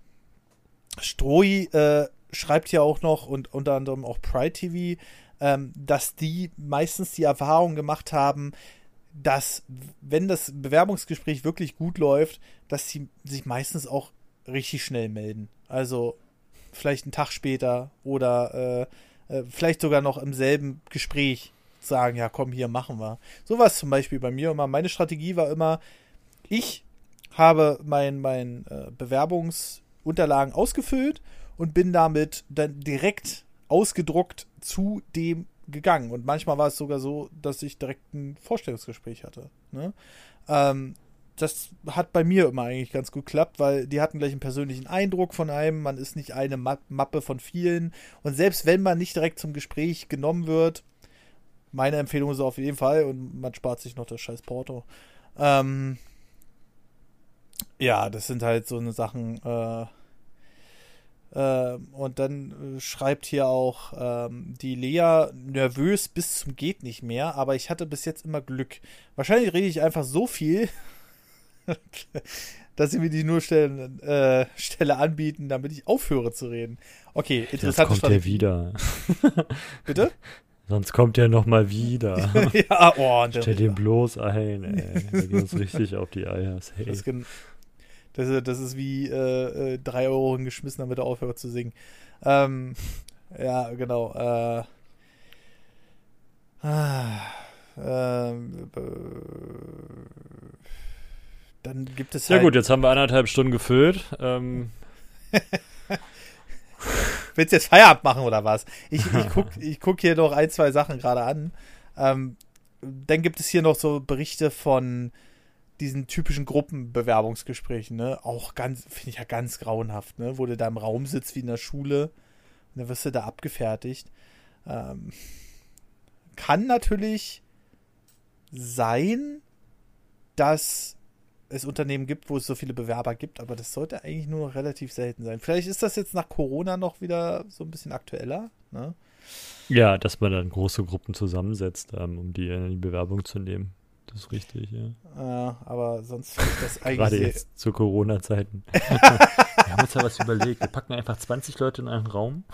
[SPEAKER 1] Stroi äh, schreibt ja auch noch und unter anderem auch Pride TV, ähm, dass die meistens die Erfahrung gemacht haben, dass wenn das Bewerbungsgespräch wirklich gut läuft, dass sie sich meistens auch richtig schnell melden. Also vielleicht einen Tag später oder äh, äh, vielleicht sogar noch im selben Gespräch sagen, ja komm, hier machen wir. Sowas zum Beispiel bei mir immer. Meine Strategie war immer, ich habe mein, mein äh, Bewerbungsunterlagen ausgefüllt und bin damit dann direkt ausgedruckt zu dem gegangen. Und manchmal war es sogar so, dass ich direkt ein Vorstellungsgespräch hatte. Ne? Ähm, das hat bei mir immer eigentlich ganz gut geklappt, weil die hatten gleich einen persönlichen Eindruck von einem. Man ist nicht eine Mappe von vielen. Und selbst wenn man nicht direkt zum Gespräch genommen wird, meine Empfehlung ist auf jeden Fall und man spart sich noch das scheiß Porto. Ähm, ja, das sind halt so eine Sachen. Äh, äh, und dann schreibt hier auch ähm, die Lea nervös bis zum geht nicht mehr, aber ich hatte bis jetzt immer Glück. Wahrscheinlich rede ich einfach so viel, dass sie mir die nur Stellen, äh, Stelle anbieten, damit ich aufhöre zu reden. Okay,
[SPEAKER 2] interessant. Jetzt kommt er wieder.
[SPEAKER 1] Bitte?
[SPEAKER 2] Sonst kommt er noch mal wieder.
[SPEAKER 1] ja, oh,
[SPEAKER 2] Stell den bloß ein, ey. Der geht uns richtig auf die Eier.
[SPEAKER 1] Hey. Das, das, ist, das ist wie äh, äh, drei Euro geschmissen, damit er aufhört zu singen. Ähm, ja, genau. Äh, äh, dann gibt es
[SPEAKER 2] halt. Ja gut, jetzt haben wir anderthalb Stunden gefüllt. Ähm.
[SPEAKER 1] Willst du jetzt Feierabend machen oder was? Ich, ich gucke ich guck hier noch ein, zwei Sachen gerade an. Ähm, dann gibt es hier noch so Berichte von diesen typischen Gruppenbewerbungsgesprächen, ne? Auch ganz, finde ich ja ganz grauenhaft, ne? Wo du da im Raum sitzt wie in der Schule und dann wirst du da abgefertigt. Ähm, kann natürlich sein, dass es Unternehmen gibt, wo es so viele Bewerber gibt, aber das sollte eigentlich nur noch relativ selten sein. Vielleicht ist das jetzt nach Corona noch wieder so ein bisschen aktueller. Ne?
[SPEAKER 2] Ja, dass man dann große Gruppen zusammensetzt, ähm, um die in die Bewerbung zu nehmen. Das ist richtig, ja.
[SPEAKER 1] Ja, aber sonst ich das eigentlich.
[SPEAKER 2] Gerade jetzt zu Corona-Zeiten. Wir haben uns ja was überlegt. Wir packen einfach 20 Leute in einen Raum.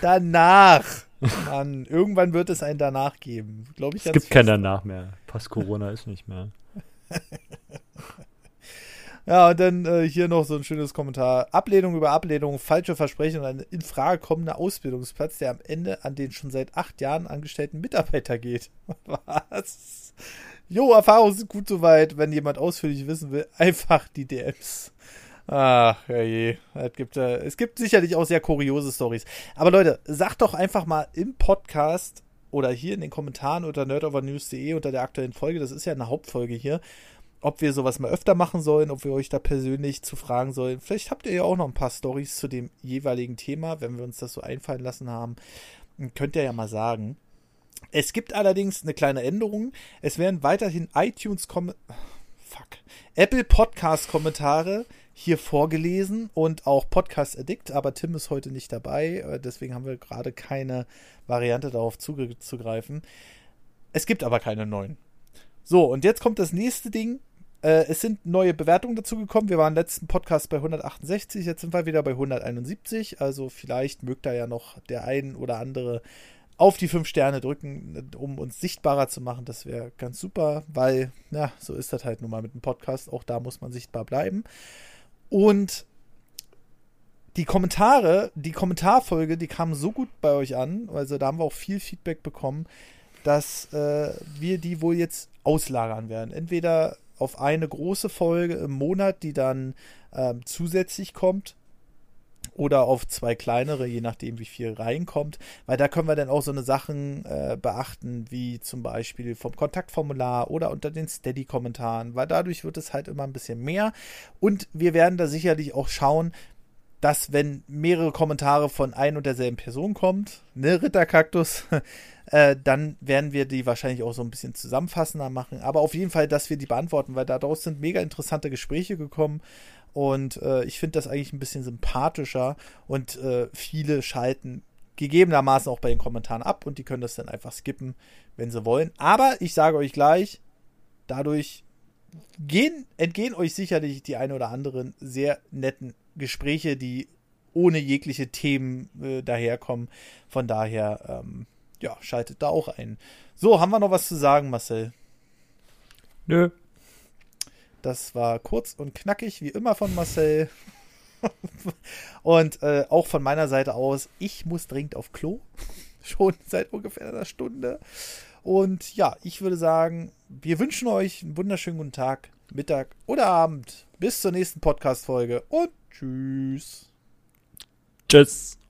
[SPEAKER 1] Danach. Mann, irgendwann wird es ein Danach geben. Glaube ich
[SPEAKER 2] Es gibt kein Danach mehr. Post-Corona ist nicht mehr.
[SPEAKER 1] ja, und dann äh, hier noch so ein schönes Kommentar. Ablehnung über Ablehnung, falsche Versprechen und ein in Frage kommender Ausbildungsplatz, der am Ende an den schon seit acht Jahren angestellten Mitarbeiter geht. Was? Jo, Erfahrungen sind gut soweit. Wenn jemand ausführlich wissen will, einfach die DMs. Ach, je. Es gibt, äh, es gibt sicherlich auch sehr kuriose Stories. Aber Leute, sagt doch einfach mal im Podcast, oder hier in den Kommentaren unter nerdovernews.de unter der aktuellen Folge, das ist ja eine Hauptfolge hier, ob wir sowas mal öfter machen sollen, ob wir euch da persönlich zu fragen sollen. Vielleicht habt ihr ja auch noch ein paar Stories zu dem jeweiligen Thema, wenn wir uns das so einfallen lassen haben. Könnt ihr ja mal sagen. Es gibt allerdings eine kleine Änderung. Es werden weiterhin iTunes Fuck. Apple Podcast Kommentare hier vorgelesen und auch Podcast Addict, aber Tim ist heute nicht dabei, äh, deswegen haben wir gerade keine Variante darauf zuzugreifen. Es gibt aber keine neuen. So, und jetzt kommt das nächste Ding. Äh, es sind neue Bewertungen dazu gekommen. Wir waren letzten Podcast bei 168, jetzt sind wir wieder bei 171. Also vielleicht mögt da ja noch der ein oder andere auf die fünf Sterne drücken, um uns sichtbarer zu machen. Das wäre ganz super, weil, ja, so ist das halt nun mal mit dem Podcast. Auch da muss man sichtbar bleiben. Und die Kommentare, die Kommentarfolge, die kamen so gut bei euch an, also da haben wir auch viel Feedback bekommen, dass äh, wir die wohl jetzt auslagern werden. Entweder auf eine große Folge im Monat, die dann ähm, zusätzlich kommt, oder auf zwei kleinere, je nachdem, wie viel reinkommt. Weil da können wir dann auch so eine Sachen äh, beachten, wie zum Beispiel vom Kontaktformular oder unter den Steady-Kommentaren, weil dadurch wird es halt immer ein bisschen mehr. Und wir werden da sicherlich auch schauen, dass wenn mehrere Kommentare von ein und derselben Person kommt, ne, Ritterkaktus, äh, dann werden wir die wahrscheinlich auch so ein bisschen zusammenfassender machen. Aber auf jeden Fall, dass wir die beantworten, weil daraus sind mega interessante Gespräche gekommen und äh, ich finde das eigentlich ein bisschen sympathischer und äh, viele schalten gegebenermaßen auch bei den Kommentaren ab und die können das dann einfach skippen, wenn sie wollen. Aber ich sage euch gleich, dadurch gehen, entgehen euch sicherlich die ein oder anderen sehr netten Gespräche, die ohne jegliche Themen äh, daherkommen. Von daher, ähm, ja, schaltet da auch ein. So, haben wir noch was zu sagen, Marcel?
[SPEAKER 2] Nö.
[SPEAKER 1] Das war kurz und knackig, wie immer von Marcel. und äh, auch von meiner Seite aus, ich muss dringend auf Klo. Schon seit ungefähr einer Stunde. Und ja, ich würde sagen, wir wünschen euch einen wunderschönen guten Tag, Mittag oder Abend. Bis zur nächsten Podcast-Folge und tschüss.
[SPEAKER 2] Tschüss.